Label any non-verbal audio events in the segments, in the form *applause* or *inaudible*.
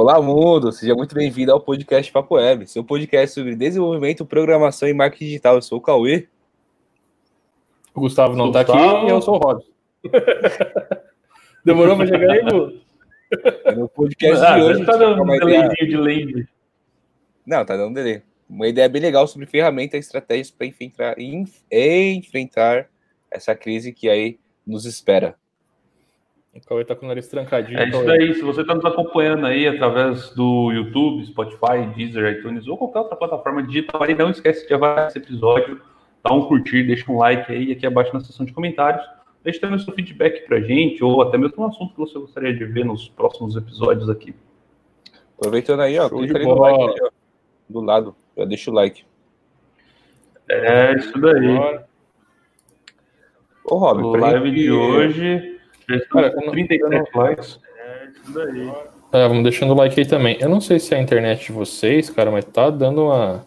Olá, mundo! Seja muito bem-vindo ao podcast Papo Web, seu podcast sobre desenvolvimento, programação e marketing digital. Eu sou o Cauê. O Gustavo não está aqui e eu sou o Robson. *laughs* Demorou para chegar aí, Gu? No podcast ah, de hoje. Tá dando um delayzinho de lane. Não, tá dando delay. Uma ideia bem legal sobre ferramentas e estratégias para enfrentar, enfrentar essa crise que aí nos espera. O Cauê tá com o nariz trancadinho. É isso aí. Se você está nos acompanhando aí através do YouTube, Spotify, Deezer, iTunes ou qualquer outra plataforma digital aí, não esquece de avaliar esse episódio, dá um curtir, deixa um like aí aqui abaixo na seção de comentários. Deixe também o seu feedback pra gente, ou até mesmo um assunto que você gostaria de ver nos próximos episódios aqui. Aproveitando aí, ó, clica ali no like aí, ó, do lado, já deixa o like. É, isso daí. Ô, Rob, o live de hoje Cara, 37 likes. É, daí. É, vamos deixando o like aí também. Eu não sei se é a internet de vocês, cara, mas tá dando uma.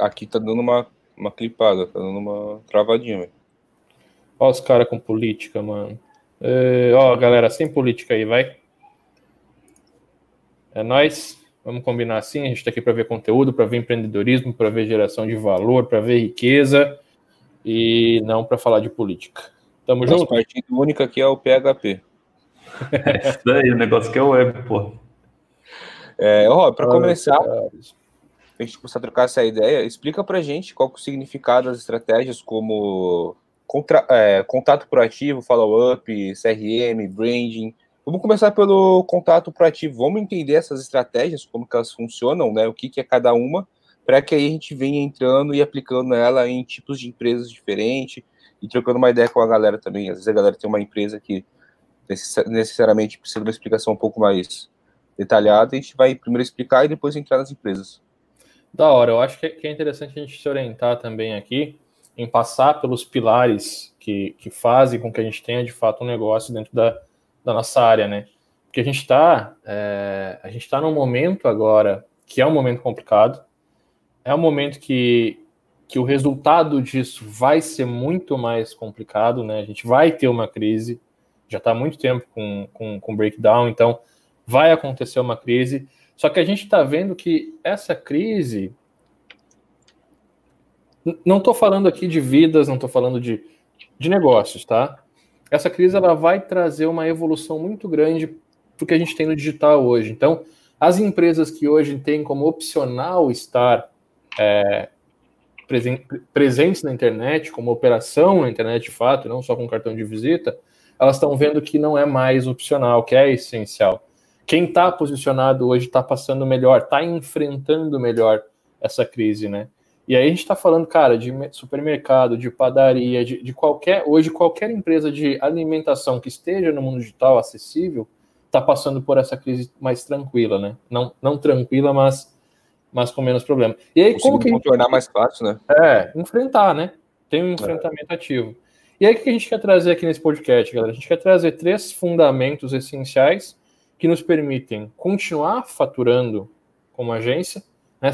Aqui tá dando uma, uma clipada, tá dando uma travadinha, velho. Ó, os caras com política, mano. É, ó, galera, sem política aí, vai. É nós. Vamos combinar assim. A gente tá aqui para ver conteúdo, para ver empreendedorismo, para ver geração de valor, para ver riqueza e não para falar de política. Tamo Nosso junto. partido único aqui é o PHP. É isso daí, o negócio que é web, pô. É, ó, para começar, a gente começar a trocar essa ideia, explica pra gente qual é o significado das estratégias como contra, é, contato proativo, follow-up, CRM, branding. Vamos começar pelo contato proativo. Vamos entender essas estratégias, como que elas funcionam, né? O que, que é cada uma, para que aí a gente venha entrando e aplicando ela em tipos de empresas diferentes e trocando uma ideia com a galera também. Às vezes a galera tem uma empresa que necessariamente precisa de uma explicação um pouco mais detalhada, a gente vai primeiro explicar e depois entrar nas empresas. Da hora, eu acho que é interessante a gente se orientar também aqui em passar pelos pilares que, que fazem com que a gente tenha de fato um negócio dentro da, da nossa área, né? Porque a gente está é, a gente está num momento agora que é um momento complicado, é um momento que que o resultado disso vai ser muito mais complicado, né? A gente vai ter uma crise, já está há muito tempo com, com, com breakdown, então vai acontecer uma crise. Só que a gente está vendo que essa crise. Não estou falando aqui de vidas, não estou falando de, de negócios, tá? Essa crise ela vai trazer uma evolução muito grande para o que a gente tem no digital hoje. Então, as empresas que hoje têm como opcional estar é, presentes na internet, como operação na internet de fato, não só com cartão de visita, elas estão vendo que não é mais opcional, que é essencial. Quem está posicionado hoje está passando melhor, está enfrentando melhor essa crise, né? E aí a gente está falando, cara, de supermercado, de padaria, de, de, qualquer. Hoje, qualquer empresa de alimentação que esteja no mundo digital acessível está passando por essa crise mais tranquila, né? Não, não tranquila, mas mas com menos problema. E aí, como que. tornar mais fácil, né? É, enfrentar, né? Tem um enfrentamento é. ativo. E aí, o que a gente quer trazer aqui nesse podcast, galera? A gente quer trazer três fundamentos essenciais que nos permitem continuar faturando como agência, né?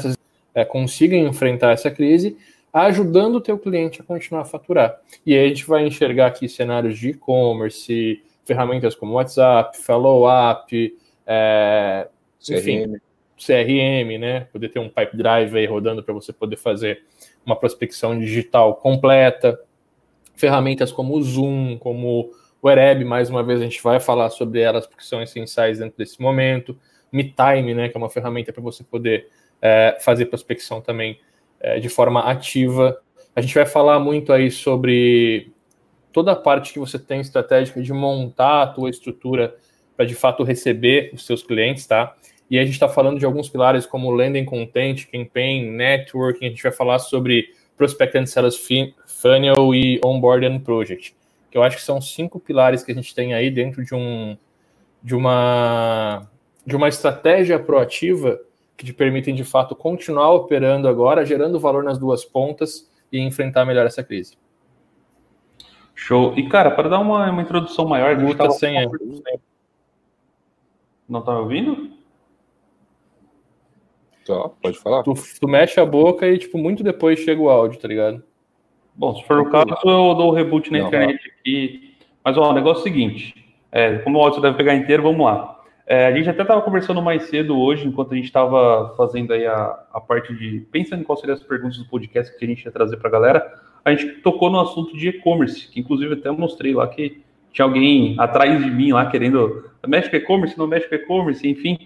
é, consigam enfrentar essa crise, ajudando o teu cliente a continuar a faturar. E aí a gente vai enxergar aqui cenários de e-commerce, ferramentas como WhatsApp, follow-up, é, enfim, CRM, né? Poder ter um pipe drive aí rodando para você poder fazer uma prospecção digital completa. Ferramentas como o Zoom, como o Ereb, mais uma vez a gente vai falar sobre elas porque são essenciais dentro desse momento. MeTime, né? Que é uma ferramenta para você poder é, fazer prospecção também é, de forma ativa. A gente vai falar muito aí sobre toda a parte que você tem estratégica de montar a tua estrutura para de fato receber os seus clientes, tá? E a gente está falando de alguns pilares como Landing Content, Campaign, Networking, a gente vai falar sobre Prospect and Sales Funnel e Onboard and Project, que eu acho que são cinco pilares que a gente tem aí dentro de, um, de, uma, de uma estratégia proativa que te permitem, de fato, continuar operando agora, gerando valor nas duas pontas e enfrentar melhor essa crise. Show. E, cara, para dar uma, uma introdução maior... Muta sem erro. Não tá me ouvindo? Tá, pode falar. Tu, tu, mexe a boca e, tipo, muito depois chega o áudio, tá ligado? Bom, se for o caso, eu dou o reboot na não, internet não. aqui. Mas, ó, o negócio é o seguinte. É, como o áudio deve pegar inteiro, vamos lá. É, a gente até estava conversando mais cedo hoje, enquanto a gente estava fazendo aí a, a parte de. pensando em quais seriam as perguntas do podcast que a gente ia trazer para a galera, a gente tocou no assunto de e-commerce, que inclusive até mostrei lá que tinha alguém atrás de mim lá querendo. Mexe com e-commerce, não mexe com e-commerce, enfim.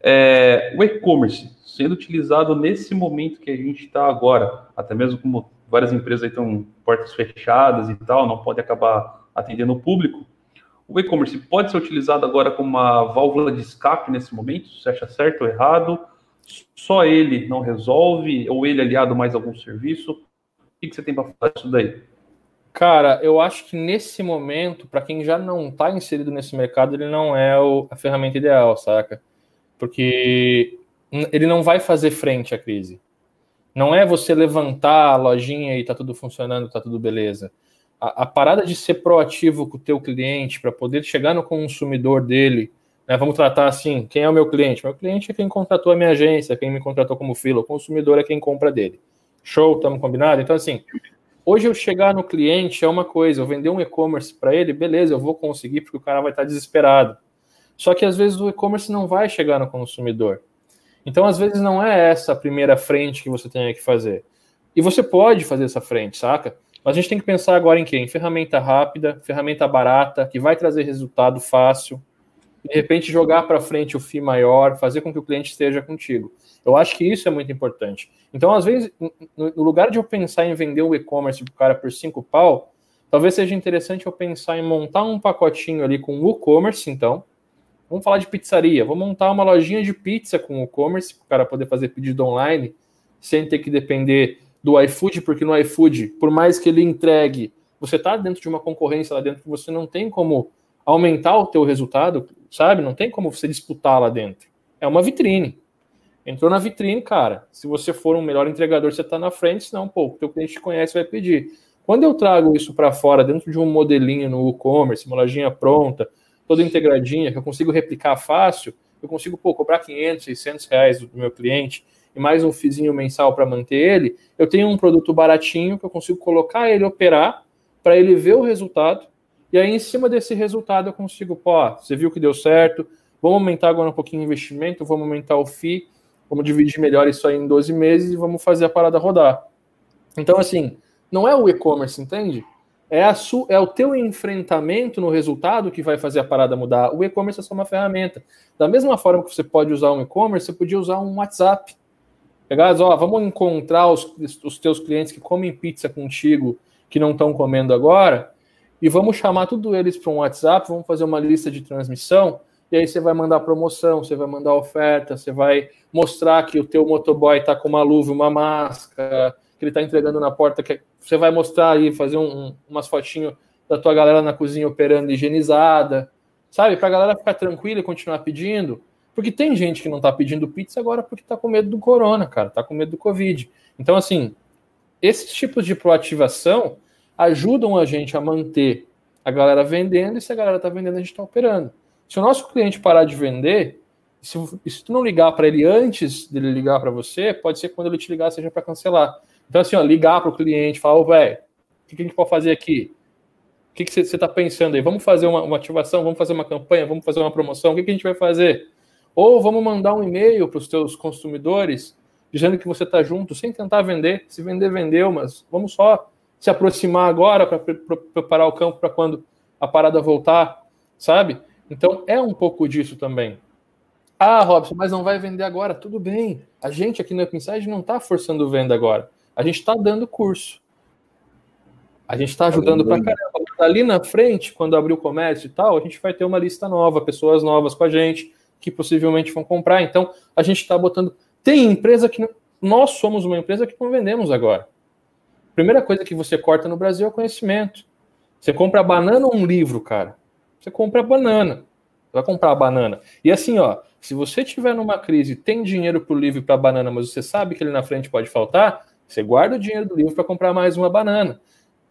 É, o e-commerce sendo utilizado nesse momento que a gente está agora, até mesmo como várias empresas estão portas fechadas e tal, não pode acabar atendendo o público o e-commerce pode ser utilizado agora como uma válvula de escape nesse momento? Você acha certo ou errado? Só ele não resolve? Ou ele aliado mais algum serviço? O que, você tem para falar disso daí? Cara, eu acho que nesse momento, para quem já não está inserido nesse mercado, ele não é o, a ferramenta ideal, saca? Porque ele não vai fazer frente à crise. Não é você levantar a lojinha e tá tudo funcionando, tá tudo beleza a, a, parada de ser proativo com o teu cliente para poder chegar no consumidor dele, né, vamos tratar assim, quem é o meu cliente? Meu cliente é quem contratou a minha agência, quem me contratou como fila, o consumidor é quem compra dele. Show, estamos combinados? Então, assim, hoje eu chegar no cliente é uma coisa, eu vender um e-commerce para ele, beleza, eu vou conseguir porque o cara vai estar desesperado. Só que às vezes o e-commerce não vai chegar no consumidor. Então, às vezes, não é essa a primeira frente que você tem que fazer. E você pode fazer essa frente, saca? Mas a gente tem que pensar agora em quê? Em ferramenta rápida, ferramenta barata, que vai trazer resultado fácil. De repente, jogar para frente o FII maior, fazer com que o cliente esteja contigo. Eu acho que isso é muito importante. Então, às vezes, no lugar de eu pensar em vender o e-commerce para o cara por cinco pau, talvez seja interessante eu pensar em montar um pacotinho ali com o e-commerce, então. Vamos falar de pizzaria. Vou montar uma lojinha de pizza com o e-commerce, para o cara poder fazer pedido online, sem ter que depender do iFood, porque no iFood, por mais que ele entregue, você está dentro de uma concorrência lá dentro que você não tem como aumentar o teu resultado, sabe? Não tem como você disputar lá dentro. É uma vitrine. Entrou na vitrine, cara. Se você for um melhor entregador, você está na frente, senão, pô, o teu cliente te conhece vai pedir. Quando eu trago isso para fora, dentro de um modelinho no e-commerce, uma lojinha pronta, toda integradinha, que eu consigo replicar fácil, eu consigo, pô, cobrar 500, 600 reais do meu cliente, e mais um fizinho mensal para manter ele, eu tenho um produto baratinho que eu consigo colocar ele operar para ele ver o resultado. E aí, em cima desse resultado, eu consigo, pô, você viu que deu certo, vamos aumentar agora um pouquinho o investimento, vamos aumentar o FII, vamos dividir melhor isso aí em 12 meses e vamos fazer a parada rodar. Então, assim, não é o e-commerce, entende? É, a su, é o teu enfrentamento no resultado que vai fazer a parada mudar. O e-commerce é só uma ferramenta. Da mesma forma que você pode usar um e-commerce, você podia usar um WhatsApp. Pegados, ó, vamos encontrar os, os teus clientes que comem pizza contigo, que não estão comendo agora, e vamos chamar tudo eles para um WhatsApp, vamos fazer uma lista de transmissão, e aí você vai mandar promoção, você vai mandar oferta, você vai mostrar que o teu motoboy está com uma luva, uma máscara, que ele está entregando na porta, que você vai mostrar aí, fazer um, um, umas fotinhos da tua galera na cozinha operando higienizada, sabe? Para a galera ficar tranquila e continuar pedindo. Porque tem gente que não está pedindo pizza agora porque está com medo do corona, cara, está com medo do Covid. Então, assim, esses tipos de proativação ajudam a gente a manter a galera vendendo e se a galera está vendendo, a gente está operando. Se o nosso cliente parar de vender, se, se tu não ligar para ele antes dele ligar para você, pode ser quando ele te ligar seja para cancelar. Então, assim, ó, ligar para o cliente, falar, velho, o que, a gente pode fazer aqui? O que você está pensando aí? Vamos fazer uma, uma, ativação, vamos fazer uma campanha, vamos fazer uma promoção, o que, que a gente vai fazer? Ou vamos mandar um e-mail para os teus consumidores dizendo que você está junto, sem tentar vender. Se vender, vendeu, mas vamos só se aproximar agora para preparar o campo para quando a parada voltar, sabe? Então é um pouco disso também. Ah, Robson, mas não vai vender agora. Tudo bem. A gente aqui no Upside não está forçando venda agora. A gente está dando curso. A gente está ajudando para caramba. Ali na frente, quando abrir o comércio e tal, a gente vai ter uma lista nova, pessoas novas com a gente que possivelmente vão comprar. Então, a gente está botando. Tem empresa que. Nós somos uma empresa que não vendemos agora. Primeira coisa que você corta no Brasil é o conhecimento. Você compra banana ou um livro, cara? Você compra a banana. Você vai comprar a banana. E assim, ó, se você tiver numa crise, tem dinheiro para o livro e para a banana, mas você sabe que ele na frente pode faltar, você guarda o dinheiro do livro para comprar mais uma banana.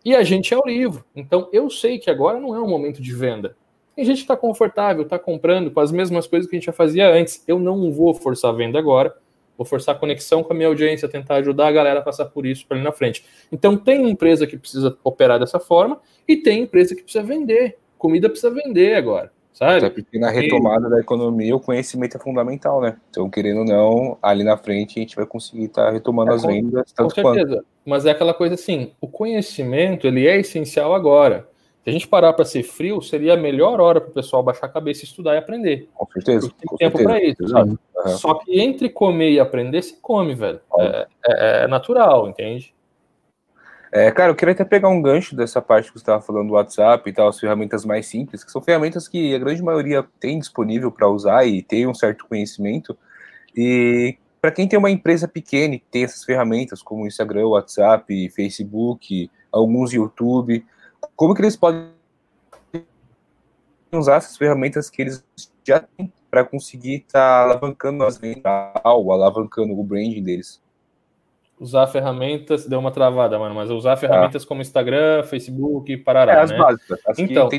E a gente é o livro. Então eu sei que agora não é um momento de venda. Tem gente que está confortável, está comprando com as mesmas coisas que a gente já fazia antes. Eu não vou forçar a venda agora, vou forçar a conexão com a minha audiência, tentar ajudar a galera a passar por isso para ali na frente. Então tem empresa que precisa operar dessa forma e tem empresa que precisa vender. Comida precisa vender agora, sabe? Até porque na retomada e... da economia o conhecimento é fundamental, né? Então, querendo ou não, ali na frente a gente vai conseguir estar tá retomando é, as vendas. Com certeza. Quanto. Mas é aquela coisa assim, o conhecimento ele é essencial agora. Se a gente parar para ser frio, seria a melhor hora para o pessoal baixar a cabeça, estudar e aprender. Com certeza. Tem com tempo para isso. Sabe? Uhum. Só que entre comer e aprender, se come, velho. É, é, é, natural, entende? É, cara, eu queria até pegar um gancho dessa parte que você estava falando do WhatsApp e tal, as ferramentas mais simples, que são ferramentas que a grande maioria tem disponível para usar e tem um certo conhecimento. E para quem tem uma empresa pequena e tem essas ferramentas como Instagram, WhatsApp, Facebook, alguns YouTube, como que eles podem usar essas ferramentas que eles já têm para conseguir estar tá alavancando as vendas, alavancando o branding deles? Usar ferramentas, deu uma travada, mano, mas usar ferramentas ah. como Instagram, Facebook, parará, é, as né? básicas, as então,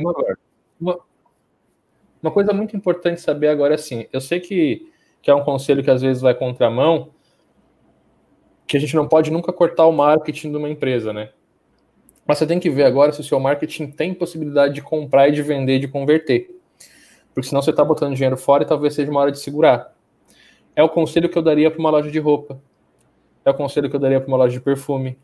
uma, uma coisa muito importante saber agora é assim, eu sei que, que é um conselho que às vezes vai contramão, que a gente não pode nunca cortar o marketing de uma empresa, né? Mas você tem que ver agora se o seu marketing tem possibilidade de comprar e de vender e de converter. Porque senão você está botando dinheiro fora e talvez seja uma hora de segurar. É o conselho que eu daria para uma loja de roupa. É o conselho que eu daria para uma loja de perfume.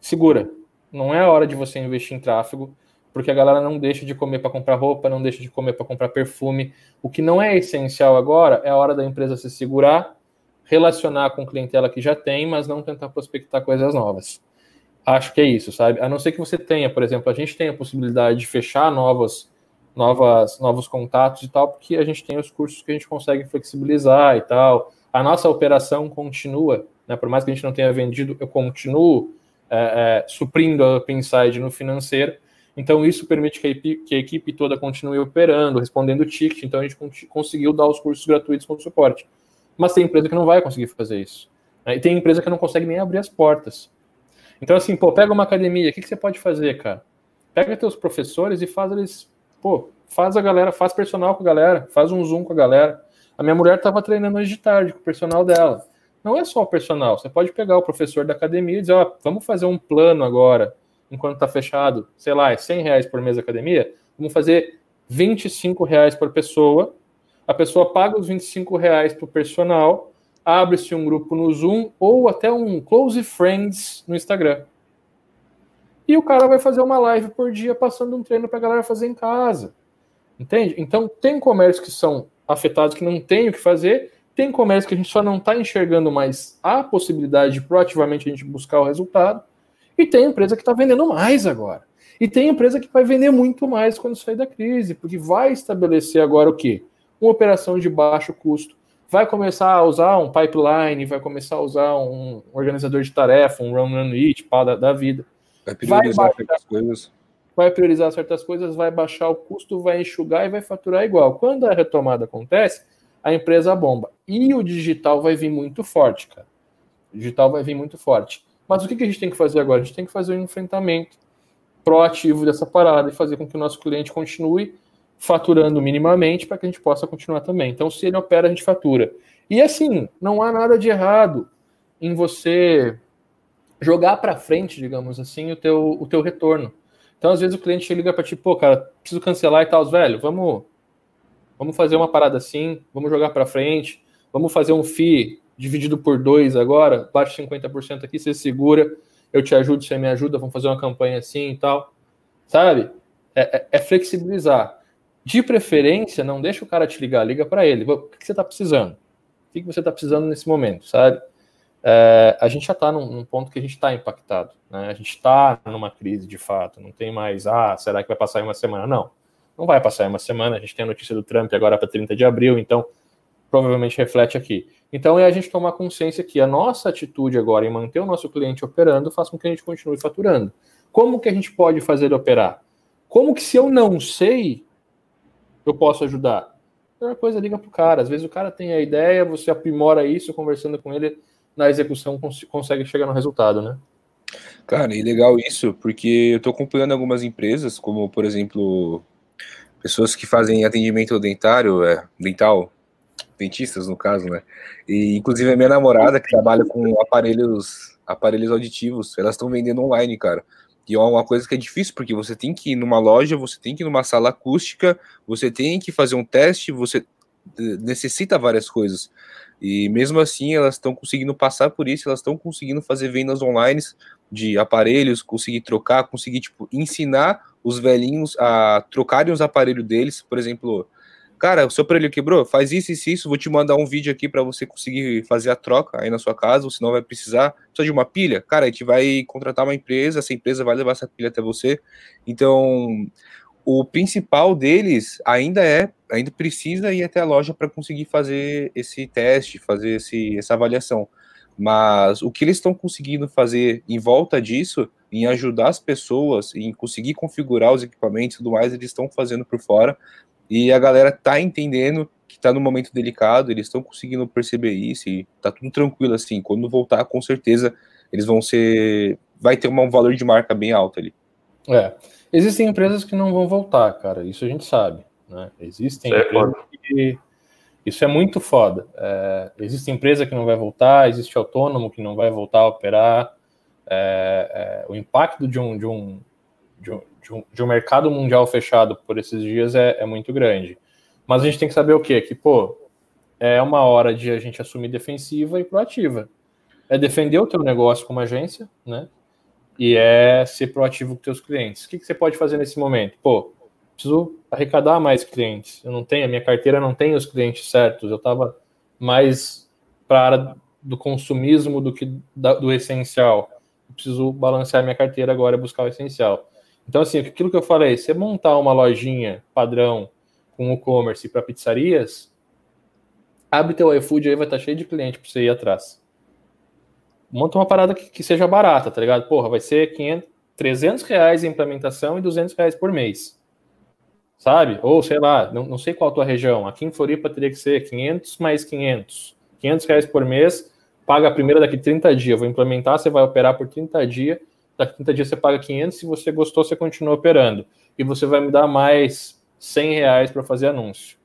Segura. Não é a hora de você investir em tráfego, porque a galera não deixa de comer para comprar roupa, não deixa de comer para comprar perfume. O que não é essencial agora é a hora da empresa se segurar, relacionar com clientela que já tem, mas não tentar prospectar coisas novas acho que é isso, sabe? A não ser que você tenha, por exemplo, a gente tem a possibilidade de fechar novas, novas, novos contatos e tal, porque a gente tem os cursos que a gente consegue flexibilizar e tal. A nossa operação continua, né? Por mais que a gente não tenha vendido, eu continuo é, é, suprindo a Pinside no financeiro. Então, isso permite que a, equipe, que a, equipe, toda continue operando, respondendo ticket. Então, a gente conseguiu dar os cursos gratuitos com suporte. Mas tem empresa que não vai conseguir fazer isso. Né? E tem empresa que não consegue nem abrir as portas. Então, assim, pô, pega uma academia, o que, que você pode fazer, cara? Pega teus professores e faz eles, pô, faz a galera, faz personal com a galera, faz um zoom com a galera. A minha mulher estava treinando hoje de tarde com o personal dela. Não é só o personal, você pode pegar o professor da academia e dizer, ó, vamos fazer um plano agora, enquanto tá fechado, sei lá, é 100 reais por mês academia, vamos fazer 25 reais por pessoa, a pessoa paga os 25 reais pro personal, abre-se um grupo no Zoom ou até um Close Friends no Instagram. E o cara vai fazer uma live por dia passando um treino para a galera fazer em casa. Entende? Então, tem comércios que são afetados que não tem o que fazer, tem comércio que a gente só não está enxergando mais a possibilidade de proativamente a gente buscar o resultado, e tem empresa que está vendendo mais agora. E tem empresa que vai vender muito mais quando sair da crise, porque vai estabelecer agora o quê? Uma operação de baixo custo, vai começar a usar um pipeline, vai começar a usar um organizador de tarefa, um run run it, pá, da, da vida. Vai priorizar vai certas coisas. Vai priorizar certas coisas, vai baixar o custo, vai enxugar e vai faturar igual. Quando a retomada acontece, a empresa bomba. E o digital vai vir muito forte, cara. O digital vai vir muito forte. Mas o que a gente tem que fazer agora? A gente tem que fazer um enfrentamento proativo dessa parada e fazer com que o nosso cliente continue faturando minimamente para que a gente possa continuar também. Então, se ele opera, a gente fatura. E assim, não há nada de errado em você jogar para frente, digamos assim, o teu, o teu retorno. Então, às vezes o cliente liga para ti, pô, cara, preciso cancelar e tal, velho, vamos vamos fazer uma parada assim, vamos jogar para frente, vamos fazer um FII dividido por dois agora, baixa 50% aqui, você segura, eu te ajudo, você me ajuda, vamos fazer uma campanha assim e tal, sabe? É, é, é flexibilizar. De preferência, não deixa o cara te ligar, liga para ele. O que você está precisando? O que você está precisando nesse momento, sabe? É, a gente já está num, num, ponto que a gente está impactado. Né? A gente está numa crise de fato. Não tem mais, ah, será que vai passar em uma semana? Não, não vai passar em uma semana. A gente tem a notícia do Trump agora para 30 de abril, então provavelmente reflete aqui. Então é a gente tomar consciência que a nossa atitude agora em manter o nosso cliente operando faz com que a gente continue faturando. Como que a gente pode fazer ele operar? Como que se eu não sei, eu posso ajudar? A primeira coisa, liga pro cara. Às vezes o cara tem a ideia, você aprimora isso, conversando com ele, na execução cons consegue chegar no resultado, né? Cara, e legal isso, porque eu estou acompanhando algumas empresas, como por exemplo, pessoas que fazem atendimento dentário, é, dental, dentistas no caso, né? E inclusive a minha namorada que trabalha com aparelhos, aparelhos auditivos, elas estão vendendo online, cara. E é uma coisa que é difícil, porque você tem que ir numa loja, você tem que ir numa sala acústica, você tem que fazer um teste, você eh, necessita várias coisas. E mesmo assim, elas estão conseguindo passar por isso, elas estão conseguindo fazer vendas online de aparelhos, conseguir trocar, conseguir tipo ensinar os velhinhos a trocarem os aparelhos deles, por exemplo, cara, o seu aparelho quebrou, faz isso e isso, isso, vou te mandar um vídeo aqui para você conseguir fazer a troca aí na sua casa, ou senão vai precisar, precisa de uma pilha, cara, a gente vai contratar uma empresa, essa empresa vai levar essa pilha até você. Então, o principal deles ainda é, ainda precisa ir até a loja para conseguir fazer esse teste, fazer esse, essa avaliação. Mas o que eles estão conseguindo fazer em volta disso, em ajudar as pessoas, em conseguir configurar os equipamentos e tudo mais, eles estão fazendo por fora. E a galera tá entendendo que tá num momento delicado, eles estão conseguindo perceber isso e tá tudo tranquilo assim. Quando voltar, com certeza eles vão ser. Vai ter um valor de marca bem alto ali. É. Existem empresas que não vão voltar, cara. Isso a gente sabe. Né? Existem isso é empresas é que. Isso é muito foda. É... Existe empresa que não vai voltar, existe autônomo que não vai voltar a operar. É... é o impacto de um, de um, de um, de um, de um mercado mundial fechado por esses dias é, é muito grande. Mas a gente tem que saber o quê? Que, pô, é uma hora de a gente assumir defensiva e proativa. É defender o teu negócio como agência, né? E é ser proativo com teus clientes. O que, que você pode fazer nesse momento? Pô, preciso arrecadar mais clientes. Eu não tenho, a minha carteira não tem os clientes certos. Eu estava mais para a área do consumismo do que da, do essencial. Eu preciso balancear minha carteira agora e buscar o essencial. Então, assim, aquilo que eu falei, você montar uma lojinha padrão com e-commerce para pizzarias, abre teu iFood aí, vai estar tá cheio de cliente para você ir atrás. Monta uma parada que, que, seja barata, tá ligado? Porra, vai ser 500, 300 reais em implementação e 200 reais por mês. Sabe? Ou, sei lá, não, não sei qual a tua região. Aqui em Floripa teria que ser 500 mais 500. 500 reais por mês, paga a primeira daqui 30 dias. Vou implementar, você vai operar por 30 dias daqui 30 dias você paga 500, se você gostou, você continua operando. E você vai me dar mais 100 reais para fazer anúncio.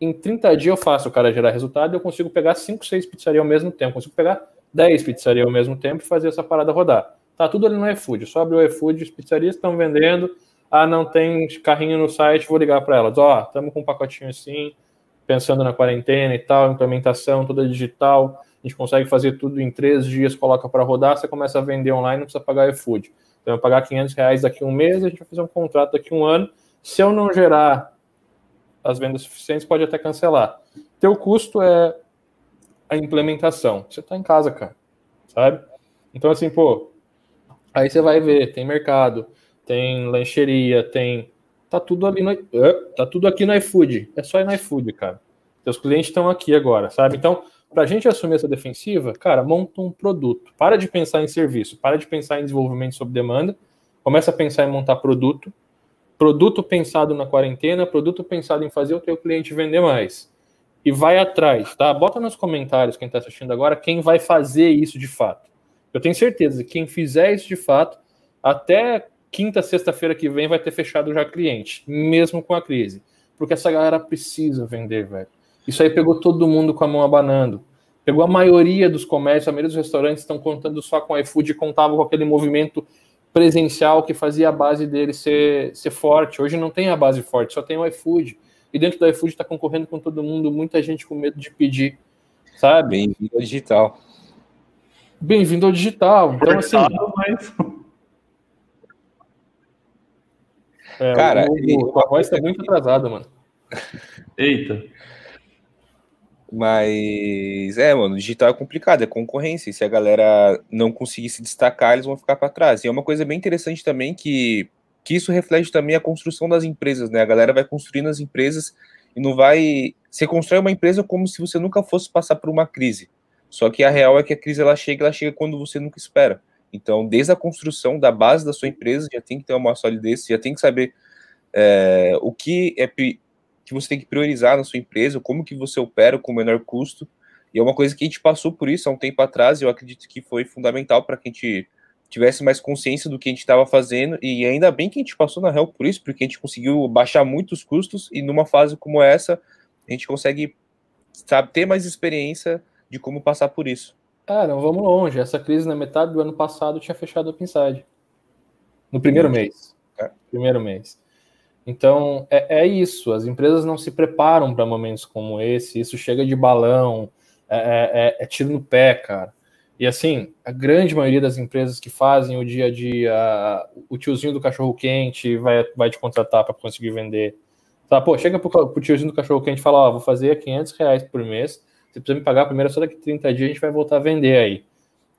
Em 30 dias eu faço o cara gerar resultado e eu consigo pegar 5, 6 pizzarias ao mesmo tempo. consigo pegar 10 pizzarias ao mesmo tempo e fazer essa parada rodar. Tá tudo ali no iFood. Só abre o iFood, as pizzarias estão vendendo. Ah, não tem carrinho no site, vou ligar para elas. Ó, oh, estamos com um pacotinho assim, pensando na quarentena e tal, implementação toda digital a gente consegue fazer tudo em três dias, coloca para rodar, você começa a vender online, não precisa pagar iFood. Então, eu pagar 500 reais daqui a um mês, a gente vai fazer um contrato daqui a um ano. Se eu não gerar as vendas suficientes, pode até cancelar. Teu custo é a implementação. Você está em casa, cara, sabe? Então, assim, pô, aí você vai ver, tem mercado, tem lancheria, tem... Tá tudo ali no... Tá tudo aqui no iFood. É só ir no iFood, cara. Seus clientes estão aqui agora, sabe? Então, para a gente assumir essa defensiva, cara, monta um produto. Para de pensar em serviço, para de pensar em desenvolvimento sob demanda, começa a pensar em montar produto. Produto pensado na quarentena, produto pensado em fazer o teu cliente vender mais. E vai atrás, tá? Bota nos comentários quem está assistindo agora quem vai fazer isso de fato. Eu tenho certeza que quem fizer isso de fato, até quinta, sexta-feira que vem vai ter fechado já cliente, mesmo com a crise. Porque essa galera precisa vender, velho. Isso aí pegou todo mundo com a mão abanando. Pegou a maioria dos comércios, a maioria dos restaurantes estão contando só com iFood e contavam com aquele movimento presencial que fazia a base dele ser, ser forte. Hoje não tem a base forte, só tem o iFood. E dentro do iFood está concorrendo com todo mundo, muita gente com medo de pedir, sabe? Bem-vindo ao digital. Bem-vindo ao digital. Então, assim. Mas... É, Cara, o, o, a voz está muito atrasada, mano. Eita. Mas é, mano, digital é complicado, é concorrência. E se a galera não conseguir se destacar, eles vão ficar para trás. E é uma coisa bem interessante também que, que isso reflete também a construção das empresas, né? A galera vai construindo as empresas e não vai. Você constrói uma empresa como se você nunca fosse passar por uma crise. Só que a real é que a crise ela chega, ela chega quando você nunca espera. Então, desde a construção da base da sua empresa, já tem que ter uma solidez, já tem que saber é, o que é que você tem que priorizar na sua empresa, como que você opera com o menor custo. E é uma coisa que a gente passou por isso há um tempo atrás, e eu acredito que foi fundamental para que a gente tivesse mais consciência do que a gente estava fazendo, e ainda bem que a gente passou na real por isso, porque a gente conseguiu baixar muitos custos, e numa fase como essa, a gente consegue sabe, ter mais experiência de como passar por isso. Ah, não vamos longe. Essa crise na metade do ano passado tinha fechado a Pinside. No primeiro mês. É. Primeiro mês. Então, é, é, isso. As empresas não se preparam para momentos como esse. Isso chega de balão, é, é, é, é, tiro no pé, cara. E assim, a grande maioria das empresas que fazem o dia a dia, o tiozinho do cachorro quente vai, vai te contratar para conseguir vender. Tá, pô, chega pro, pro tiozinho do cachorro quente e fala: Ó, vou fazer 500 reais por mês. Você precisa me pagar primeiro, só daqui 30 dias a gente vai voltar a vender aí.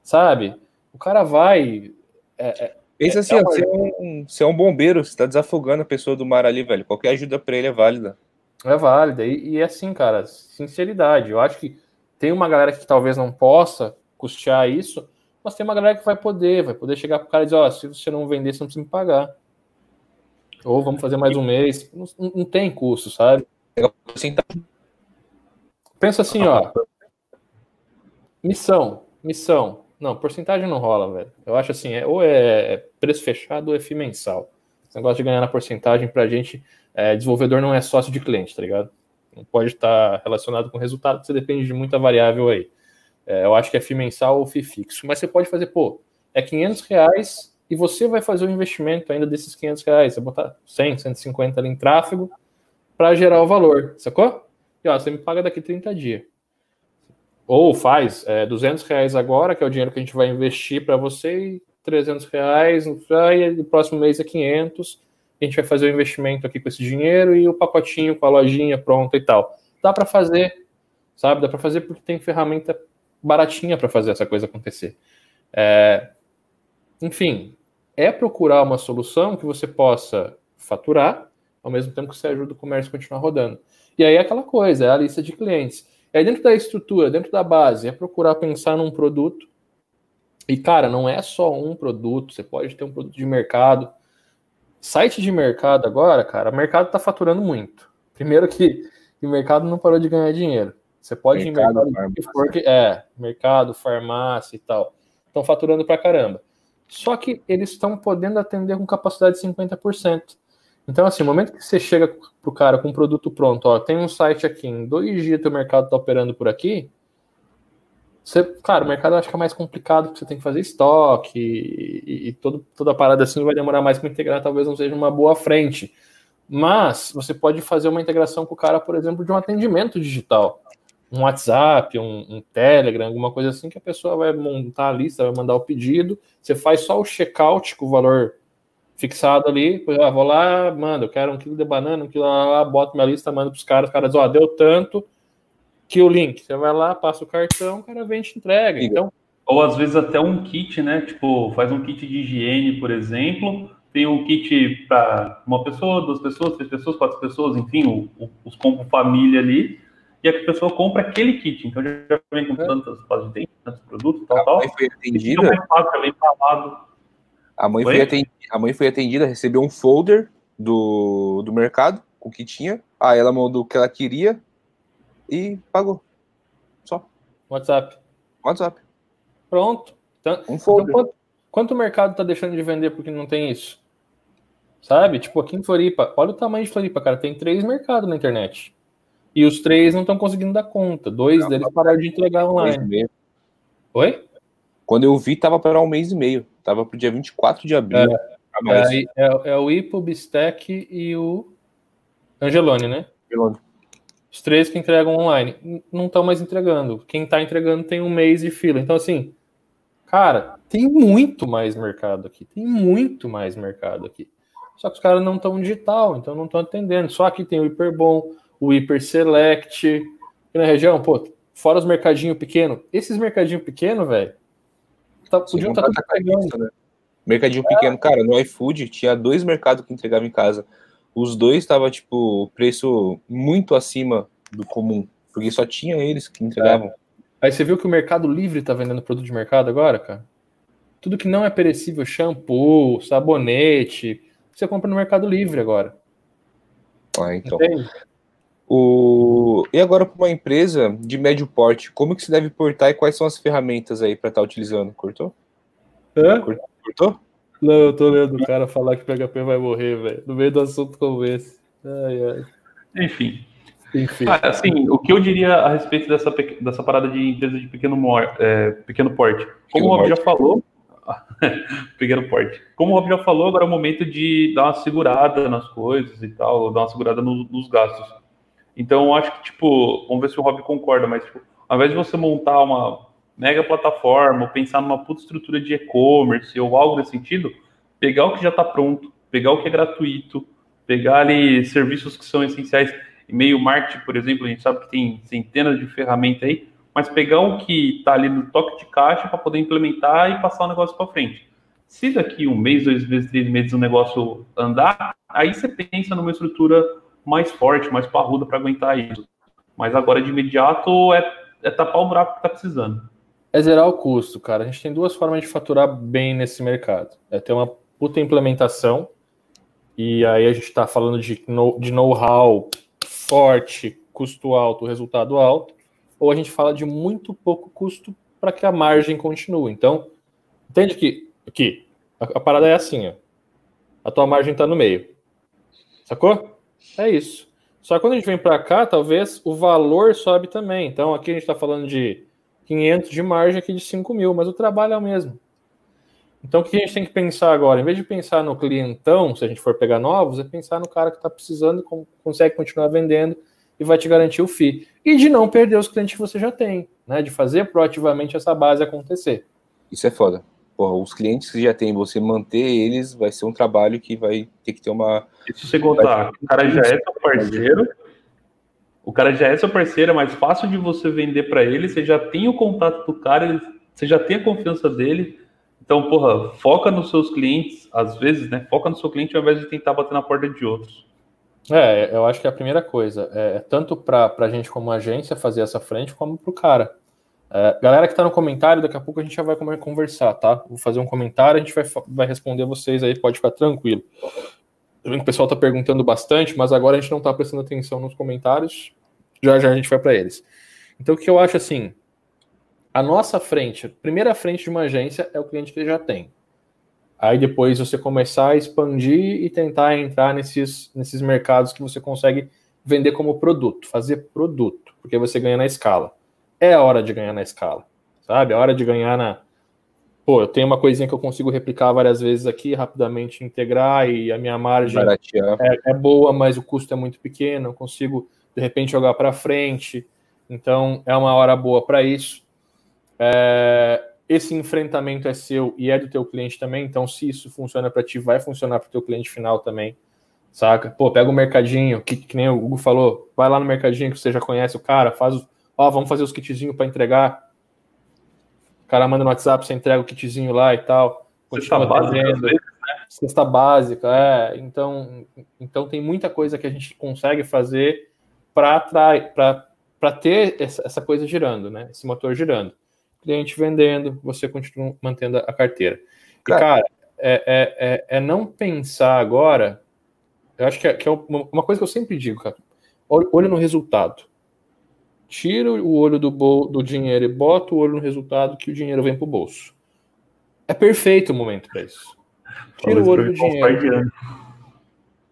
Sabe? O cara vai. É, é Pensa é, assim, é você, é um, você é um bombeiro, você tá desafogando a pessoa do mar ali, velho. Qualquer ajuda para ele é válida. É válida. E, e assim, cara, sinceridade. Eu acho que tem uma galera que talvez não possa custear isso, mas tem uma galera que vai poder, vai poder chegar pro cara e dizer, ó, oh, se você não vender, você não precisa me pagar. Ou vamos fazer mais um mês. Não, não tem custo, sabe? Pensa assim, ó. Missão, missão. Não, porcentagem não rola, velho. Eu acho assim, é, ou é preço fechado ou é FII mensal. Esse negócio de ganhar na porcentagem pra gente, é, desenvolvedor não é sócio de cliente, tá ligado? Não pode estar relacionado com resultado, você depende de muita variável aí. É, eu acho que é FII mensal ou FII fixo. Mas você pode fazer, pô, é 500 reais e você vai fazer o investimento ainda desses 500 reais. Você botar 100, 150 ali em tráfego para gerar o valor, sacou? E ó, você me paga daqui 30 dias. Ou faz é, 200 reais agora, que é o dinheiro que a gente vai investir para você, e 300 reais, e no próximo mês é 500. A gente vai fazer o investimento aqui com esse dinheiro e o pacotinho com a lojinha pronta e tal. Dá para fazer, sabe? Dá para fazer porque tem ferramenta baratinha para fazer essa coisa acontecer. É, enfim, é procurar uma solução que você possa faturar, ao mesmo tempo que você ajuda o comércio a continuar rodando. E aí é aquela coisa, é a lista de clientes. É dentro da estrutura, dentro da base, é procurar pensar num produto. E, cara, não é só um produto, você pode ter um produto de mercado. Site de mercado agora, cara, o mercado está faturando muito. Primeiro que, o mercado não parou de ganhar dinheiro. Você pode mercado, ir em mercado que for que, é, mercado, farmácia e tal. Estão faturando pra caramba. Só que eles estão podendo atender com capacidade de 50%. Então, assim, no momento que você chega pro cara com um produto pronto, ó, tem um site aqui, em dois dias teu mercado tá operando por aqui, você, claro, o mercado acho que é mais complicado, porque você tem que fazer estoque e, e todo, toda a parada assim vai demorar mais para integrar, talvez não seja uma boa frente. Mas você pode fazer uma integração com o cara, por exemplo, de um atendimento digital. Um WhatsApp, um, um Telegram, alguma coisa assim, que a pessoa vai montar a lista, vai mandar o pedido, você faz só o checkout com o valor fixado ali, ah, vou lá, manda, eu quero um quilo de banana, um quilo lá, boto minha lista, mando para os caras, os caras, ó, deu tanto que o link. Você vai lá, passa o cartão, o cara vem e te entrega. Então, ou às vezes até um kit, né? Tipo, faz um kit de higiene, por exemplo. Tem um kit para uma pessoa, duas pessoas, três pessoas, quatro pessoas, enfim, os combo família ali. E a pessoa compra aquele kit. Então já vem com é. tantas fases de dente, tantos produtos, tal, a tal. Foi atendida. Mais fácil, é embalado. A mãe foi atendida a mãe foi atendida, recebeu um folder do, do mercado com o que tinha. Aí ela mandou o que ela queria e pagou. Só. WhatsApp. WhatsApp. Pronto. Então, um folder. Então, quanto, quanto o mercado está deixando de vender porque não tem isso? Sabe? Tipo, aqui em Floripa, olha o tamanho de Floripa, cara. Tem três mercados na internet. E os três não estão conseguindo dar conta. Dois não, deles pararam de entregar online. Oi? Quando eu vi, tava para um mês e meio. Tava pro dia 24 de abril. É. É, é, é, o Ipo, o Bistec e o Angelone, né? Angelone. Os três que entregam online não estão mais entregando. Quem está entregando tem um mês de fila. Então, assim, cara, tem muito mais mercado aqui. Tem muito mais mercado aqui. Só que os caras não estão digital, então não estão atendendo. Só aqui tem o Hiperbom, o Hiper Select. Aqui na região, pô, fora os mercadinhos pequenos. Esses mercadinhos pequenos, velho, tá, podiam estar tá tudo pegando. Né? Mercadinho pequeno, cara, no iFood tinha dois mercados que entregavam em casa. Os dois estavam, tipo, preço muito acima do comum, porque só tinha eles que entregavam. É. Aí você viu que o Mercado Livre tá vendendo produto de mercado agora, cara? Tudo que não é perecível, shampoo, sabonete, você compra no Mercado Livre agora. Ah, então. Entende? O... E agora para uma empresa de médio porte, como que se deve portar e quais são as ferramentas aí para estar tá utilizando? Cortou? Hã? Cortou? Não, eu tô lendo o cara falar que o PHP vai morrer, velho. No meio do assunto como esse. Ai, ai. Enfim. Enfim. Ah, assim, o que eu diria a respeito dessa, dessa parada de empresa de pequeno, é, pequeno porte? Como o Bob já falou, *laughs* pequeno porte. Como o Rob já falou, agora é o momento de dar uma segurada nas coisas e tal, dar uma segurada no, nos gastos. Então, eu acho que, tipo, vamos ver se o Rob concorda, mas, tipo, ao invés de você montar uma mega plataforma, ou pensar numa puta estrutura de e-commerce ou algo nesse sentido, pegar o que já está pronto, pegar o que é gratuito, pegar ali serviços que são essenciais, e-mail marketing, por exemplo, a gente sabe que tem centenas de ferramentas aí, mas pegar o que está ali no toque de caixa para poder implementar e passar o negócio para frente. Se daqui um mês, dois meses, três meses o negócio andar, aí você pensa numa estrutura mais forte, mais parruda para aguentar isso. Mas agora de imediato é, é tapar o buraco que está precisando. É zerar o custo, cara. A gente tem duas formas de faturar bem nesse mercado. É ter uma puta implementação, e aí a gente está falando de, know-how forte, custo alto, resultado alto, ou a gente fala de muito pouco custo para que a margem continue. Então, entende que, que a, a parada é assim, ó. a tua margem está no meio. Sacou? É isso. Só que quando a gente vem para cá, talvez o valor sobe também. Então, aqui a gente está falando de 500 de margem, aqui de 5 mil, mas o trabalho é o mesmo. Então, o que a gente tem que pensar agora? Em vez de pensar no clientão, se a gente for pegar novos, é pensar no cara que está precisando, consegue continuar vendendo e vai te garantir o FII. E de não perder os clientes que você já tem, né? De fazer proativamente essa base acontecer. Isso é foda. Porra, os clientes que já tem, você manter eles vai ser um trabalho que vai ter que ter uma. E se você contar, o cara já é seu parceiro, o cara já é seu parceiro, é mais fácil de você vender para ele, você já tem o contato do cara, você já tem a confiança dele então, porra, foca nos seus clientes, às vezes, né? Foca no seu cliente ao invés de tentar bater na porta de outros. É, eu acho que é a primeira coisa. É, tanto para a gente como agência fazer essa frente, como para o cara. É, galera que está no comentário, daqui a pouco a gente já vai conversar, tá? Vou fazer um comentário, a gente vai, vai responder vocês aí, pode ficar tranquilo. O pessoal está perguntando bastante, mas agora a gente não está prestando atenção nos comentários. Já já a gente vai para eles. Então, o que eu acho assim, a nossa frente, a primeira frente de uma agência é o cliente que já tem. Aí depois você começar a expandir e tentar entrar nesses, nesses mercados que você consegue vender como produto, fazer produto, porque você ganha na escala. É a hora de ganhar na escala, sabe? É a hora de ganhar na. Pô, eu tenho uma coisinha que eu consigo replicar várias vezes aqui, rapidamente integrar e a minha margem é, é, boa, mas o custo é muito pequeno, eu consigo de repente jogar para frente. Então é uma hora boa para isso. É, esse enfrentamento é seu e é do teu cliente também, então se isso funciona para ti, vai funcionar para o teu cliente final também, saca? Pô, pega o mercadinho, que, que nem o Hugo falou, vai lá no mercadinho que você já conhece o cara, faz, ó, vamos fazer os kitzinhos para entregar. O cara manda no WhatsApp, você entrega o kitzinho lá e tal. Continua básica, né? Cesta básica, é. Então, então tem muita coisa que a gente consegue fazer para para ter essa, essa coisa girando, né? Esse motor girando cliente vendendo, você continua mantendo a carteira. E, cara, é, é, é, é não pensar agora. Eu acho que é, que é, uma coisa que eu sempre digo, cara. Olho no resultado. Tira o olho do, bol, do dinheiro e bota o olho no resultado que o dinheiro vem pro bolso. É perfeito o momento para isso. Tira o olho do dinheiro.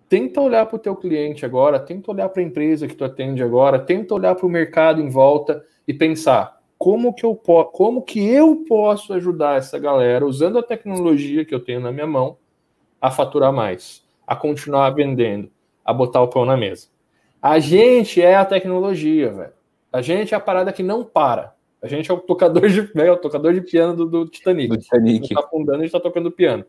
Tenta olhar para o teu cliente agora, tenta olhar para a empresa que tu atende agora, tenta olhar para o mercado em volta e pensar como que eu como que eu posso ajudar essa galera usando a tecnologia que eu tenho na minha mão a faturar mais, a continuar vendendo, a botar o pão na mesa. A gente é a tecnologia, velho. A gente é a parada que não para. A gente é o tocador de, é o tocador de piano do, do Titanic. Do Titanic. A gente tá afundando, a gente tá tocando piano.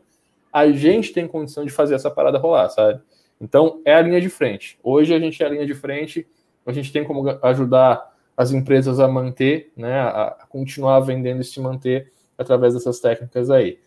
A gente tem condição de fazer essa parada rolar, sabe? Então, é a linha de frente. Hoje a gente é a linha de frente, a gente tem como ajudar as empresas a manter, né, a, continuar vendendo e se manter através dessas técnicas aí.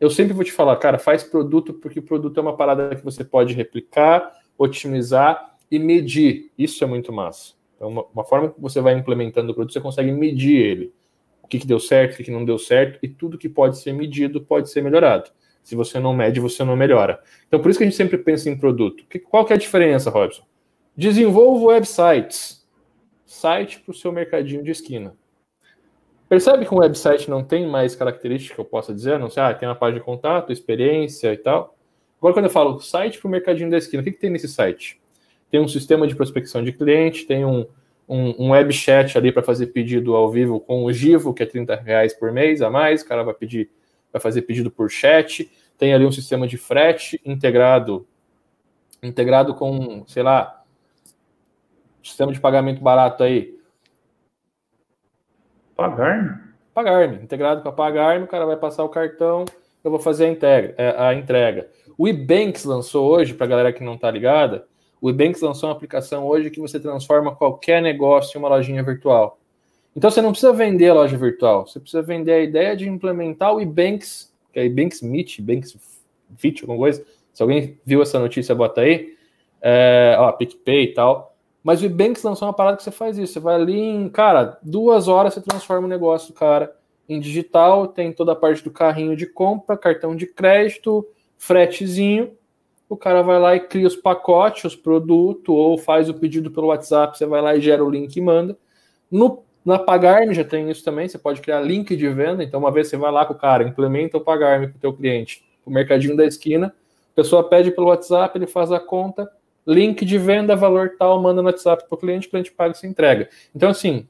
Eu sempre vou te falar, cara, faz produto porque produto é uma parada que você pode replicar, otimizar e medir. Isso é muito massa. Então, uma, uma forma que você vai implementando o produto, você consegue medir ele. O que, que deu certo, o que, que não deu certo, e tudo que pode ser medido pode ser melhorado. Se você não mede, você não melhora. Então, por isso que a gente sempre pensa em produto. Que, qual que é a diferença, Robson? Desenvolvo websites site para o seu mercadinho de esquina. Percebe que um website não tem mais características que eu possa dizer? Não sei, ah, tem uma página de contato, experiência e tal. Agora, quando eu falo site para o mercadinho da esquina, o que, que tem nesse site? Tem um sistema de prospecção de cliente, tem um, um, um web chat ali para fazer pedido ao vivo com o Givo, que é 30 reais por mês a mais. O cara vai pedir vai fazer pedido por chat, tem ali um sistema de frete integrado, integrado com, sei lá, sistema de pagamento barato aí. Pagar? Pagar-me, integrado com a Pagar-me, o cara vai passar o cartão, eu vou fazer a, integra, é, a entrega. O Ebanks lançou hoje, para a galera que não está ligada, o Ebanks lançou uma aplicação hoje que você transforma qualquer negócio em uma lojinha virtual. Então você não precisa vender a loja virtual, você precisa vender a ideia de implementar o Ebanks, que é Ebanks Meet, Ebanks Fit, alguma coisa. Se alguém viu essa notícia, bota aí. É, ó, PicPay e tal. Mas o Ebanks lançou uma parada que você faz isso. Você vai ali em, cara, duas horas você transforma o negócio do cara em digital, tem toda a parte do carrinho de compra, cartão de crédito, fretezinho. O cara vai lá e cria os pacotes, os produtos, ou faz o pedido pelo WhatsApp, você vai lá e gera o link e manda. No, na Pagarme já tem isso também, você pode criar link de venda. Então, uma vez você vai lá com o cara, implementa o Pagarme para o teu cliente, o mercadinho da esquina, a pessoa pede pelo WhatsApp, ele faz a conta, link de venda, valor tal, manda no WhatsApp para o cliente, o cliente paga e se entrega. Então, assim,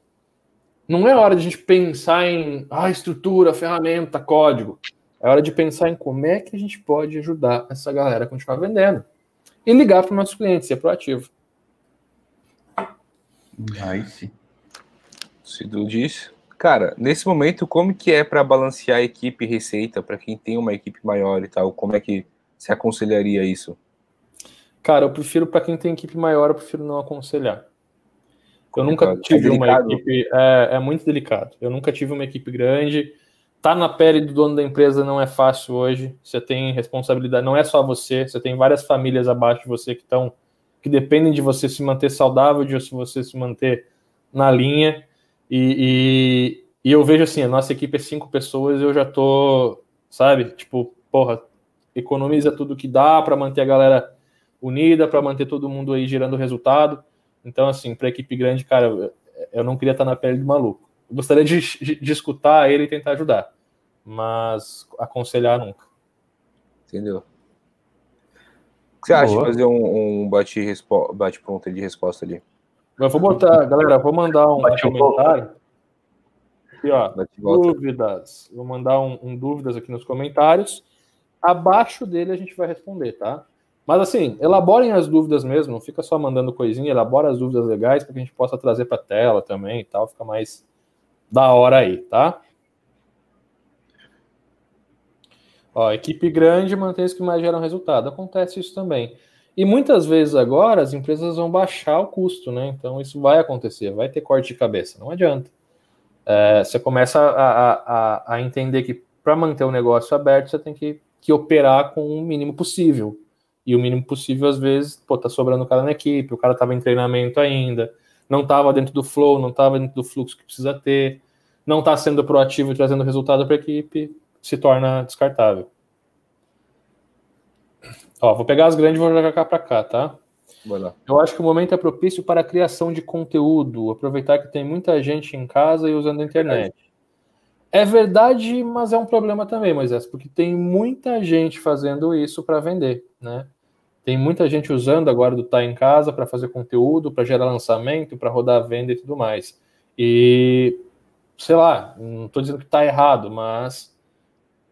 não é hora de a gente pensar em ah, estrutura, ferramenta, código. É hora de pensar em como é que a gente pode ajudar essa galera a continuar vendendo. E ligar para os nossos clientes, ser proativo. Nice. Cidu disse. Cara, nesse momento, como que é para balancear a equipe e receita para quem tem uma equipe maior e tal? Como é que se aconselharia isso? Cara, eu prefiro para quem tem equipe maior, eu prefiro não aconselhar. Eu nunca tive é uma equipe. É, é, muito delicado. Eu nunca tive uma equipe grande. Tá na pele do dono da empresa não é fácil hoje. Você tem responsabilidade, não é só você, você tem várias famílias abaixo de você que estão que dependem de você se manter saudável, de você se manter na linha. E, e, e eu vejo assim, a nossa equipe é cinco pessoas, eu já tô, sabe, tipo, porra, economiza tudo que dá para manter a galera unida, para manter todo mundo aí gerando resultado. Então, assim, para equipe grande, cara, eu não queria estar na pele do maluco. Eu gostaria de, de, de escutar ele e tentar ajudar, mas aconselhar nunca. Entendeu? O que você acha de fazer um, um bate-pronto bate de resposta ali? Eu vou botar, galera, vou mandar um bate comentário. Aqui, ó, dúvidas. Vou mandar um, um dúvidas aqui nos comentários. Abaixo dele a gente vai responder, tá? Mas assim, elaborem as dúvidas mesmo, não fica só mandando coisinha, elabora as dúvidas legais para que a gente possa trazer para a tela também e tal, fica mais da hora aí, tá? Ó, equipe grande mantém os que mais geram resultado. Acontece isso também. E muitas vezes agora as empresas vão baixar o custo, né? Então isso vai acontecer, vai ter corte de cabeça, não adianta. É, você começa a, a, a entender que para manter o negócio aberto você tem que, que operar com o mínimo possível e o mínimo possível, às vezes, pô, tá sobrando cara na equipe, o cara tava em treinamento ainda, não tava dentro do flow, não tava dentro do fluxo que precisa ter, não tá sendo proativo e trazendo resultado para a equipe, se torna descartável. Ó, vou pegar as grandes e vou jogar cá para cá, tá? Eu acho que o momento é propício para a criação de conteúdo, aproveitar que tem muita gente em casa e usando a internet. É verdade, mas é um problema também, Moisés, porque tem muita gente fazendo isso para vender, né? Tem muita gente usando agora do Tá em Casa para fazer conteúdo, para gerar lançamento, para rodar venda e tudo mais. E, sei lá, não estou dizendo que está errado, mas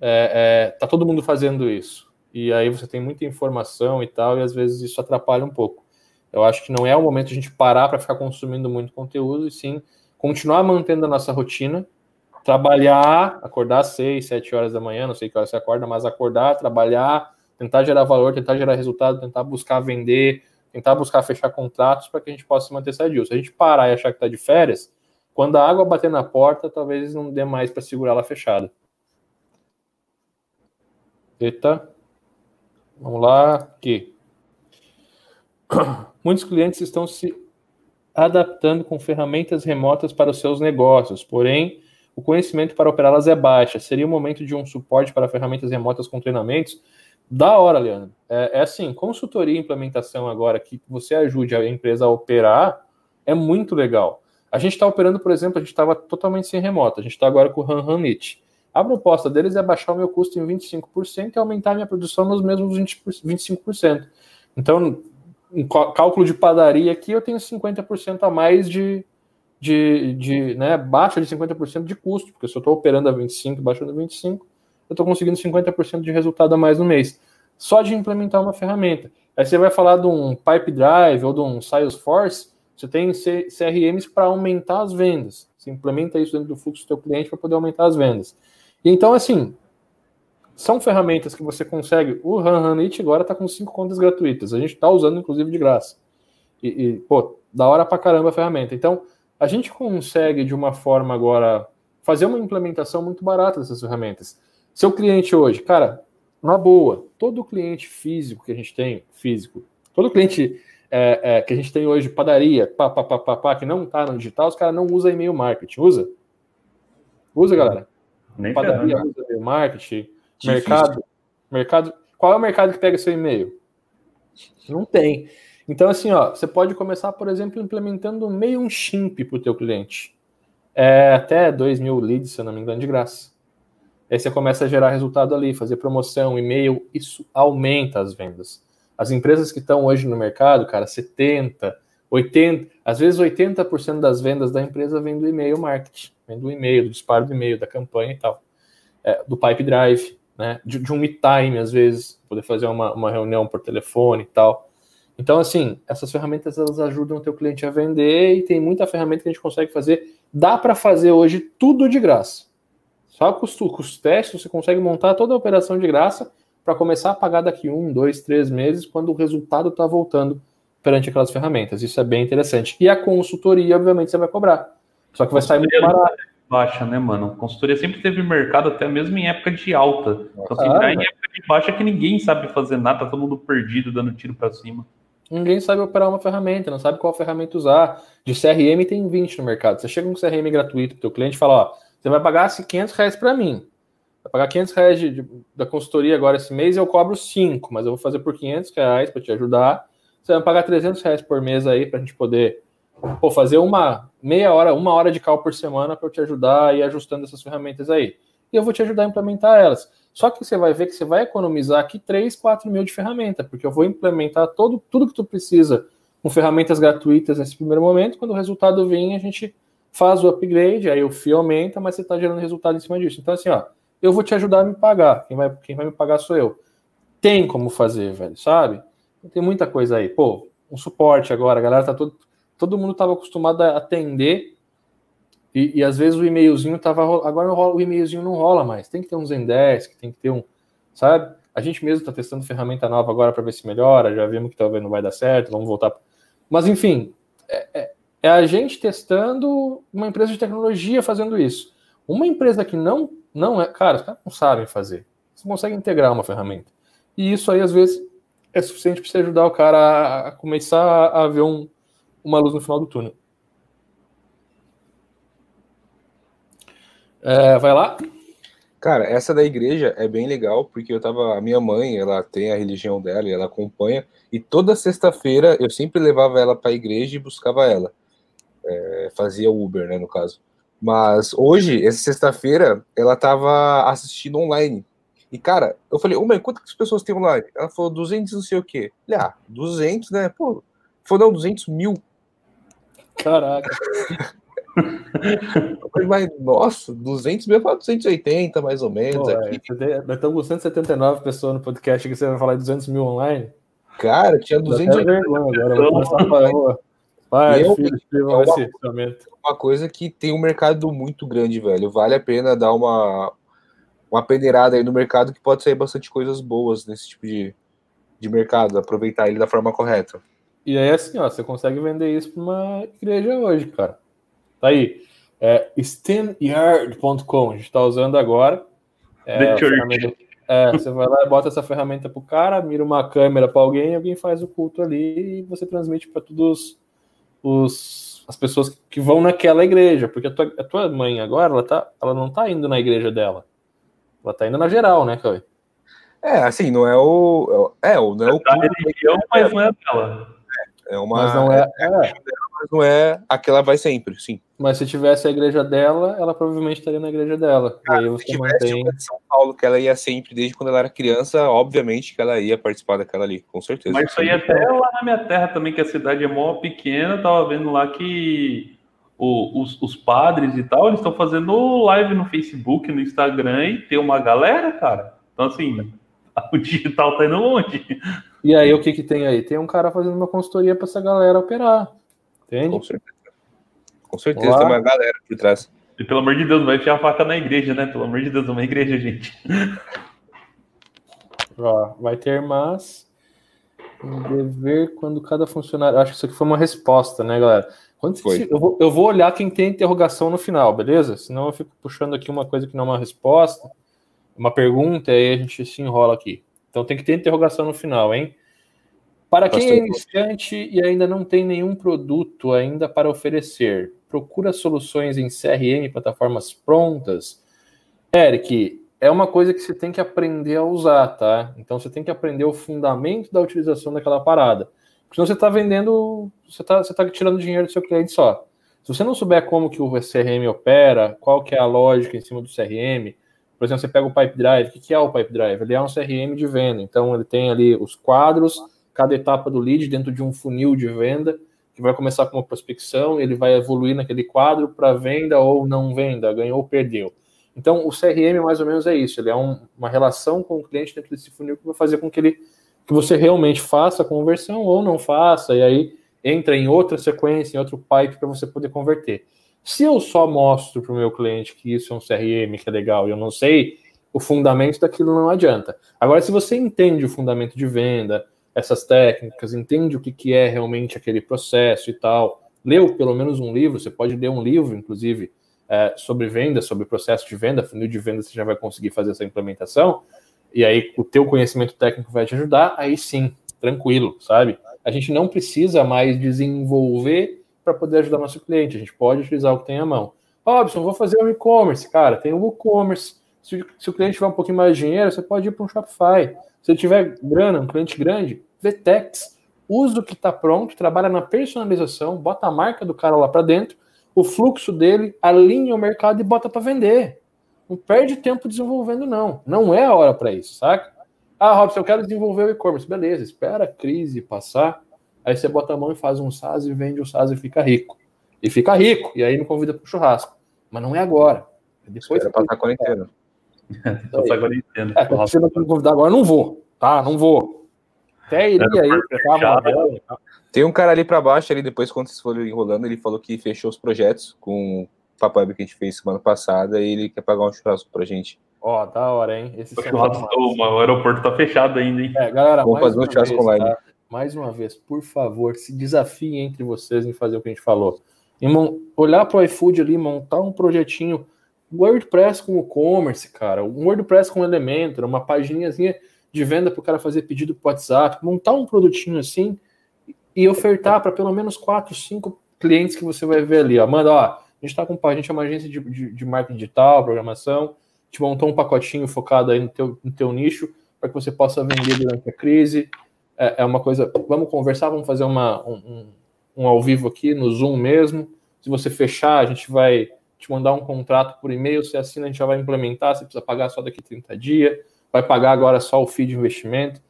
é, é, tá todo mundo fazendo isso. E aí você tem muita informação e tal, e às vezes isso atrapalha um pouco. Eu acho que não é o momento de a gente parar para ficar consumindo muito conteúdo, e sim continuar mantendo a nossa rotina, trabalhar, acordar às 6, 7 horas da manhã, não sei que hora você acorda, mas acordar, trabalhar, tentar gerar valor, tentar gerar resultado, tentar buscar vender, tentar buscar fechar contratos para que a gente possa se manter sadio. Se a gente parar e achar que está de férias, quando a água bater na porta, talvez não dê mais para segurar ela fechada. Eita. Vamos lá, aqui. *clears throat* Muitos clientes estão se adaptando com ferramentas remotas para os seus negócios, porém, o conhecimento para operá-las é baixa. Seria o momento de um suporte para ferramentas remotas com treinamentos? Da hora, Leandro. É, é assim, consultoria e implementação agora que você ajude a empresa a operar é muito legal. A gente está operando, por exemplo, a gente estava totalmente sem remoto, a gente está agora com o Han Meet. A proposta deles é baixar o meu custo em 25% e aumentar a minha produção nos mesmos 20, 25%. Então, em cálculo de padaria aqui, eu tenho 50% a mais de, de, de né, baixa de 50% de custo, porque se eu estou operando a 25, baixando a 25, eu estou conseguindo 50% de resultado a mais no mês. Só de implementar uma ferramenta. Aí você vai falar de um Pipe Drive ou de um Salesforce, você tem CRMs para aumentar as vendas. Você implementa isso dentro do fluxo do seu cliente para poder aumentar as vendas. E então, assim, são ferramentas que você consegue. O HunHunit agora está com cinco contas gratuitas. A gente está usando, inclusive, de graça. E, e, pô, da hora pra caramba a ferramenta. Então, a gente consegue, de uma forma agora, fazer uma implementação muito barata dessas ferramentas. Seu cliente hoje, cara, na boa, todo cliente físico que a gente tem, físico, todo cliente é, é, que a gente tem hoje, padaria, pá, pá, pá, pá, pá que não está no digital, os caras não usam e-mail marketing. Usa? Usa, galera? Nem padaria ferrando. usa marketing. Difícil. Mercado. Mercado. Qual é o mercado que pega seu e-mail? Não tem. Então, assim, ó, você pode começar, por exemplo, implementando meio um chimp para o teu cliente. É até 2 mil leads, se eu não me engano, de graça. Aí você começa a gerar resultado ali, fazer promoção, e-mail, isso aumenta as vendas. As empresas que estão hoje no mercado, cara, 70, 80, às vezes 80% das vendas da empresa vem do e-mail marketing, vem do e-mail, do disparo do e-mail, da campanha e tal, é, do pipe drive, né, de, de um meet time, às vezes, poder fazer uma, uma reunião por telefone e tal. Então, assim, essas ferramentas elas ajudam o teu cliente a vender e tem muita ferramenta que a gente consegue fazer. Dá para fazer hoje tudo de graça. Só com os, com os testes você consegue montar toda a operação de graça para começar a pagar daqui um, dois, três meses, quando o resultado está voltando perante aquelas ferramentas. Isso é bem interessante. E a consultoria, obviamente, você vai cobrar. Só que vai sair muito barato. Baixa, né, mano? A consultoria sempre teve mercado, até mesmo em época de alta. Então, assim, ah, em época de baixa que ninguém sabe fazer nada, tá todo mundo perdido, dando tiro para cima. Ninguém sabe operar uma ferramenta, não sabe qual ferramenta usar. De CRM tem 20 no mercado. Você chega com um CRM gratuito para o teu cliente e fala, ó, você vai pagar 500 reais para mim. Vai pagar 500 reais de, de, da consultoria agora esse mês, eu cobro 5, mas eu vou fazer por 500 reais para te ajudar. Você vai pagar 300 reais por mês aí para a gente poder pô, fazer uma meia hora, uma hora de cal por semana para eu te ajudar e ajustando essas ferramentas aí. E eu vou te ajudar a implementar elas. Só que você vai ver que você vai economizar aqui 3, 4 mil de ferramenta, porque eu vou implementar todo, tudo que tu precisa com ferramentas gratuitas nesse primeiro momento. Quando o resultado vem, a gente faz o upgrade, aí o fio aumenta, mas você está gerando resultado em cima disso. Então, assim, ó, eu vou te ajudar a me pagar. Quem vai, quem vai me pagar sou eu. Tem como fazer, velho, sabe? Tem muita coisa aí. Pô, um suporte agora, a galera tá todo. Todo mundo estava acostumado a atender. E, e, às vezes o e-mailzinho tava. Agora o e-mailzinho não rola mais. Tem que ter um Zendesk, tem que ter um. Sabe? A gente mesmo está testando ferramenta nova agora para ver se melhora. Já vimos que talvez não vai dar certo. Vamos voltar. Mas enfim, é, é, é a gente testando uma empresa de tecnologia fazendo isso. Uma empresa que não não é, cara, os caras não sabem fazer. Você consegue integrar uma ferramenta. E isso aí, às vezes, é suficiente para você ajudar o cara a, começar a ver um, uma luz no final do túnel. É, vai lá. Cara, essa da igreja é bem legal, porque eu tava. A minha mãe, ela tem a religião dela e ela acompanha, e toda sexta-feira eu sempre levava ela para a igreja e buscava ela. É, fazia Uber, né, no caso. Mas hoje, essa sexta-feira, ela tava assistindo online. E, cara, eu falei, ô, mãe, quantas pessoas tem online? Ela falou, 200 não sei o quê. Falei, ah, 200, né? Pô, falou, não, 200 mil. Caraca. mas, nossa, 200 mil, eu falo 280, mais ou menos. Pô, aqui. É, nós estamos com 179 pessoas no podcast que você vai falar de 200 mil online. Cara, tinha 280. Agora, vou começar a falar, Pai, eu, filho, filho, é uma, uma, coisa que tem um mercado muito grande, velho. Vale a pena dar uma, uma peneirada aí no mercado que pode sair bastante coisas boas nesse tipo de, de mercado, aproveitar ele da forma correta. E aí, assim, ó, você consegue vender isso para uma igreja hoje, cara. Tá aí. É steamyard.com, a gente está usando agora. É, é, você vai lá e bota essa ferramenta pro cara, mira uma câmera para alguém, alguém faz o culto ali e você transmite para todos os, as pessoas que vão naquela igreja, porque a tua, a tua mãe agora, ela, tá, ela não tá indo na igreja dela. Ela tá indo na geral, né, Cauê? É, assim, não é o. É, não é o. É religião, mas não é dela. É uma. Mas não é, é, é. mas não é a que ela vai sempre, sim. Mas se tivesse a igreja dela, ela provavelmente estaria na igreja dela. Ah, aí você se tivesse mantém... de São Paulo, que ela ia sempre, desde quando ela era criança, obviamente que ela ia participar daquela ali, com certeza. Mas isso aí até lá na minha terra também, que a cidade é mó pequena, tava vendo lá que o, os, os, padres e tal, eles estão fazendo live no Facebook, no Instagram e tem uma galera, cara. Então, assim, *laughs* o digital tá indo longe. E aí, o que que tem aí? Tem um cara fazendo uma consultoria para essa galera operar. Entende? Com certeza. Com certeza tem uma galera por trás. E pelo amor de Deus, não vai enfiar a faca na igreja, né? Pelo amor de Deus, uma igreja, gente. *laughs* Ó, vai ter mas dever quando cada funcionário. Acho que isso aqui foi uma resposta, né, galera? Quando se... eu, vou, eu vou olhar quem tem interrogação no final, beleza? Senão eu fico puxando aqui uma coisa que não é uma resposta, uma pergunta, e aí a gente se enrola aqui. Então tem que ter interrogação no final, hein? Para quem é iniciante e ainda não tem nenhum produto ainda para oferecer, procura soluções em CRM, plataformas prontas. Eric, é uma coisa que você tem que aprender a usar, tá? Então você tem que aprender o fundamento da utilização daquela parada. Porque senão você está vendendo, você está você tá tirando dinheiro do seu cliente só. Se você não souber como que o CRM opera, qual que é a lógica em cima do CRM, por exemplo, você pega o Pipe Drive, o que é o Pipe Drive? Ele é um CRM de venda, então ele tem ali os quadros, cada etapa do lead dentro de um funil de venda, que vai começar com uma prospecção, ele vai evoluir naquele quadro para venda ou não venda, ganhou ou perdeu. Então, o CRM mais ou menos é isso, ele é um, uma relação com o cliente dentro desse funil que vai fazer com que ele que você realmente faça a conversão ou não faça, e aí entra em outra sequência, em outro pipe para você poder converter. Se eu só mostro para o meu cliente que isso é um CRM, que é legal, e eu não sei o fundamento daquilo, não adianta. Agora, se você entende o fundamento de venda, essas técnicas, entende o que, que é realmente aquele processo e tal, leu pelo menos um livro, você pode ler um livro, inclusive, é, sobre venda, sobre processo de venda, funil de venda, você já vai conseguir fazer essa implementação, e aí o teu conhecimento técnico vai te ajudar, aí sim, tranquilo, sabe? A gente não precisa mais desenvolver para poder ajudar nosso cliente, a gente pode utilizar o que tem à mão. Robson, vou fazer um e-commerce, cara, tem o e-commerce, se, se, o cliente tiver um pouquinho mais de dinheiro, você pode ir para um Shopify, se tiver grana, um cliente grande, Vtex, usa o que está pronto, trabalha na personalização, bota a marca do cara lá para dentro, o fluxo dele, alinha o mercado e bota para vender. Não perde tempo desenvolvendo, não. Não é a hora para isso, saca? Ah, Robson, eu quero desenvolver o e-commerce. Beleza, espera a crise passar, aí você bota a mão e faz um SaaS e vende o SaaS e fica rico. E fica rico, e aí me convida para o churrasco. Mas não é agora. É depois Espera passar a quarentena. *laughs* Passar a quarentena. É, você não me convidar agora, não vou. Tá, não vou. Até iria aí, tá Tem um cara ali para baixo, ali depois, quando vocês foram enrolando, ele falou que fechou os projetos com o Papo Web que a gente fez semana passada e ele quer pagar um churrasco pra gente. Ó, oh, da hora, hein? Esse o, churrasco, o aeroporto tá fechado ainda, hein? É, galera, Vamos fazer um churrasco online. Tá? Mais uma vez, por favor, se desafiem entre vocês em fazer o que a gente falou. Em olhar pro iFood ali, montar um projetinho WordPress com e-commerce, cara, um WordPress com Elementor, uma pagininhazinha de venda para o cara fazer pedido para WhatsApp, montar um produtinho assim e ofertar para pelo menos quatro, cinco clientes que você vai ver ali. Ó. Manda, ó, a gente está com a gente é uma agência de, de, de marketing digital, programação, te montou um pacotinho focado aí no teu, no teu nicho para que você possa vender durante a crise. É, é, uma coisa, vamos conversar, vamos fazer uma, um, um, ao vivo aqui no Zoom mesmo. Se você fechar, a gente vai te mandar um contrato por e-mail, você assina, a gente já vai implementar, você precisa pagar só daqui 30 dias, vai pagar agora só o fee de investimento,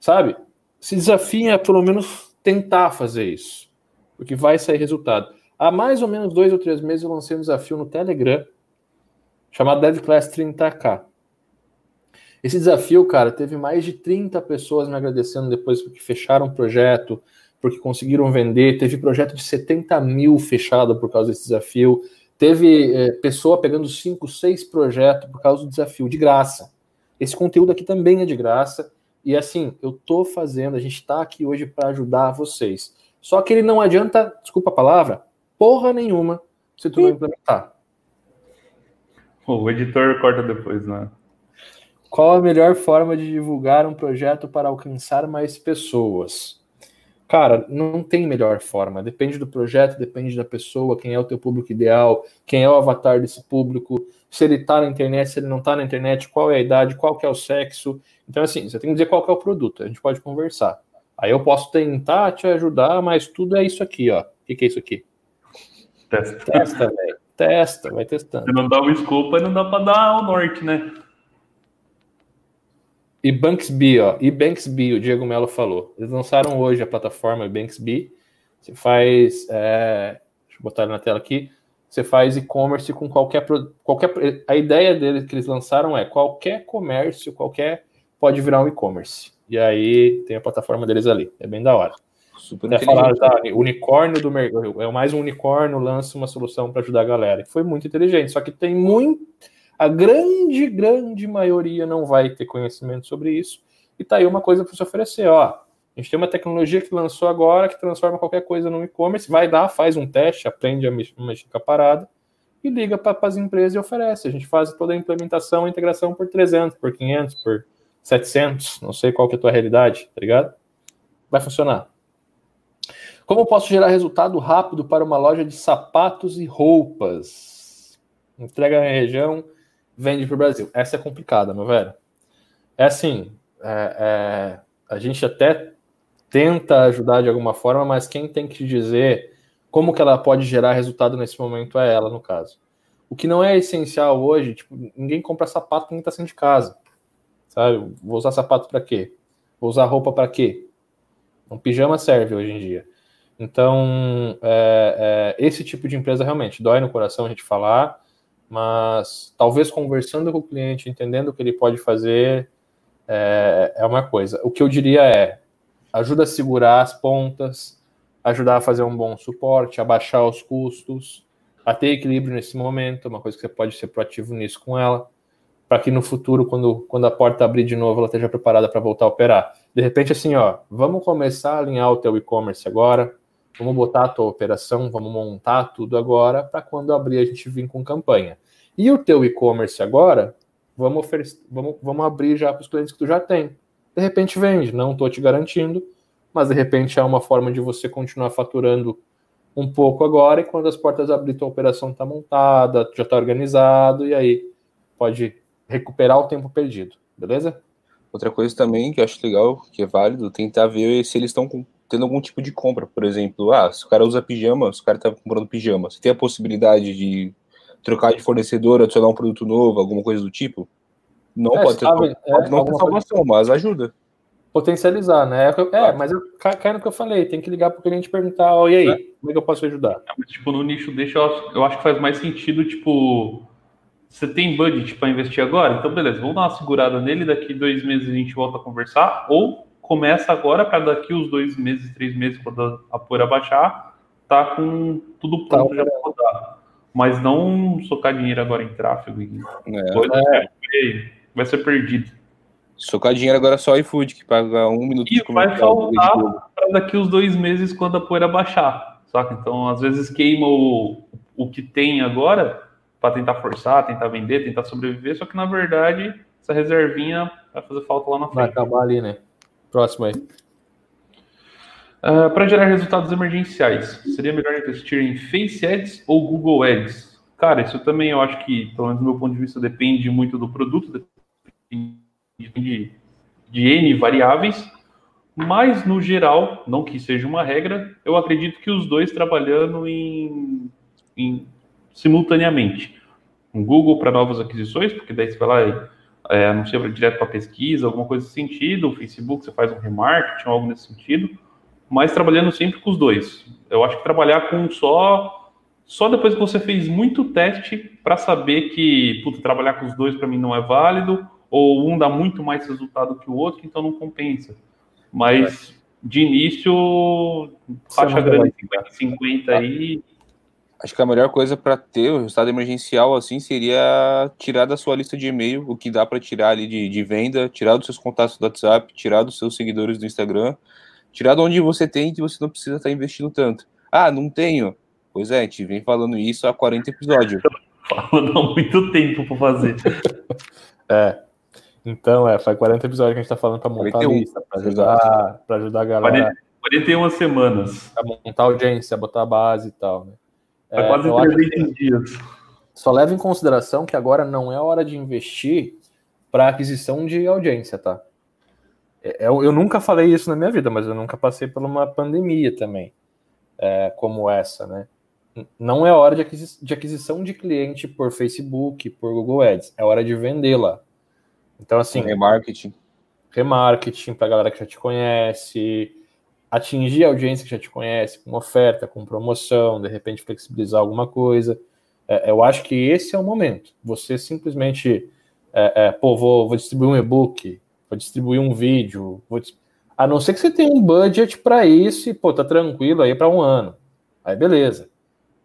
sabe? Se desafia a pelo menos tentar fazer isso, porque vai sair resultado. Há mais ou menos dois ou três meses eu lancei um desafio no Telegram, chamado Dev Class 30K. Esse desafio, cara, teve mais de 30 pessoas me agradecendo depois porque fecharam o projeto, porque conseguiram vender. Teve projeto de 70 mil fechado por causa desse desafio. Teve é, pessoa pegando cinco, seis projetos por causa do desafio, de graça. Esse conteúdo aqui também é de graça. E assim, eu tô fazendo, a gente está aqui hoje para ajudar vocês. Só que ele não adianta, desculpa a palavra, porra nenhuma se tu não implementar. O editor corta depois, né? Qual a melhor forma de divulgar um projeto para alcançar mais pessoas? Cara, não tem melhor forma. Depende do projeto, depende da pessoa, quem é o teu público ideal, quem é o avatar desse público, se ele tá na internet, se ele não tá na internet, qual é a idade, qual que é o sexo. Então, assim, você tem que dizer qual que é o produto. A gente pode conversar. Aí eu posso tentar te ajudar, mas tudo é isso aqui, ó. O que, que é isso aqui? Testa. Testa, velho. Testa, vai testando. Se não dá uma desculpa, não dá para dar o norte, né? E Banksby, ó, e Banksby, o Diego Melo falou. Eles lançaram hoje a plataforma Banksby. Você faz. É, deixa eu botar na tela aqui. você faz e-commerce com qualquer, qualquer. A ideia deles que eles lançaram é qualquer comércio, qualquer pode virar um e-commerce. E aí tem a plataforma deles ali. É bem da hora. Super Até falaram, tá, unicórnio do mercado, é mais um unicórnio, lança uma solução para ajudar a galera. E foi muito inteligente, só que tem muito. A grande, grande maioria não vai ter conhecimento sobre isso. E tá aí uma coisa para se oferecer, ó. A gente tem uma tecnologia que lançou agora que transforma qualquer coisa no e-commerce, vai lá, faz um teste, aprende a mexer, com a parada e liga para as empresas e oferece. A gente faz toda a implementação, a integração por 300, por 500, por 700, não sei qual que é a tua realidade, tá ligado? Vai funcionar. Como posso gerar resultado rápido para uma loja de sapatos e roupas? Entrega na região, vende para o Brasil. Essa é complicada, meu velho. É assim, é, é, a gente até tenta ajudar de alguma forma, mas quem tem que dizer como que ela pode gerar resultado nesse momento é ela, no caso. O que não é essencial hoje, tipo, ninguém compra sapato quem está saindo de casa. Sabe? Vou usar sapato para quê? Vou usar roupa para quê? Um pijama serve hoje em dia. Então, é, é, esse tipo de empresa realmente dói no coração a gente falar, mas talvez conversando com o cliente, entendendo o que ele pode fazer, é, é uma coisa. O que eu diria é: ajuda a segurar as pontas, ajudar a fazer um bom suporte, a baixar os custos, a ter equilíbrio nesse momento, uma coisa que você pode ser proativo nisso com ela para que no futuro, quando, quando a porta abrir de novo, ela esteja preparada para voltar a operar. De repente, assim, ó, vamos começar a alinhar o teu e-commerce agora, vamos botar a tua operação, vamos montar tudo agora, para quando abrir a gente vir com campanha. E o teu e-commerce agora, vamos, vamos, vamos abrir já para os clientes que tu já tem. De repente vende, não estou te garantindo, mas de repente é uma forma de você continuar faturando um pouco agora, e quando as portas abrir, tua operação está montada, já está organizado, e aí pode recuperar o tempo perdido, beleza? Outra coisa também que eu acho legal, que é válido, tentar ver se eles estão tendo algum tipo de compra, por exemplo, ah, se o cara usa pijama, se o cara tá comprando pijama, você tem a possibilidade de trocar de fornecedor, adicionar um produto novo, alguma coisa do tipo? Não é, pode ter, sabe, pode é, não ter salvação, coisa... mas ajuda. Potencializar, né? É, é mas eu caio no que eu falei, tem que ligar para o cliente perguntar, oh, e aí, é. como é que eu posso ajudar? É, mas, tipo, no nicho deixa, eu acho que faz mais sentido, tipo, você tem budget para investir agora? Então, beleza, vamos dar uma segurada nele, daqui dois meses a gente volta a conversar, ou começa agora para daqui os dois meses, três meses, quando a poeira baixar, tá com tudo pronto tá, já para rodar. Mas não socar dinheiro agora em tráfego. É. é. Vai ser perdido. Socar dinheiro agora só iFood, que paga um minuto e de vai faltar para daqui os dois meses, quando a poeira baixar. Saca? Então, às vezes queima o, o que tem agora para tentar forçar, tentar vender, tentar sobreviver, só que na verdade essa reservinha vai fazer falta lá na frente. Vai acabar ali, né? Próximo aí. Uh, para gerar resultados emergenciais, seria melhor investir em Face Ads ou Google Ads? Cara, isso também eu acho que, pelo menos do meu ponto de vista, depende muito do produto, depende de, de N variáveis, mas no geral, não que seja uma regra, eu acredito que os dois trabalhando em, em simultaneamente. Um Google para novas aquisições, porque daí você vai lá é, anuncia direto para pesquisa, alguma coisa nesse sentido. O Facebook você faz um remarketing, algo nesse sentido. Mas trabalhando sempre com os dois. Eu acho que trabalhar com só só depois que você fez muito teste para saber que puta, trabalhar com os dois para mim não é válido ou um dá muito mais resultado que o outro, então não compensa. Mas de início, faixa grande 50, 50 aí Acho que a melhor coisa para ter o resultado emergencial assim seria tirar da sua lista de e-mail o que dá para tirar ali de, de, venda, tirar dos seus contatos do WhatsApp, tirar dos seus seguidores do Instagram, tirar de onde você tem que você não precisa estar tá investindo tanto. Ah, não tenho. Pois é, a gente vem falando isso há 40 episódios. *laughs* Falando há muito tempo para fazer. *laughs* é. Então, é, faz 40 episódios que a gente está falando para montar 41, a lista, para ajudar, ajudar a galera. 41 semanas. Para montar a audiência, botar a base e tal, né? É, é quase 300 dias. Só leva em consideração que agora não é hora de investir para aquisição de audiência, tá? É, é, eu, eu, nunca falei isso na minha vida, mas eu nunca passei por uma pandemia também, é, como essa, né? Não é hora de, aquisi de aquisição de cliente por Facebook, por Google Ads, é hora de vendê-la. Então, assim. Remarketing. Remarketing para galera que já te conhece, atingir a audiência que já te conhece, com oferta, com promoção, de repente flexibilizar alguma coisa. É, eu acho que esse é o momento. Você simplesmente, é, é, pô, vou, vou, distribuir um e-book, vou distribuir um vídeo, vou, a não ser que você tenha um budget para isso e, pô, tá tranquilo aí para um ano. Aí beleza.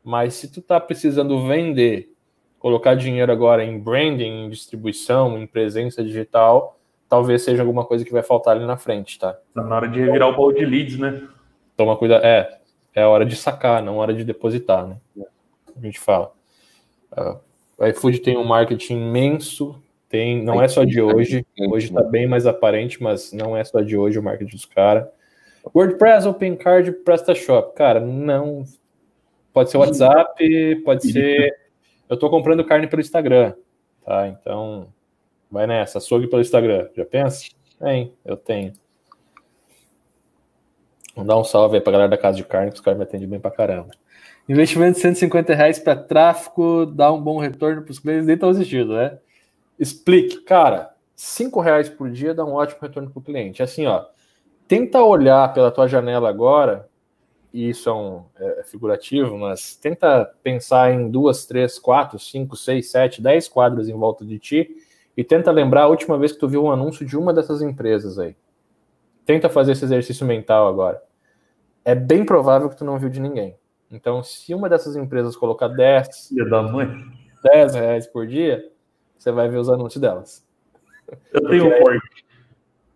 Mas se tu tá precisando vender, colocar dinheiro agora em branding, em distribuição, em presença digital, talvez seja alguma coisa que vai faltar ali na frente, tá? Tá na hora de revirar o balde de leads, né? Toma cuidado. É, é hora de sacar, não hora de depositar, né? A gente fala. Uh, o iFood tem um marketing imenso, tem, não é só de hoje, hoje está bem mais aparente, mas não é só de hoje o marketing dos caras. WordPress, OpenCard, PrestaShop, cara, não. Pode ser WhatsApp, pode ser. Eu estou comprando carne pelo Instagram, tá? Então, vai nessa, açougue pelo Instagram. Já pensa? Tem, eu tenho. Vou dar um salve aí pra galera da Casa de Carne, que os caras me atendem bem pra caramba. Investimento de 150 reais para tráfico, dá um bom retorno para os clientes, nem estão assistindo, né? Explique, cara, 5 reais por dia dá um ótimo retorno para o cliente. Assim, ó, tenta olhar pela tua janela agora, e isso é, um, é figurativo, mas tenta pensar em duas, três, quatro, cinco, seis, sete, dez quadros em volta de ti e tenta lembrar a última vez que tu viu um anúncio de uma dessas empresas aí. Tenta fazer esse exercício mental agora. É bem provável que tu não viu de ninguém. Então, se uma dessas empresas colocar 10, Dia da mãe. 10 reais por dia, você vai ver os anúncios delas. Eu tenho um forte.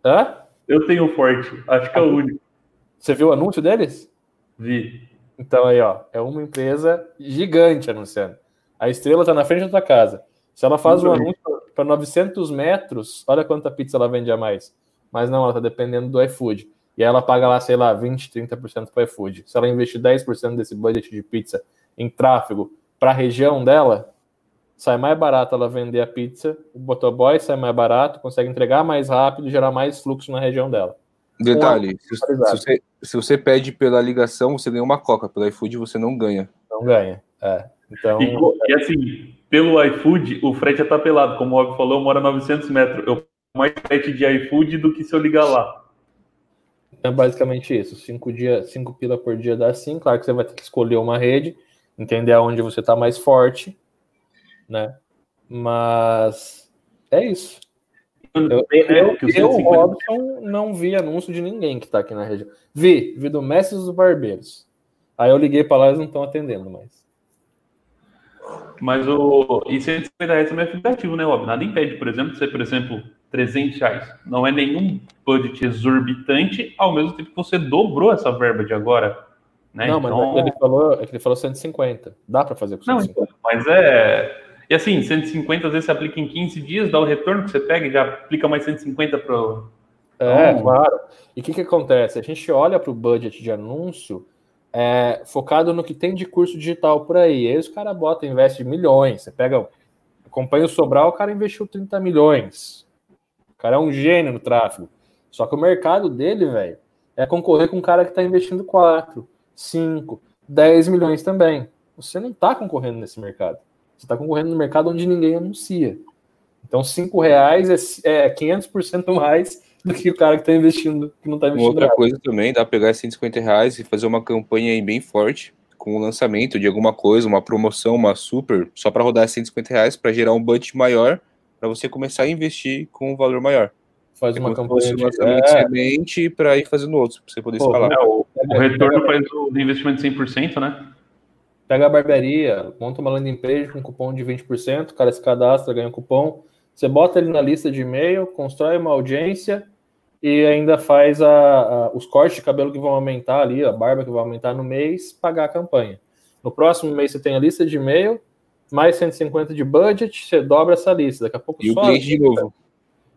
Hã? Eu tenho um forte. Acho que é o único. Você viu o anúncio deles? Vi. Então aí, ó, é uma empresa gigante anunciando. A estrela tá na frente da tua casa. Se ela faz um anúncio para 900 metros, olha quanta pizza ela vende a mais. Mas não, ela tá dependendo do iFood. E aí ela paga lá, sei lá, 20, 30% para o iFood. Se ela investir 10% desse budget de pizza em tráfego para a região dela, sai mais barato ela vender a pizza, o motoboy sai mais barato, consegue entregar mais rápido e gerar mais fluxo na região dela. Detalhe, se, se, você, se você pede pela ligação, você ganha uma coca. Pelo iFood você não ganha. Não ganha, é. Então, e, e assim, pelo iFood, o frete é tapelado. Como o Bob falou, mora 900 metros. Eu mais frete de iFood do que se eu ligar lá. É basicamente isso. Cinco, dia, cinco pila por dia dá sim. Claro que você vai ter que escolher uma rede, entender aonde você está mais forte, né? Mas é isso. Eu, eu, eu Robson, não vi anúncio de ninguém que está aqui na região. Vi, vi do Mestre dos Barbeiros. Aí eu liguei para lá, eles não estão atendendo mais. Mas o. E 150 reais também é aplicativo, né, Rob? Nada impede, por exemplo, você, por exemplo, 300 reais. Não é nenhum budget exorbitante, ao mesmo tempo que você dobrou essa verba de agora. Né? Não, então... mas ele falou, é que ele falou 150. Dá para fazer com 150. Não, então, mas é. E assim, 150 às vezes você aplica em 15 dias, dá o retorno que você pega e já aplica mais 150 para. É, então... claro. E o que, que acontece? A gente olha para o budget de anúncio é, focado no que tem de curso digital por aí. Aí os caras botam, investe milhões. Você pega, acompanha o Sobral, o cara investiu 30 milhões cara é um gênio no tráfego. Só que o mercado dele, velho, é concorrer com um cara que está investindo 4, 5, 10 milhões também. Você não está concorrendo nesse mercado. Você está concorrendo no mercado onde ninguém anuncia. Então, 5 reais é, é 500% mais do que o cara que está investindo, que não está investindo. Outra nada. coisa também, dá para pegar 150 reais e fazer uma campanha aí bem forte com o lançamento de alguma coisa, uma promoção, uma super, só para rodar 150 reais para gerar um budget maior para você começar a investir com um valor maior. Faz uma campanha de lançamento é. semente para ir fazendo outros, para você poder Pô, escalar. É, o, o, retorno faz o investimento 100%, né? Pega a barbearia, monta uma landing page com cupom de 20%, o cara se cadastra, ganha um cupom, você bota ele na lista de e-mail, constrói uma audiência e ainda faz a, a, os cortes de cabelo que vão aumentar ali, a barba que vai aumentar no mês, pagar a campanha. No próximo mês você tem a lista de e-mail, mais 150 de budget, você dobra essa lista. Daqui a pouco e só. E de novo.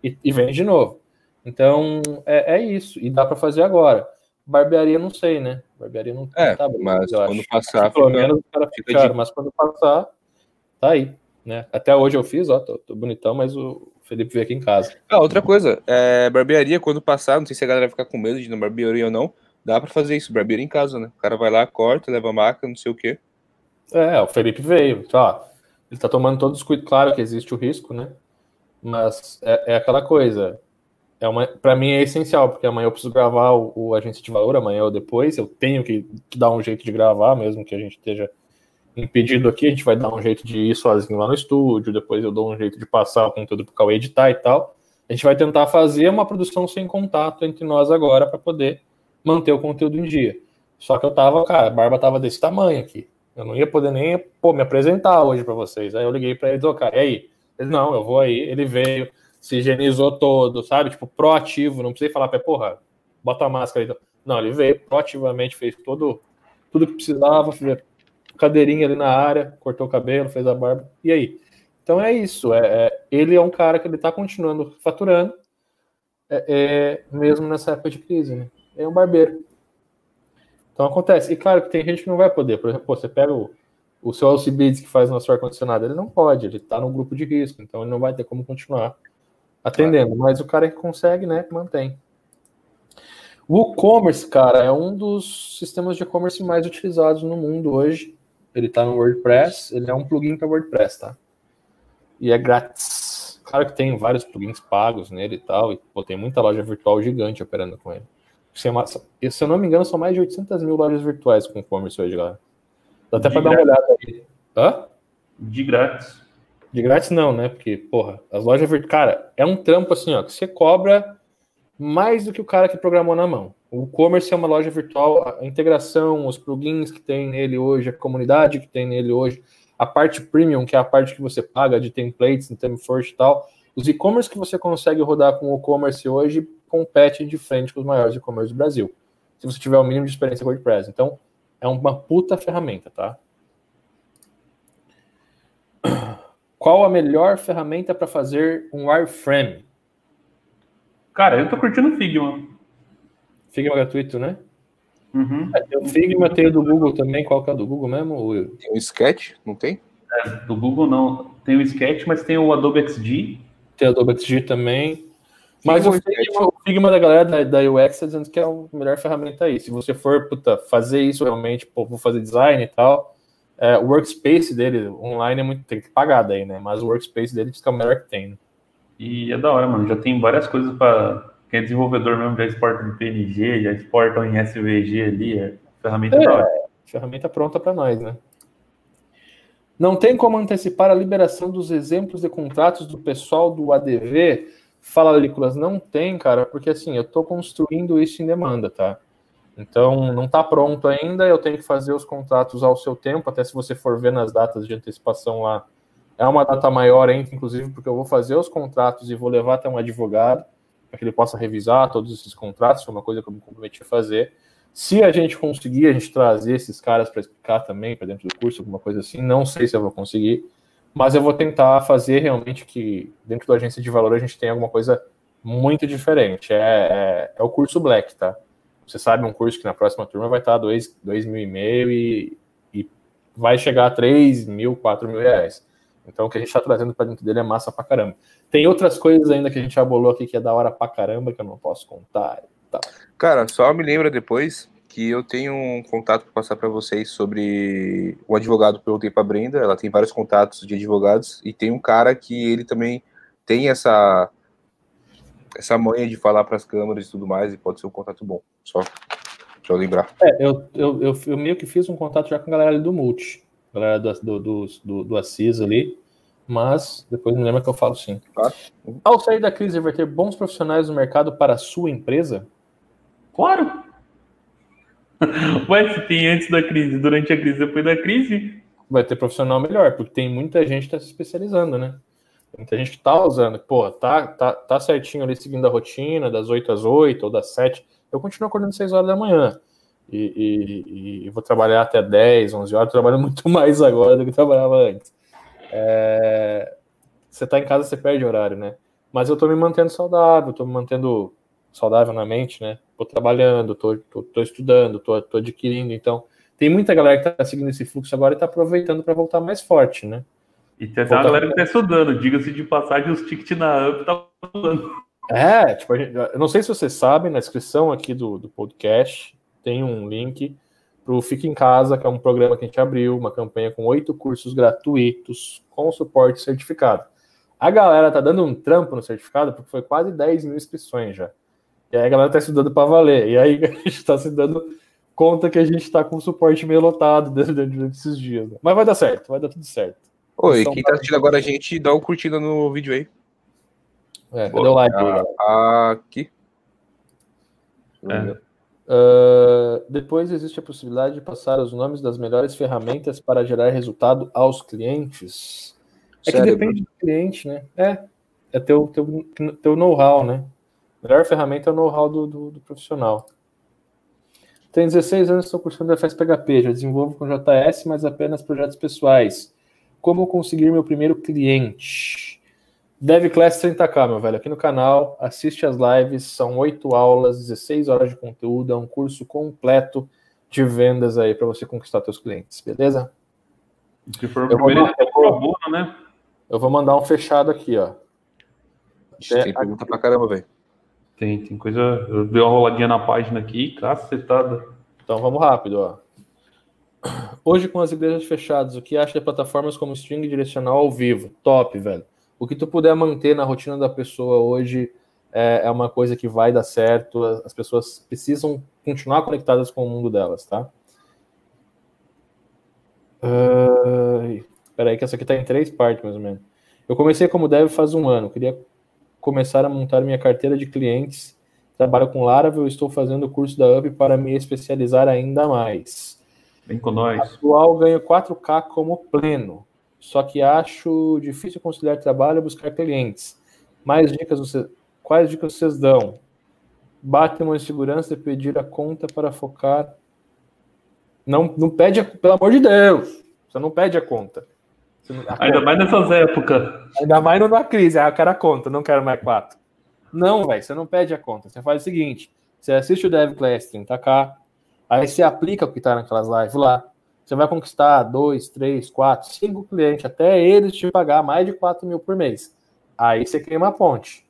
E, e vende de novo. Então, é, é isso. E dá para fazer agora. Barbearia, não sei, né? Barbearia não é, tá bom, mas quando acho. passar. Pelo fica, menos o cara fica caro, de... mas quando passar, tá aí. Né? Até hoje eu fiz, ó, tô, tô, bonitão, mas o Felipe veio aqui em casa. Ah, outra coisa, é, barbearia, quando passar, não sei se a galera vai ficar com medo de ir na barbearia ou não, dá para fazer isso, barbearia em casa, né? O cara vai lá, corta, leva a maca, não sei o quê. É, o Felipe veio, tá? Ele tá tomando todos os cuidados, claro que existe o risco, né? Mas é, é aquela coisa. É uma, para mim é essencial, porque amanhã eu preciso gravar o, o agência de valor, amanhã ou depois, eu tenho que, que, dar um jeito de gravar, mesmo que a gente esteja impedido aqui, a gente vai dar um jeito de ir sozinho lá no estúdio, depois eu dou um jeito de passar o conteúdo para o Cauê editar e tal. A gente vai tentar fazer uma produção sem contato entre nós agora para poder manter o conteúdo em dia. Só que eu tava, cara, a barba tava desse tamanho aqui. Eu não ia poder nem pô, me apresentar hoje para vocês. Aí eu liguei para ele, oh, cara, e aí? Ele, não, eu vou aí. Ele veio, se higienizou todo, sabe? Tipo, proativo, não precisei falar para porra, bota a máscara aí. Não, ele veio proativamente, fez todo, tudo que precisava, cadeirinha ali na área, cortou o cabelo, fez a barba. E aí? Então é isso. É, é ele é um cara que ele está continuando faturando, é, é, mesmo nessa época de crise, né? É um barbeiro. Então acontece. E claro que tem gente que não vai poder. Por exemplo, você pega o, o seu Alcibiades que faz nosso ar-condicionado, ele não pode, ele está no grupo de risco, então ele não vai ter como continuar atendendo. Claro. Mas o cara que consegue, né, mantém. O WooCommerce, cara, é um dos sistemas de e-commerce mais utilizados no mundo hoje. Ele está no WordPress, ele é um plugin para WordPress, tá? e é grátis. Claro que tem vários plugins pagos nele e tal, e pô, tem muita loja virtual gigante operando com ele. Se eu não me engano, são mais de 800 mil lojas virtuais com e-commerce hoje, galera. Dá até para dar uma olhada aí. Hã? De grátis. De grátis não, né? Porque, porra, as lojas virtuais. Cara, é um trampo assim, ó, que você cobra mais do que o cara que programou na mão. O e-commerce é uma loja virtual, a integração, os plugins que tem nele hoje, a comunidade que tem nele hoje, a parte premium, que é a parte que você paga de templates, first e tal, os e-commerce que você consegue rodar com o e-commerce hoje compete de frente com os maiores e-commerce do Brasil. Se você tiver o mínimo de experiência com WordPress. Então, é uma puta ferramenta, tá? Qual a melhor ferramenta para fazer um wireframe? Cara, eu tô curtindo o Figma. Figma é gratuito, né? Uhum. É, tem o Figma, tem o do Google também. Qual que é o do Google mesmo? Tem o Sketch, não tem? É, do Google não. Tem o Sketch, mas tem o Adobe XD. Tem o Adobe XD também. Mas o Figma, o Figma, da galera da, da UX está dizendo que é a melhor ferramenta aí. Se você for puta, fazer isso realmente, pô, vou fazer design e tal, é, o workspace dele online é muito. Tem que pagar daí, né? Mas o workspace dele diz que é o melhor que tem. Né? E é da hora, mano. Já tem várias coisas para quem é desenvolvedor mesmo já exporta em PNG, já exportam em SVG ali, é ferramenta é, da ferramenta pronta para nós, né? Não tem como antecipar a liberação dos exemplos de contratos do pessoal do ADV? Fala, Nicolas, não tem, cara, porque assim, eu estou construindo isso em demanda, tá? Então, não está pronto ainda, eu tenho que fazer os contratos ao seu tempo, até se você for ver nas datas de antecipação lá, é uma data maior ainda, inclusive, porque eu vou fazer os contratos e vou levar até um advogado, para que ele possa revisar todos esses contratos, foi uma coisa que eu me comprometi a fazer. Se a gente conseguir, a gente trazer esses caras para explicar também para dentro do curso, alguma coisa assim, não sei se eu vou conseguir, mas eu vou tentar fazer realmente que dentro da agência de valor a gente tenha alguma coisa muito diferente. É, é, é o curso Black, tá? Você sabe um curso que na próxima turma vai estar dois, dois mil e meio e, e vai chegar a três mil, quatro mil reais. Então o que a gente está trazendo para dentro dele é massa pra caramba. Tem outras coisas ainda que a gente abolou aqui que é da hora pra caramba, que eu não posso contar. Cara, só me lembra depois que eu tenho um contato para passar para vocês sobre o advogado perguntei para Brenda, ela tem vários contatos de advogados e tem um cara que ele também tem essa essa manha de falar para as câmaras e tudo mais e pode ser um contato bom. Só eu lembrar. É, eu, eu, eu, eu, meio que fiz um contato já com a galera ali do Multi, galera do, do, do, do, do Assis ali mas depois me lembra que eu falo sim. Claro. Ao sair da crise, vai ter bons profissionais no mercado para a sua empresa? Claro! *laughs* Ué, se tem antes da crise, durante a crise, depois da crise. Vai ter profissional melhor, porque tem muita gente que está se especializando, né? Muita gente que está usando, pô, tá, tá, tá certinho ali seguindo a rotina, das 8 às 8 ou das 7. Eu continuo acordando às 6 horas da manhã. E, e, e vou trabalhar até 10, 11 horas. Trabalho *laughs* muito mais agora do que trabalhava antes. É, você tá em casa, você perde horário, né? Mas eu tô me mantendo saudável, tô me mantendo saudável na mente, né? Tô trabalhando, tô estudando, tô, tô, adquirindo. Então, tem muita galera que tá seguindo esse fluxo agora e tá aproveitando para voltar mais forte, né? E tem até uma galera que tá estudando, diga-se de passagem, os tickets na UP tá falando. É, tipo, gente, eu não sei se vocês sabem, na descrição aqui do, do podcast tem um link para o Fique em Casa, que é um programa que a gente abriu, uma campanha com oito cursos gratuitos com suporte certificado. A galera tá dando um trampo no certificado porque foi quase 10 mil inscrições já. E aí a galera tá estudando para valer. E aí *laughs* a gente está se dando conta que a gente tá com o suporte meio lotado *laughs* durante esses dias. Né? Mas vai dar certo, vai dar tudo certo. Oi, então, quem tá assistindo agora a gente, dá uma curtida no vídeo aí. É, cadê o like? Ah, aqui. É. Uh, depois existe a possibilidade de passar os nomes das melhores ferramentas para gerar resultado aos clientes. É que depende do cliente, né? É, é teu, teu, teu know-how, né? A melhor ferramenta é o know-how do, do, do, profissional. Tenho 16 anos, estou cursando FSPHP, já desenvolvo com JS, mas apenas projetos pessoais. Como conseguir meu primeiro cliente? DevClass 30k, meu velho, aqui no canal, assiste as lives, são 8 aulas, 16 horas de conteúdo, é um curso completo de vendas aí para você conquistar seus clientes, beleza? Se for eu, vou, eu, vou, né? eu vou mandar um fechado aqui, ó. tem pergunta pra caramba, velho. Tem, tem coisa. Eu dei uma roladinha na página aqui, cacetada. Então vamos rápido, ó. Hoje, com as igrejas fechadas, o que acha de plataformas como string direcional ao vivo? Top, velho o que tu puder manter na rotina da pessoa hoje é, é uma coisa que vai dar certo. As pessoas precisam continuar conectadas com o mundo delas, tá? Uh, peraí, que essa aqui tá em três partes, mais ou menos. Eu comecei como dev faz um ano. Queria começar a montar minha carteira de clientes. Trabalho com Laravel, estou fazendo o curso da UP para me especializar ainda mais. Vem com nós. Atual ganho 4K como pleno só que acho difícil conciliar trabalho e buscar clientes. Mais dicas quais dicas vocês dão? Bate uma insegurança e pedir a conta para focar. Não, não pede, a, pelo amor de Deus, você não pede a conta. A Ainda conta. mais nessas épocas. Ainda mais numa crise. Ah, eu quero a conta, não quero mais quatro. Não, velho, você não pede a conta. Você faz o seguinte: você assiste o Dev Class 30K, aí você aplica o que está naquelas lives lá. Você vai conquistar dois, três, quatro, cinco clientes, até eles te pagar mais de 4 mil por mês. Aí você queima a ponte.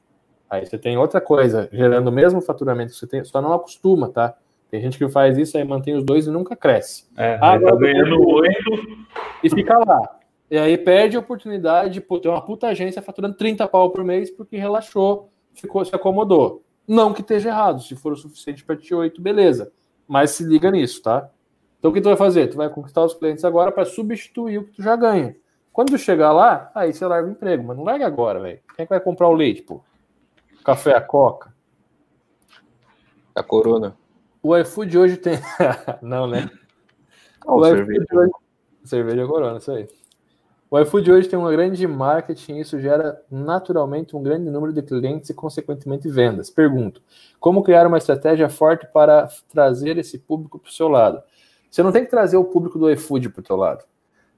Aí você tem outra coisa, gerando o mesmo faturamento que você tem, só não acostuma, tá? Tem gente que faz isso aí, mantém os dois e nunca cresce. É, ah, agora tá ganhando oito e fica lá. E aí perde a oportunidade de ter uma puta agência faturando 30 pau por mês porque relaxou, ficou, se acomodou. Não que esteja errado, se for o suficiente para ti oito, beleza. Mas se liga nisso, tá? Então o que tu vai fazer? Tu vai conquistar os clientes agora para substituir o que tu já ganha. Quando tu chegar lá, aí você larga o emprego, mas não larga agora, velho. Quem é que vai comprar o leite, pô? O café, a coca? A corona. O iFood hoje tem. *laughs* não, né? Oh, o cerveja. Hoje... Cerveja corona, isso aí. O iFood hoje tem uma grande marketing e isso gera naturalmente um grande número de clientes e, consequentemente, vendas. Pergunto: como criar uma estratégia forte para trazer esse público para o seu lado? Você não tem que trazer o público do iFood para o teu lado.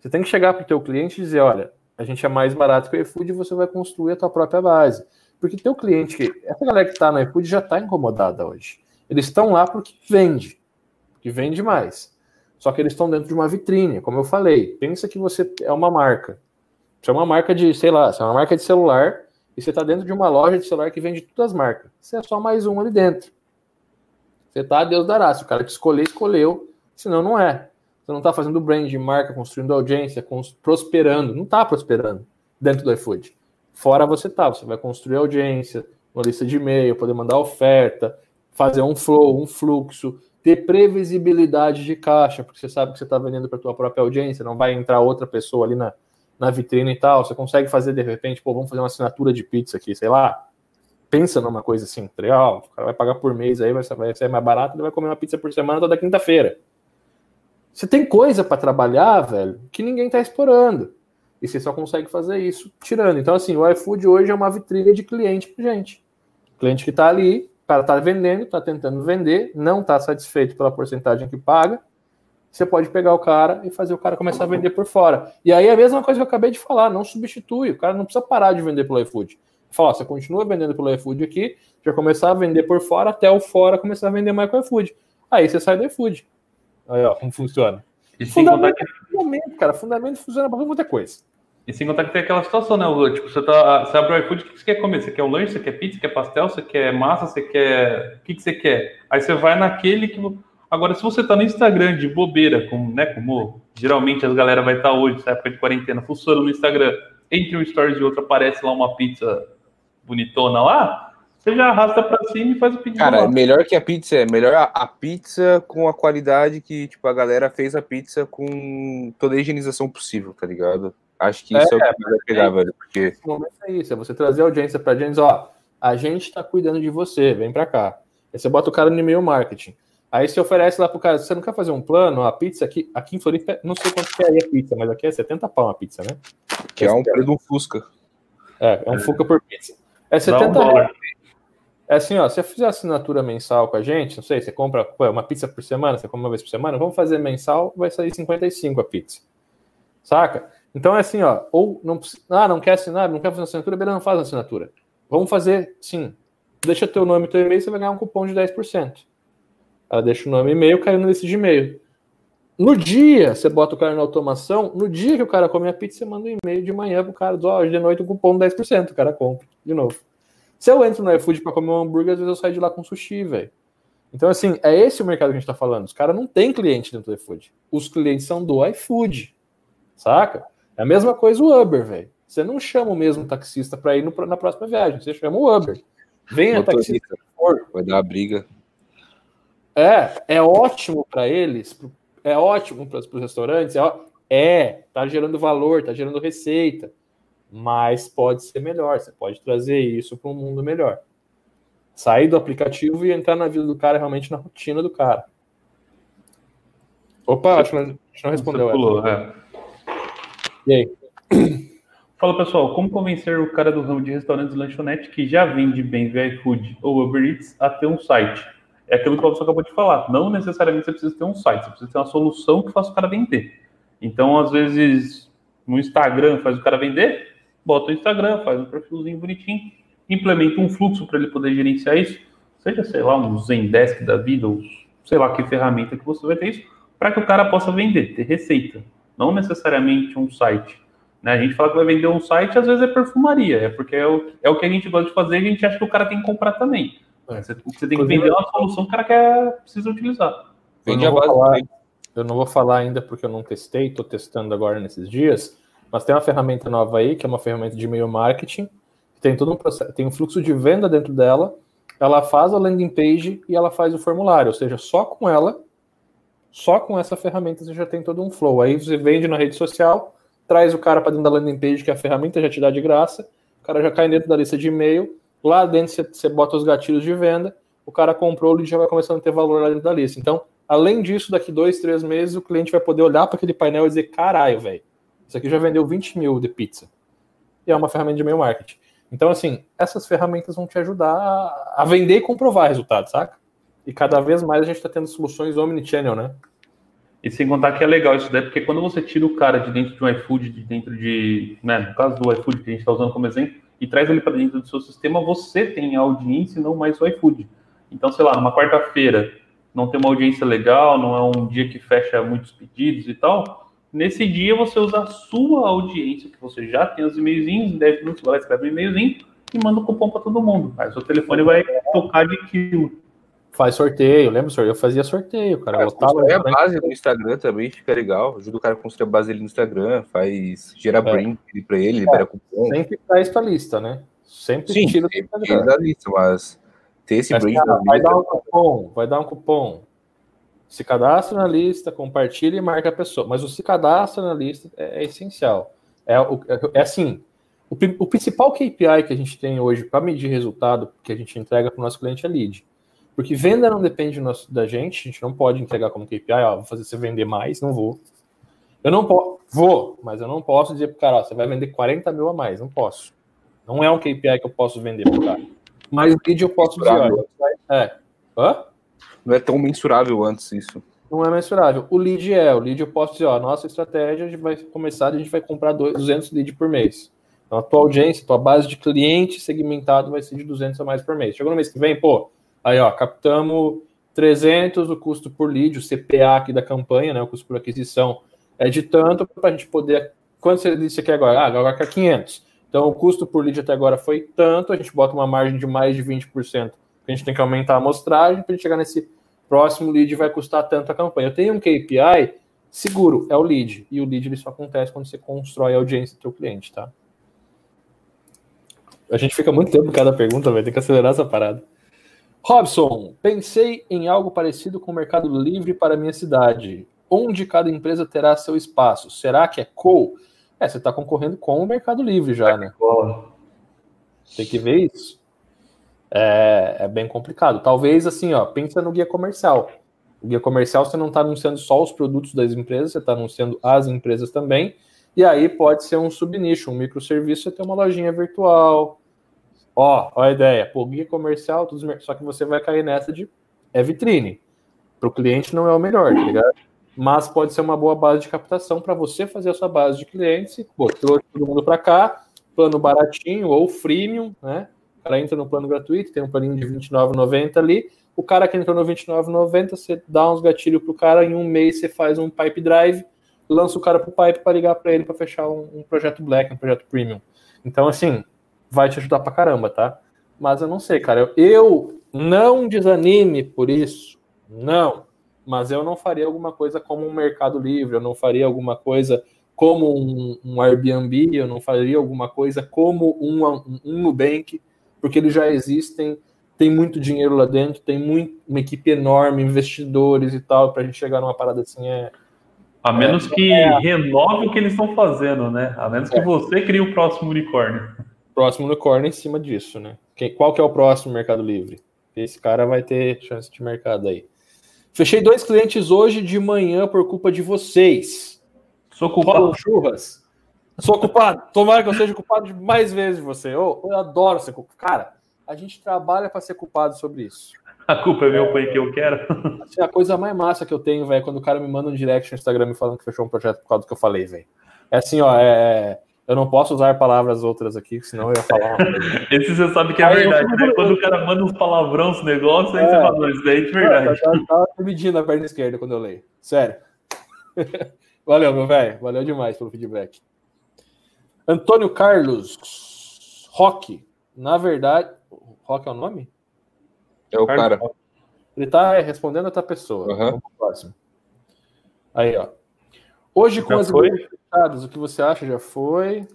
Você tem que chegar para o teu cliente e dizer, olha, a gente é mais barato que o iFood e você vai construir a tua própria base. Porque teu cliente, essa galera que está no iFood já está incomodada hoje. Eles estão lá porque vende, que vende mais. Só que eles estão dentro de uma vitrine, como eu falei. Pensa que você é uma marca. Você é uma marca de, sei lá, você é uma marca de celular e você está dentro de uma loja de celular que vende todas as marcas. Você é só mais um ali dentro. Você tá, Deus dará. Se o cara te escolher, escolheu senão não é. Você não está fazendo brand de marca, construindo audiência, prosperando. Não está prosperando dentro do iFood. Fora você tá, você vai construir audiência, uma lista de e-mail, poder mandar oferta, fazer um flow, um fluxo, ter previsibilidade de caixa, porque você sabe que você está vendendo para a tua própria audiência, não vai entrar outra pessoa ali na, na vitrine e tal. Você consegue fazer de repente, pô, vamos fazer uma assinatura de pizza aqui, sei lá. Pensa numa coisa assim, legal, o cara vai pagar por mês aí, vai vai ser mais barato, ele vai comer uma pizza por semana toda quinta-feira. Você tem coisa para trabalhar, velho, que ninguém está explorando. E você só consegue fazer isso tirando. Então, assim, o iFood hoje é uma vitrine de cliente para gente. Cliente que está ali, o cara está vendendo, está tentando vender, não está satisfeito pela porcentagem que paga. Você pode pegar o cara e fazer o cara começar a vender por fora. E aí é a mesma coisa que eu acabei de falar, não substitui. O cara não precisa parar de vender pelo iFood. Fala, você continua vendendo pelo iFood aqui, já começar a vender por fora, até o fora começar a vender mais com o iFood. Aí você sai do iFood. Aí, ó, como funciona. E fundamento, que... fundamento, cara. Fundamento funciona para muita coisa. E sem contar que tem aquela situação, né? Tipo, você, tá, você abre o iFood, o que você quer comer? Você quer o lanche, você quer pizza, você quer pastel, você quer massa, você quer. O que, que você quer? Aí você vai naquele que. Agora, se você tá no Instagram de bobeira, como, né, como geralmente as galera vai estar tá hoje, nessa época de quarentena, funciona no Instagram, entre um stories e outro aparece lá uma pizza bonitona lá, Você já arrasta para cima e faz o pedido. Cara, lá. melhor que a pizza é melhor a, a, pizza com a qualidade que tipo a galera fez a pizza com toda a higienização possível, tá ligado? Acho que isso é, é o que vai pegar, é, velho, porque esse momento é isso, é você trazer a audiência para gente, ó, a gente tá cuidando de você, vem para cá. Aí você bota o cara no e-mail marketing. Aí você oferece lá pro cara, você não quer fazer um plano? A pizza aqui, aqui em Floripa, não sei quanto que é a pizza, mas aqui é 70 pau uma pizza, né? Que é um preço de um Fusca. É, é um Fusca por pizza. É 70 um reais. É assim, ó, se você fizer assinatura mensal com a gente, não sei, você compra uma pizza por semana, você compra uma vez por semana, vamos fazer mensal, vai sair 55 a pizza. Saca? Então é assim, ó, ou não ah, não quer assinar, não quer fazer assinatura, beleza, não faz assinatura. Vamos fazer, sim. Deixa teu nome e teu e-mail, você vai ganhar um cupom de 10%. Ela deixa o nome e e-mail caindo nesse de e-mail. No dia, você bota o cara na automação, no dia que o cara come a pizza, você manda um e-mail de manhã pro cara, ó, oh, de noite um cupom de 10%, o cara compra, de novo. Se eu entro no iFood para comer um hambúrguer, às vezes eu saio de lá com sushi, velho. Então, assim, é esse o mercado que a gente tá falando. Os caras não têm cliente dentro do iFood. Os clientes são do iFood. Saca? É a mesma coisa o Uber, velho. Você não chama o mesmo taxista para ir no, na próxima viagem. Você chama o Uber. Venha, taxista. Vai dar uma briga. É, é ótimo para eles, é ótimo para os restaurantes, é, é, tá gerando valor, tá gerando receita mas pode ser melhor. Você pode trazer isso para um mundo melhor. Sair do aplicativo e entrar na vida do cara, realmente na rotina do cara. Opa, acho que a gente não respondeu. Pulou, é. E aí? *coughs* Fala pessoal, como convencer o cara do ramo de restaurantes e lanchonete que já vende bem via iFood ou Uber Eats a ter um site? É aquilo que o professor acabou de falar. Não necessariamente você precisa ter um site, você precisa ter uma solução que faça o cara vender. Então, às vezes, no Instagram faz o cara vender, bota o Instagram, faz um perfilzinho bonitinho, implementa um fluxo para ele poder gerenciar isso, seja, sei lá, um Zendesk da vida, ou sei lá que ferramenta que você vai ter isso, para que o cara possa vender, ter receita, não necessariamente um site. Né? A gente fala que vai vender um site, às vezes é perfumaria, é porque é o, é o que a gente gosta de fazer e a gente acha que o cara tem que comprar também. É. Você, você, tem que vender uma solução que o cara quer, precisa utilizar. Vende a base. Falar, eu não vou falar ainda porque eu não testei, estou testando agora nesses dias, mas tem uma ferramenta nova aí, que é uma ferramenta de e-mail marketing, tem todo um processo, tem um fluxo de venda dentro dela, ela faz a landing page e ela faz o formulário, ou seja, só com ela, só com essa ferramenta você já tem todo um flow. Aí você vende na rede social, traz o cara para dentro da landing page, que a ferramenta já te dá de graça, o cara já cai dentro da lista de e-mail, lá dentro você, você bota os gatilhos de venda, o cara comprou, ele já vai começando a ter valor lá dentro da lista. Então, além disso, daqui dois, três meses, o cliente vai poder olhar para aquele painel e dizer: caralho, velho, isso aqui já vendeu 20 mil de pizza. E é uma ferramenta de e-mail marketing. Então, assim, essas ferramentas vão te ajudar a vender e comprovar resultados, saca? E cada vez mais a gente está tendo soluções omnichannel, né? E sem contar que é legal isso daí, porque quando você tira o cara de dentro de um iFood, de dentro de, né, no caso do iFood que a gente está usando como exemplo, e traz ele para dentro do seu sistema, você tem audiência e não mais o iFood. Então, sei lá, numa quarta-feira não tem uma audiência legal, não é um dia que fecha muitos pedidos e tal, Nesse dia, você usa a sua audiência, que você já tem os e-mailzinhos, em 10 minutos você vai escrever um e-mailzinho e manda o cupom para todo mundo. Aí o seu telefone vai tocar de quilo. Faz sorteio, lembra, senhor? Eu fazia sorteio, cara. cara botava é a base no Instagram também, fica legal. Ajuda o cara a construir a base ali no Instagram, faz, gera é. brand para ele, é. libera cupom. Sempre traz pra lista, né? Sempre Sim, tira da lista, mas ter esse mas, brand. Cara, vai dar um cupom, vai dar um cupom se cadastra na lista, compartilha e marca a pessoa. Mas o se cadastra na lista é, é essencial. É, é, é assim, o, o, principal KPI que a gente tem hoje para medir resultado que a gente entrega para o nosso cliente é lead. Porque venda não depende nosso, da gente, a gente não pode entregar como KPI, ó, vou fazer você vender mais, não vou. Eu não posso, vou, mas eu não posso dizer para o cara, ó, você vai vender 40 mil a mais, não posso. Não é um KPI que eu posso vender para o cara. Mas lead eu posso dizer, ó, é. Hã? Não é tão mensurável antes isso. Não é mensurável. O lead é, o lead eu posso dizer, ó, nossa estratégia a gente vai começar, a gente vai comprar 200 leads por mês. Então a tua audiência, a tua base de cliente segmentado vai ser de 200 a mais por mês. Chegou no mês que vem, pô, aí ó, captamos 300 o custo por lead, o CPA aqui da campanha, né, o custo por aquisição é de tanto para a gente poder, quanto você disse aqui agora? Ah, agora quer 500. Então o custo por lead até agora foi tanto, a gente bota uma margem de mais de 20% a gente tem que aumentar a amostragem para chegar nesse próximo lead vai custar tanto a campanha. Eu tenho um KPI seguro, é o lead. E o lead ele só acontece quando você constrói a audiência do seu cliente, tá? A gente fica muito tempo em cada pergunta, vai ter que acelerar essa parada. Robson, pensei em algo parecido com o Mercado Livre para minha cidade. Onde cada empresa terá seu espaço? Será que é co? É, você está concorrendo com o Mercado Livre já, né? Tem que ver isso. É, é, bem complicado. Talvez assim, ó, pensa no guia comercial. O guia comercial você não está anunciando só os produtos das empresas, você está anunciando as empresas também. E aí pode ser um subnicho, um microserviço, você tem uma lojinha virtual, Ó, ó a ideia. Pô, guia comercial, só que você vai cair nessa de é vitrine. Para o cliente não é o melhor, tá ligado? Mas pode ser uma boa base de captação para você fazer a sua base de clientes. Pô, trouxe todo mundo para cá, plano baratinho ou freemium, né? O cara entra no plano gratuito, tem um planinho de R$29,90 ali. O cara que entrou no R$29,90, você dá uns gatilhos pro cara, em um mês você faz um pipe drive, lança o cara pro pipe para ligar para ele para fechar um, um projeto black, um projeto premium. Então, assim, vai te ajudar pra caramba, tá? Mas eu não sei, cara. Eu, eu não desanime por isso. Não. Mas eu não faria alguma coisa como um Mercado Livre, eu não faria alguma coisa como um, um Airbnb, eu não faria alguma coisa como um, um, um Nubank, porque eles já existem, tem muito dinheiro lá dentro, tem muito, uma equipe enorme, investidores e tal, para a gente chegar numa parada assim é. A menos é, que é, renove o que eles estão fazendo, né? A menos que é. você crie o próximo unicórnio próximo unicórnio em cima disso, né? Qual que é o próximo Mercado Livre? Esse cara vai ter chance de mercado aí. Fechei dois clientes hoje de manhã por culpa de vocês. Sou culpado. churras. Sou culpado. Tomara que eu seja culpado de mais vezes você. Eu, eu adoro ser culpado. Cara, a gente trabalha para ser culpado sobre isso. A culpa é meu, pai que eu quero. Assim, a coisa mais massa que eu tenho, velho, é quando o cara me manda um direct no Instagram me falando que fechou um projeto por causa do que eu falei, velho. É assim, ó, é eu não posso usar palavras outras aqui, senão eu ia falar. *laughs* Esse você sabe que é aí verdade, eu... né? Quando o cara manda uns palavrão esse negócio, aí é. você fala, isso daí é de verdade. Eu tava medindo a perna esquerda quando eu leio. Sério. *laughs* Valeu, meu velho. Valeu demais pelo feedback. Antônio Carlos Roque. Na verdade. Roque é o nome? É o Carlos cara. Ele tá respondendo a outra pessoa. Uhum. Vamos pro próximo. Aí, ó. Hoje, com já as foi? fechadas, o que você acha? Já foi.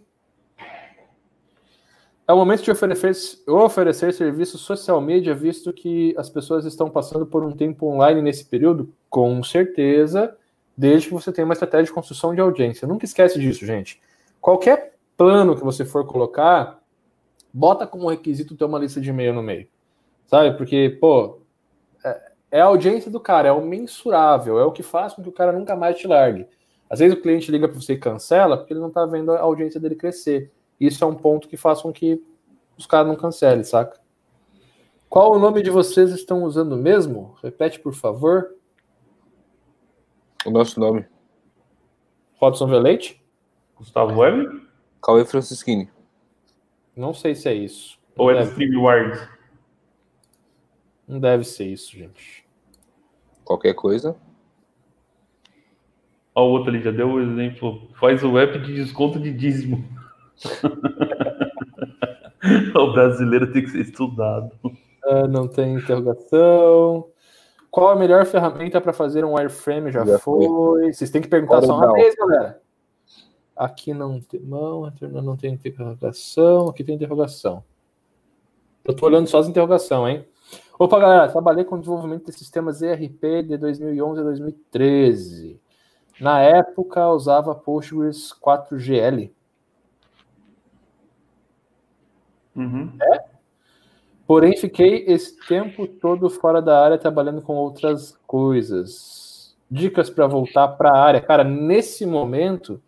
É o momento de oferecer, oferecer serviço social media, visto que as pessoas estão passando por um tempo online nesse período? Com certeza, desde que você tenha uma estratégia de construção de audiência. Nunca esquece disso, gente. Qualquer plano que você for colocar, bota como requisito ter uma lista de e-mail no meio. Sabe? Porque, pô, é, é a audiência do cara, é o mensurável, é o que faz com que o cara nunca mais te largue. Às vezes o cliente liga para você e cancela porque ele não está vendo a audiência dele crescer. Isso é um ponto que faz com que os caras não cancelem, saca? Qual o nome de vocês estão usando mesmo? Repete, por favor. O nosso nome. Robson Velete? Gustavo Web? Cauê Francisquini. Não sei se é isso. Ou é do StreamYard? Não deve ser isso, gente. Qualquer coisa. Ó, o outro ali já deu o um exemplo. Faz o app de desconto de dízimo. *laughs* o brasileiro tem que ser estudado. Uh, não tem interrogação. Qual a melhor ferramenta para fazer um wireframe? Já, já foi. foi. Vocês têm que perguntar só uma vez, galera. Aqui não tem mão, não tem interrogação. Aqui tem interrogação. Eu tô olhando só as interrogações, hein? Opa, galera, trabalhei com desenvolvimento de sistemas ERP de 2011 a 2013. Na época, usava Postgres 4GL. Uhum. É? Porém, fiquei esse tempo todo fora da área trabalhando com outras coisas. Dicas para voltar para a área. Cara, nesse momento,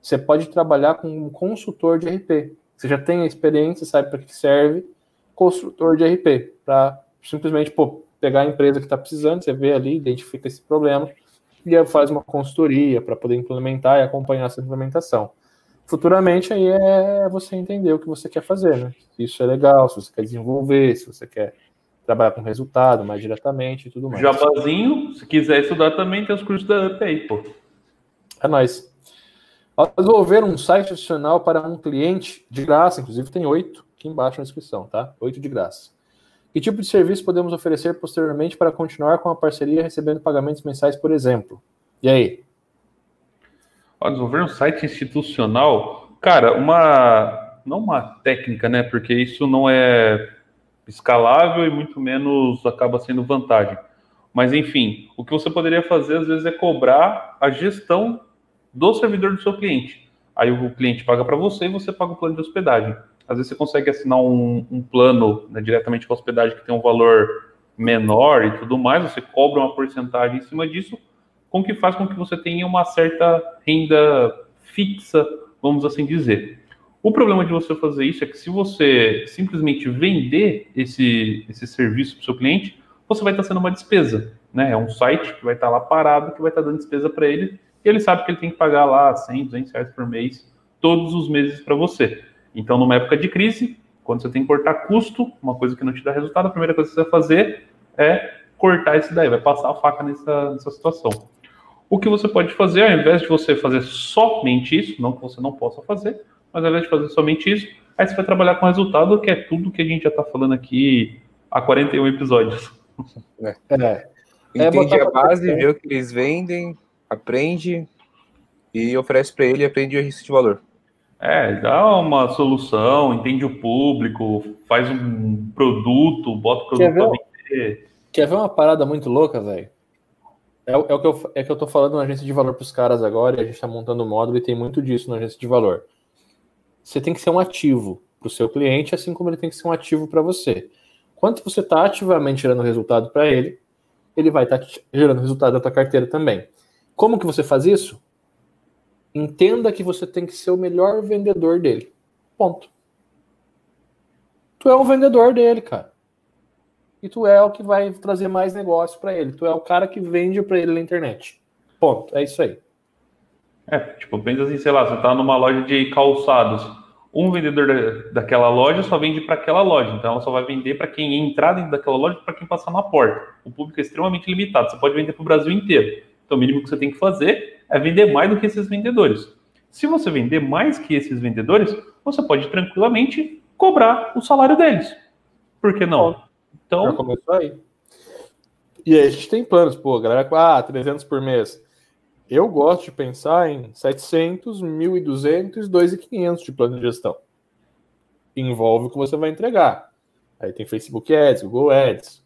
você pode trabalhar com um consultor de RP. Você já tem a experiência, sabe para que serve, consultor de RP. Para simplesmente pô, pegar a empresa que está precisando, você vê ali, identifica esse problema e faz uma consultoria para poder implementar e acompanhar essa implementação. Futuramente aí é você entender o que você quer fazer, né? Se isso é legal, se você quer desenvolver, se você quer trabalhar com resultado mais diretamente e tudo mais. Jabazinho, se quiser estudar também tem os cursos da UPI, pô. É nóis. Ao desenvolver um site adicional para um cliente de graça, inclusive tem oito aqui embaixo na descrição, tá? Oito de graça. Que tipo de serviço podemos oferecer posteriormente para continuar com a parceria recebendo pagamentos mensais, por exemplo? E aí? Ó, desenvolver um site institucional, cara, uma não uma técnica, né? Porque isso não é escalável e muito menos acaba sendo vantagem. Mas enfim, o que você poderia fazer às vezes é cobrar a gestão do servidor do seu cliente. Aí o cliente paga para você e você paga o plano de hospedagem. Às vezes você consegue assinar um, um plano né, diretamente com a hospedagem que tem um valor menor e tudo mais, você cobra uma porcentagem em cima disso, com que faz com que você tenha uma certa renda fixa, vamos assim dizer. O problema de você fazer isso é que se você simplesmente vender esse, esse serviço para o seu cliente, você vai estar sendo uma despesa. Né? É um site que vai estar lá parado, que vai estar dando despesa para ele, e ele sabe que ele tem que pagar lá 100, 200 reais por mês, todos os meses para você. Então, numa época de crise, quando você tem que cortar custo, uma coisa que não te dá resultado, a primeira coisa que você vai fazer é cortar isso daí, vai passar a faca nessa, nessa situação. O que você pode fazer, ao invés de você fazer somente isso, não que você não possa fazer, mas ao invés de fazer somente isso, aí você vai trabalhar com resultado, que é tudo que a gente já está falando aqui há 41 episódios. É. é. Entende é a base, vê o que eles vendem, aprende e oferece para ele e aprende o risco de valor. É, dá uma solução, entende o público, faz um produto, bota o produto para vender. Quer ver uma parada muito louca, velho? É, é, o que eu, é que eu tô falando na agência de valor para os caras agora e a gente está montando o módulo e tem muito disso na agência de valor. Você tem que ser um ativo para o seu cliente, assim como ele tem que ser um ativo para você. Quanto você está ativamente gerando resultado para ele, ele vai estar tá gerando resultado da tua carteira também. Como que você faz isso? Entenda que você tem que ser o melhor vendedor dele. Ponto. Tu é um vendedor dele, cara e tu é o que vai trazer mais negócio para ele. Tu é o cara que vende para ele na internet. Ponto. É isso aí. É, tipo, pensa assim, sei lá, você tá numa loja de calçados. Um vendedor daquela loja só vende para aquela loja, então ela só vai vender para quem entrar dentro daquela loja para quem passar na porta. O público é extremamente limitado, você pode vender para o Brasil inteiro. Então o mínimo que você tem que fazer é vender mais do que esses vendedores. Se você vender mais que esses vendedores, você pode tranquilamente cobrar o salário deles. Por que não? Então. Já começou aí. E aí a gente tem planos, pô, galera, ah, 300 por mês. Eu gosto de pensar em 700, 1.200, 2.500 de plano de gestão. Envolve o que você vai entregar. Aí tem Facebook Ads, Google Ads,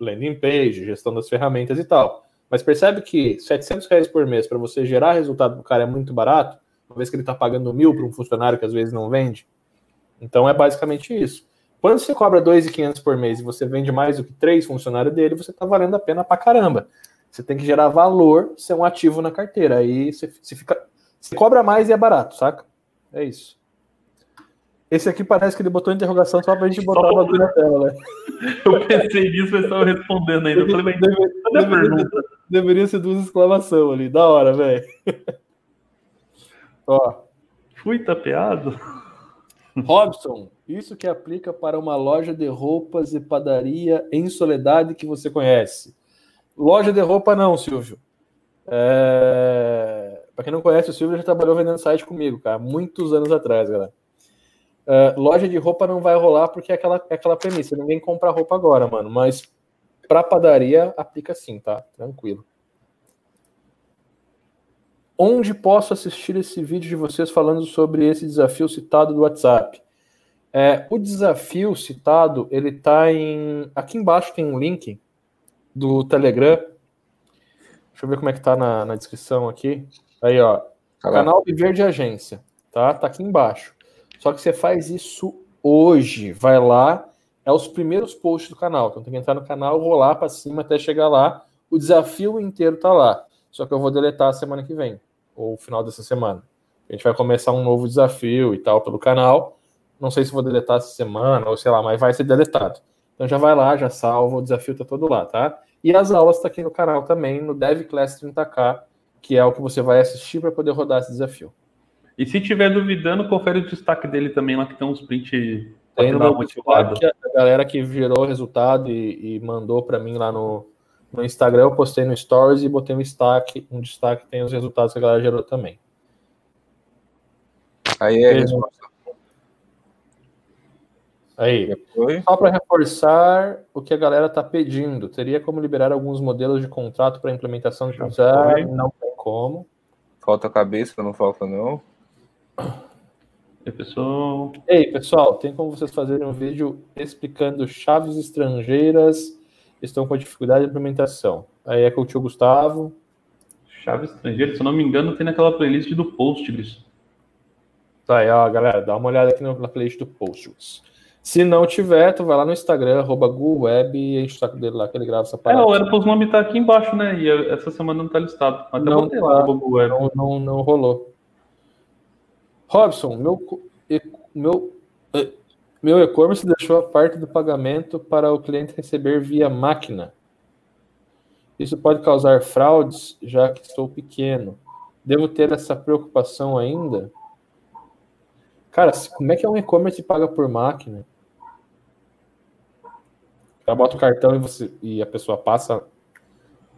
landing page, gestão das ferramentas e tal. Mas percebe que 700 reais por mês para você gerar resultado para o cara é muito barato, uma vez que ele está pagando mil para um funcionário que às vezes não vende. Então é basicamente isso. Quando você cobra 2.500 por mês e você vende mais do que três funcionários dele, você está valendo a pena pra caramba. Você tem que gerar valor, ser um ativo na carteira. Aí você, você fica. Você cobra mais e é barato, saca? É isso. Esse aqui parece que ele botou interrogação só pra gente botar o bagulho na tela, né? *laughs* Eu pensei nisso, mas estava respondendo ainda. Eu falei, mas Deve, deveria, deveria ser duas exclamações ali. Da hora, velho. *laughs* Ó. Fui tapeado. Robson, isso que aplica para uma loja de roupas e padaria em Soledade que você conhece. Loja de roupa não, Silvio. É... Para quem não conhece, o Silvio já trabalhou vendendo site comigo, cara, muitos anos atrás, galera. É, loja de roupa não vai rolar porque é aquela, é aquela premissa, ninguém compra roupa agora, mano. Mas para padaria aplica sim, tá? Tranquilo. Onde posso assistir esse vídeo de vocês falando sobre esse desafio citado do WhatsApp? É, o desafio citado, ele tá em. Aqui embaixo tem um link do Telegram. Deixa eu ver como é que tá na, na descrição aqui. Aí, ó. Tá canal Viver de Agência. Tá? Tá aqui embaixo. Só que você faz isso hoje. Vai lá. É os primeiros posts do canal. Então tem que entrar no canal, rolar para cima até chegar lá. O desafio inteiro tá lá. Só que eu vou deletar semana que vem. Ou final dessa semana. A gente vai começar um novo desafio e tal pelo canal. Não sei se vou deletar essa semana ou sei lá, mas vai ser deletado. Então já vai lá, já salva, o desafio tá todo lá, tá? E as aulas tá aqui no canal também, no Dev Class 30K, que é o que você vai assistir para poder rodar esse desafio. E se tiver duvidando, confere o destaque dele também lá, que tem uns print tem no meu destaque, a galera que gerou o resultado e, e mandou para mim lá no, no Instagram, eu postei no Stories e botei um destaque, um destaque tem os resultados que a galera gerou também. Aí é a resposta. Aí, Depois... só para reforçar o que a galera está pedindo, teria como liberar alguns modelos de contrato para implementação de usar? Não tem como. Falta cabeça, não falta não. Pessoal. Ei, pessoal, tem como vocês fazerem um vídeo explicando chaves estrangeiras estão com dificuldade de implementação? Aí é com o tio Gustavo. Chaves estrangeiras, se eu não me engano, tem naquela playlist do Postgres. Tá aí, ó, galera, dá uma olhada aqui na playlist do Postgres. Se não tiver, tu vai lá no Instagram, arroba GuWeb, e enche o saco dele lá que ele grava essa parada. É, o Airpods nome tá aqui embaixo, né? E essa semana não tá listado. Até não, tá, lá, não, não, não rolou. Robson, meu, meu, meu e-commerce deixou a parte do pagamento para o cliente receber via máquina. Isso pode causar fraudes, já que estou pequeno. Devo ter essa preocupação ainda? Cara, como é que é um e-commerce paga por máquina? Ela bota o cartão e, você, e a pessoa passa.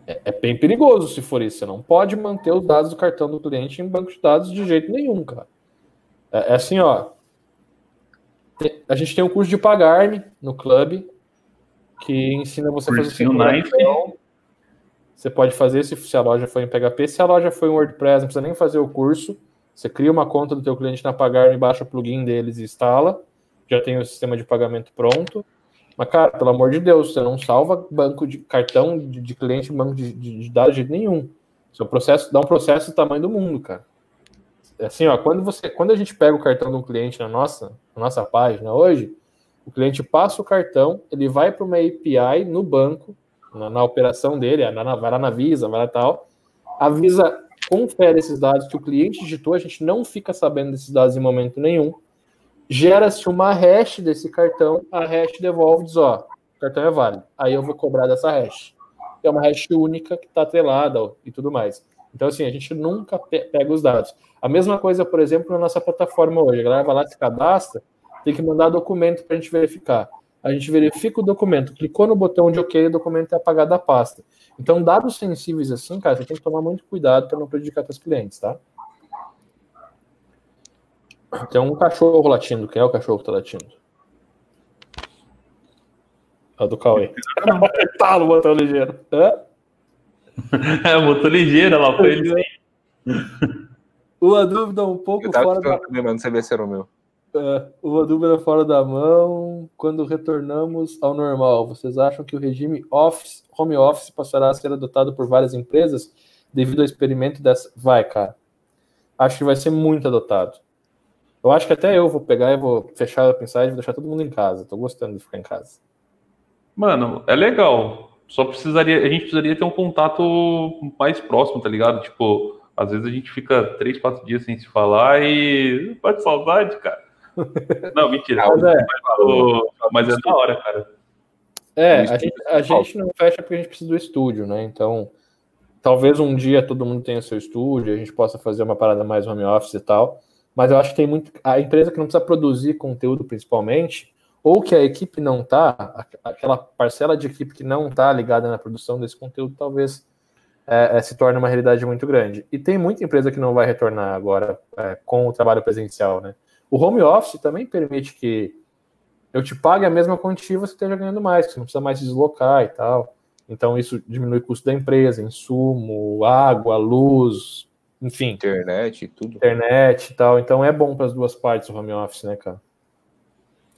É, é, bem perigoso se for isso. Você não pode manter os dados do cartão do cliente em banco de dados de jeito nenhum, cara. É, é assim, ó. Tem, a gente tem um curso de pagar-me no clube que ensina você a fazer o Você pode fazer se, se a loja for em PHP. Se a loja for em WordPress, não precisa nem fazer o curso você cria uma conta do teu cliente na Pagar, baixa o plugin deles e instala. Já tem o sistema de pagamento pronto. Mas, cara, pelo amor de Deus, você não salva banco de cartão de, de cliente, banco de, de, de dados de nenhum. Seu processo dá um processo do tamanho do mundo, cara. Assim, ó, quando você, quando a gente pega o cartão de um cliente na nossa, na nossa página hoje, o cliente passa o cartão, ele vai para uma API no banco, na, na operação dele, vai lá na Visa, vai lá tal, a Visa confere esses dados que o cliente digitou, a gente não fica sabendo desses dados em momento nenhum. Gera-se uma hash desse cartão, a hash devolve diz, ó, o cartão é válido. Aí eu vou cobrar dessa hash. É uma hash única que está atrelada e tudo mais. Então, assim, a gente nunca pega os dados. A mesma coisa, por exemplo, na nossa plataforma hoje. A galera vai lá, se cadastra, tem que mandar documento para a gente verificar. A gente verifica o documento, clicou no botão de OK, o documento é apagado da pasta. Então, dados sensíveis assim, cara, você tem que tomar muito cuidado para não prejudicar seus clientes, tá? Tem um cachorro latindo. Quem é o cachorro que tá latindo? É o do Cauê. *laughs* tá no botão ligeiro. *laughs* É, o botão ligeiro, lá foi *laughs* ele. Uma dúvida um pouco fora da... Mas não sabia se era o meu. É, uma dúvida fora da mão. Quando retornamos ao normal, vocês acham que o regime office, home office passará a ser adotado por várias empresas devido ao experimento dessa? Vai, cara. Acho que vai ser muito adotado. Eu acho que até eu vou pegar e vou fechar a pensar e vou deixar todo mundo em casa. Tô gostando de ficar em casa. Mano, é legal. Só precisaria, a gente precisaria ter um contato mais próximo, tá ligado? Tipo, às vezes a gente fica três, quatro dias sem se falar e bate saudade, cara. *laughs* Não, mentira. Mas é, mas é da hora, cara. É, a gente, a gente não fecha porque a gente precisa do estúdio, né? Então, talvez um dia todo mundo tenha seu estúdio, a gente possa fazer uma parada mais home office e tal. Mas eu acho que tem muito. A empresa que não precisa produzir conteúdo, principalmente, ou que a equipe não tá, aquela parcela de equipe que não tá ligada na produção desse conteúdo, talvez é, é, se torne uma realidade muito grande. E tem muita empresa que não vai retornar agora é, com o trabalho presencial, né? O home office também permite que eu te pague a mesma quantia e você esteja ganhando mais, você não precisa mais se deslocar e tal. Então isso diminui o custo da empresa, insumo, água, luz, enfim. Internet, tudo. Internet e tal. Então é bom para as duas partes o home office, né, cara?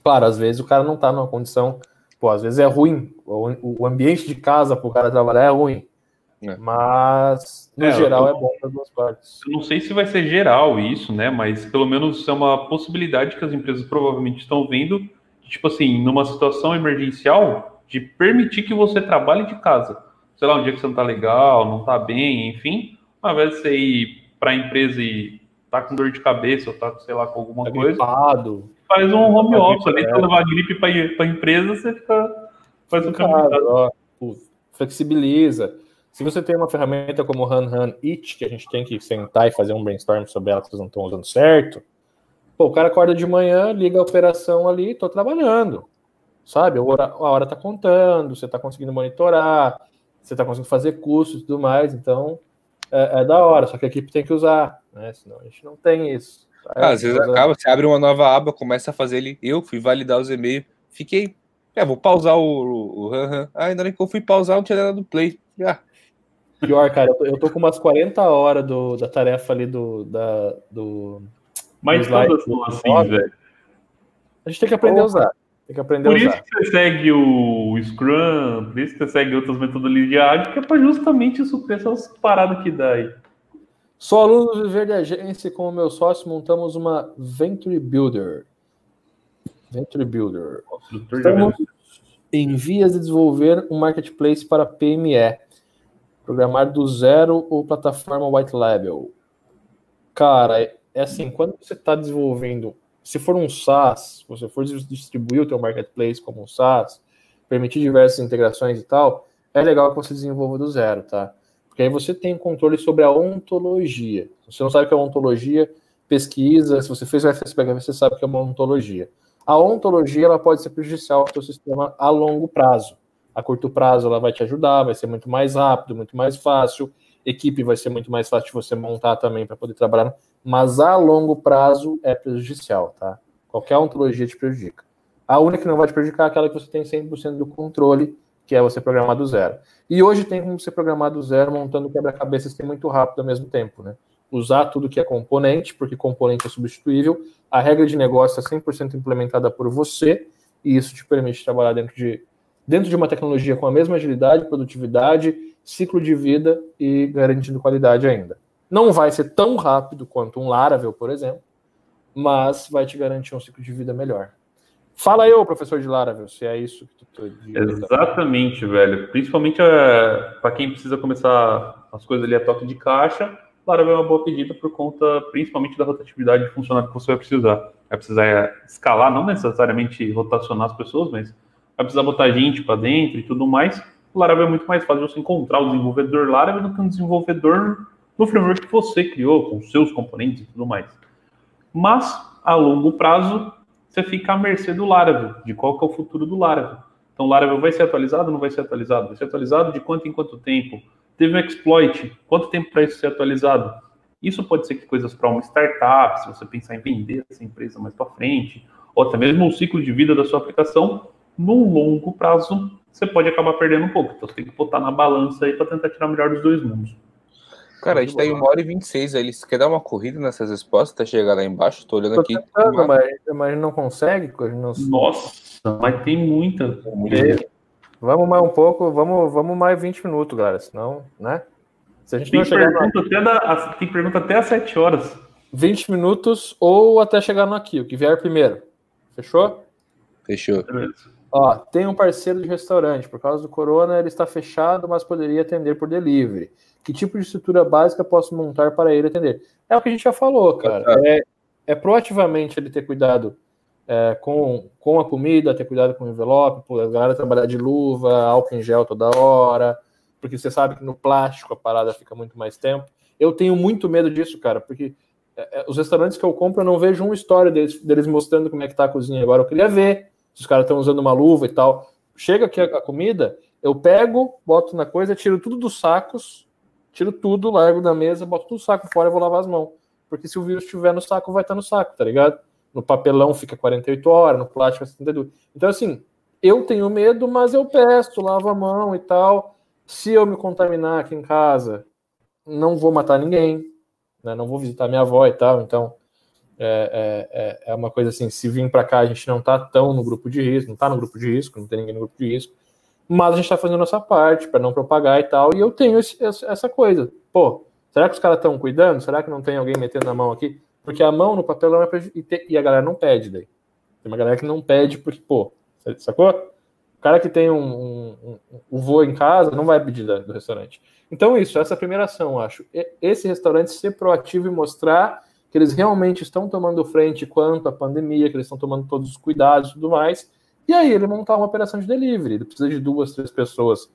Claro, às vezes o cara não está numa condição, pô, às vezes é ruim. O, ambiente de casa para o cara trabalhar é ruim. É. Mas, no é, geral, eu, é bom para duas partes. Eu não sei se vai ser geral isso, né? Mas pelo menos é uma possibilidade que as empresas provavelmente estão vendo, tipo assim, numa situação emergencial, de permitir que você trabalhe de casa. Sei lá, um dia que você não tá legal, não tá bem, enfim, ao invés de você ir para a empresa e tá com dor de cabeça ou tá, sei lá, com alguma tá coisa. Gripado. Faz um home tá office ali, pra levar gripe para a empresa, você fica. Faz um caminho. Flexibiliza. Se você tem uma ferramenta como Han Han It, que a gente tem que sentar e fazer um brainstorm sobre ela que vocês não estão usando certo, pô, o cara acorda de manhã, liga a operação ali, tô trabalhando. Sabe? A hora, a hora tá contando, você tá conseguindo monitorar, você tá conseguindo fazer cursos e tudo mais, então é, é, da hora, só que a equipe tem que usar, né? Senão a gente não tem isso. Ah, às vezes acaba, você abre uma nova aba, começa a fazer ele. Eu fui validar os e-mails, fiquei. É, vou pausar o, o, o, o Ah, ainda nem que eu fui pausar, não tinha nada do play. Ah, Pior, cara, eu tô, eu tô, com umas 40 horas do, da tarefa ali do, da, do, Mas todas são assim, velho. A gente tem que aprender a usar. Tem que aprender por a usar. isso que você segue o Scrum, por isso que você segue outras metodologias de ágil, que é para justamente suprir essas paradas que dá aí. Sou aluno do Viver de Agência e com o meu sócio montamos uma Venture Builder. Venture Builder. Estamos em vias de desenvolver um marketplace para PME. Programar do zero ou plataforma white label. Cara, é assim, quando você está desenvolvendo se for um SaaS, você for distribuir o teu marketplace como um SaaS, permitir diversas integrações e tal, é legal que você desenvolva do zero, tá? Porque aí você tem controle sobre a ontologia. Se você não sabe o que é ontologia, pesquisa. Se você fez o FSPH, você sabe o que é uma ontologia. A ontologia ela pode ser prejudicial ao seu sistema a longo prazo. A curto prazo ela vai te ajudar, vai ser muito mais rápido, muito mais fácil. Equipe vai ser muito mais fácil de você montar também para poder trabalhar mas a longo prazo é prejudicial, tá? Qualquer ontologia te prejudica. A única que não vai te prejudicar é aquela que você tem 100% do controle, que é você programar do zero. E hoje tem como você programar do zero montando quebra-cabeças que é muito rápido ao mesmo tempo, né? Usar tudo que é componente, porque componente é substituível. A regra de negócio é 100% implementada por você, e isso te permite trabalhar dentro de, dentro de uma tecnologia com a mesma agilidade, produtividade, ciclo de vida e garantindo qualidade ainda. Não vai ser tão rápido quanto um Laravel, por exemplo, mas vai te garantir um ciclo de vida melhor. Fala eu, professor de Laravel, se é isso que tu Exatamente, velho. Principalmente é, para quem precisa começar as coisas ali a toque de caixa, Laravel é uma boa pedida por conta principalmente da rotatividade de funcionário que você vai precisar. Vai precisar escalar, não necessariamente rotacionar as pessoas, mas vai precisar botar gente para dentro e tudo mais. O Laravel é muito mais fácil você encontrar o desenvolvedor Laravel do que um desenvolvedor no framework que você criou, com seus componentes e tudo mais. Mas, a longo prazo, você fica à mercê do Laravel, de qual que é o futuro do Laravel. Então, o Laravel vai ser atualizado ou não vai ser atualizado? Vai ser atualizado de quanto em quanto tempo? Teve um exploit, quanto tempo para isso ser atualizado? Isso pode ser que coisas para uma startup, se você pensar em vender essa empresa mais para frente, ou até mesmo o ciclo de vida da sua aplicação, num longo prazo, você pode acabar perdendo um pouco. Então, você tem que botar na balança aí para tentar tirar o melhor dos dois mundos. Cara, a gente tá em uma hora e 26 aí. Eles querem dar uma corrida nessas respostas até chegar lá embaixo? Tô olhando Tô aqui. Tentando, mas, mas não consegue. Não... Nossa, mas tem muita. É. Vamos mais um pouco, vamos, vamos mais 20 minutos, galera. Senão, né? Se a gente tem não chegar pergunta no... até da, Tem pergunta até às 7 horas. 20 minutos ou até chegar no aqui, o que vier primeiro. Fechou? Fechou. Ó, tem um parceiro de restaurante. Por causa do corona, ele está fechado, mas poderia atender por delivery. Que tipo de estrutura básica posso montar para ele atender? É o que a gente já falou, cara. É, é proativamente ele ter cuidado é, com, com a comida, ter cuidado com o envelope, a galera trabalhar de luva, álcool em gel toda hora, porque você sabe que no plástico a parada fica muito mais tempo. Eu tenho muito medo disso, cara, porque é, é os restaurantes que eu compro, eu não vejo uma história deles, deles mostrando como é que tá a cozinha agora. Eu queria ver se os caras estão usando uma luva e tal. Chega aqui a, a comida, eu pego, boto na coisa, tiro tudo dos sacos, tiro tudo, largo da mesa, boto tudo saco fora e vou lavar as mãos. Porque se o vírus estiver no saco, vai estar no saco, tá ligado? No papelão fica 48 horas, no plástico 72. Então, assim, eu tenho medo, mas eu peço, lavo a mão e tal. Se eu me contaminar aqui em casa, não vou matar ninguém, né? não vou visitar minha avó e tal. Então, é, é, é, é uma coisa assim: se vir para cá, a gente não tá tão no grupo de risco, não tá no grupo de risco, não tem ninguém no grupo de risco mas a gente está fazendo a nossa parte para não propagar e tal. E eu tenho esse, essa coisa. Pô, será que os caras estão cuidando? Será que não tem alguém metendo a mão aqui? Porque a mão no papelão é preju... e, a galera não pede daí. Tem uma galera que não pede porque, pô, sacou? O cara que tem um, um, um, um voo em casa não vai pedir do restaurante. Então, isso, essa é a primeira ação, acho. Esse restaurante ser proativo e mostrar que eles realmente estão tomando frente quanto à pandemia, que eles estão tomando todos os cuidados e tudo mais e aí ele montar uma operação de delivery. Ele precisa de duas, três pessoas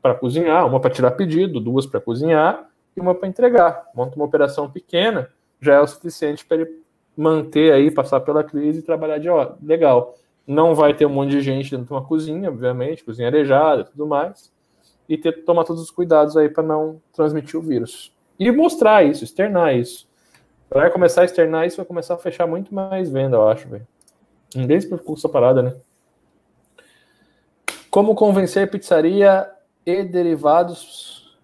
para cozinhar, uma para tirar pedido, duas para cozinhar e uma para entregar. Monta uma operação pequena, já é o suficiente para ele manter aí, passar pela crise e trabalhar de ó, legal. Não vai ter um monte de gente dentro de uma cozinha, obviamente, cozinha arejada e tudo mais, e ter que tomar todos os cuidados aí para não transmitir o vírus. E mostrar isso, externar isso. Vai começar a externar isso, vai começar a fechar muito mais venda, eu acho, velho. Ninguém se preocupa com essa parada, né? Como convencer pizzaria e derivados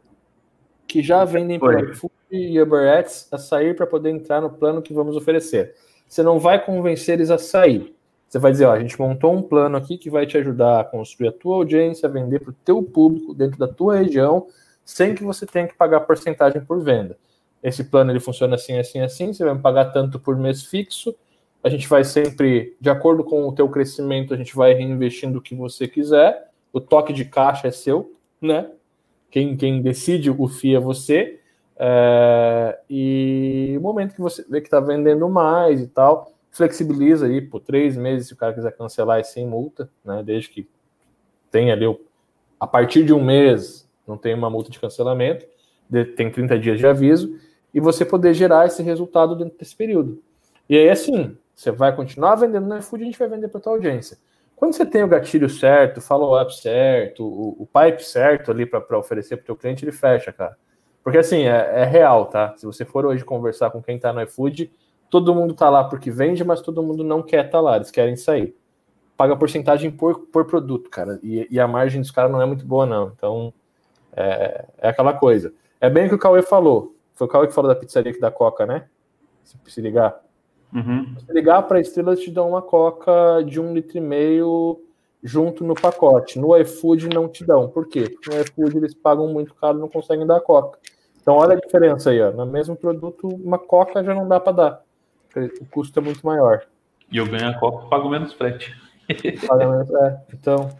que já vendem pelo iFood e Uber Eats a sair para poder entrar no plano que vamos oferecer. Você não vai convencer eles a sair. Você vai dizer, ó, a gente montou um plano aqui que vai te ajudar a construir a tua audiência, a vender para o teu público dentro da tua região, sem que você tenha que pagar porcentagem por venda. Esse plano ele funciona assim, assim, assim. Você vai me pagar tanto por mês fixo. A gente vai sempre, de acordo com o teu crescimento, a gente vai reinvestindo o que você quiser. O toque de caixa é seu, né? Quem, quem decide o FII é você. É, e o momento que você vê que está vendendo mais e tal, flexibiliza aí por três meses se o cara quiser cancelar é sem multa, né? Desde que tenha ali, a partir de um mês, não tem uma multa de cancelamento, tem 30 dias de aviso e você poder gerar esse resultado dentro desse período. E aí, assim, você vai continuar vendendo no iFood, a gente vai vender para tua audiência. Quando você tem o gatilho certo, o follow-up certo, o, o, pipe certo ali para oferecer para o teu cliente, ele fecha, cara. Porque assim, é, é, real, tá? Se você for hoje conversar com quem está no iFood, todo mundo está lá porque vende, mas todo mundo não quer estar tá lá, eles querem sair. Paga porcentagem por, por produto, cara. E, e a margem dos caras não é muito boa, não. Então, é, é aquela coisa. É bem o que o Cauê falou. Foi o Cauê que falou da pizzaria aqui da Coca, né? Se, se ligar. Uhum. Se ligar para a Estrela, te dão uma Coca de um litro e meio junto no pacote. No iFood não te dão. Por quê? Porque no iFood eles pagam muito caro e não conseguem dar Coca. Então olha a diferença aí, ó. No mesmo produto, uma Coca já não dá para dar. O custo é muito maior. E eu ganho a Coca pago menos frete. é. Então,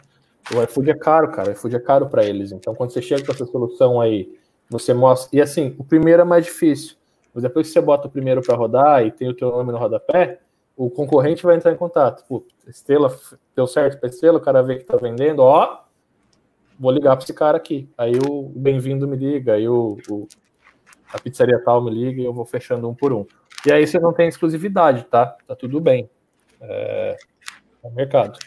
o iFood é caro, cara. O iFood é caro para eles. Então, quando você chega com essa solução aí você mostra. E assim, o primeiro é mais difícil. Mas depois que você bota o primeiro para rodar e tem o teu nome no rodapé, o concorrente vai entrar em contato. Pô, Estrela, deu certo para Estrela, o cara vê que tá vendendo, ó, vou ligar para esse cara aqui. Aí o bem-vindo me liga, aí o, o, a pizzaria tal me liga e eu vou fechando um por um. E aí você não tem exclusividade, tá? Tá tudo bem. É, é mercado.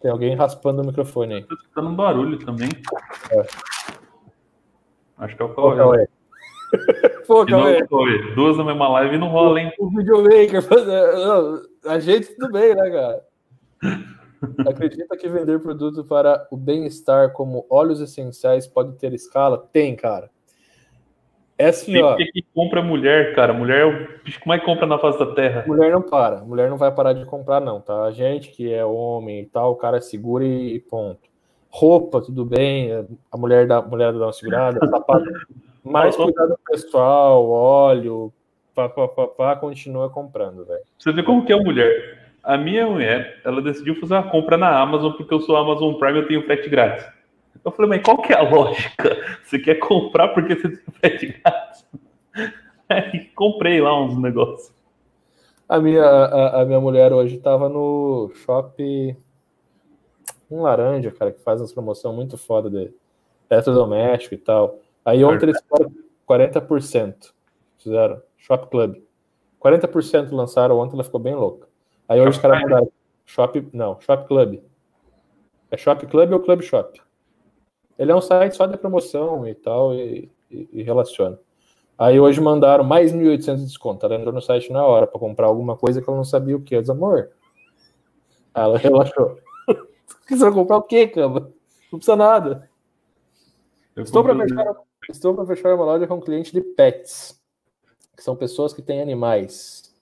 Tem alguém raspando o microfone aí. Tá dando um barulho também. É. Acho que é o Cauê. Pô, *laughs* Cauê. Cauê. Duas na mesma live não rola, hein? O videomaker, a gente tudo bem, né, cara? Acredita que vender produto para o bem-estar como óleos essenciais pode ter escala? Tem, cara. É assim, Tem ó. que compra mulher, cara. Mulher é o bicho que mais compra na face da terra. Mulher não para. Mulher não vai parar de comprar, não, tá? A gente que é homem e tal, o cara segura e ponto roupa, tudo bem, a mulher dá, a mulher dá uma segurada, *laughs* sapato, mais cuidado pessoal, óleo, pá, pá, pá, pá, continua comprando, velho. Você vê como que é a mulher. A minha mulher, ela decidiu fazer uma compra na Amazon porque eu sou Amazon Prime eu tenho frete grátis. Eu falei, mas qual que é a lógica? Você quer comprar porque você tem frete grátis? *laughs* Aí comprei lá uns negócios. A minha, a, a minha mulher hoje estava no shopping um laranja, cara, que faz uma promoção muito foda de eletrodoméstico e tal. Aí ontem eles fizeram 40%. Fizeram. Shop Club. 40% lançaram ontem, ela ficou bem louca. Aí hoje os caras mandaram. Shop. Não, Shop Club. É Shop Club ou Club Shop? Ele é um site só de promoção e tal, e, e, e relaciona. Aí hoje mandaram mais 1.800 de desconto. Ela entrou no site na hora para comprar alguma coisa que ela não sabia o que. Eu disse, amor. Ela *laughs* relaxou. Você vai comprar o quê, cama? Não precisa nada. Eu estou para fechar, estou para fechar uma loja com um cliente de pets, que são pessoas que têm animais.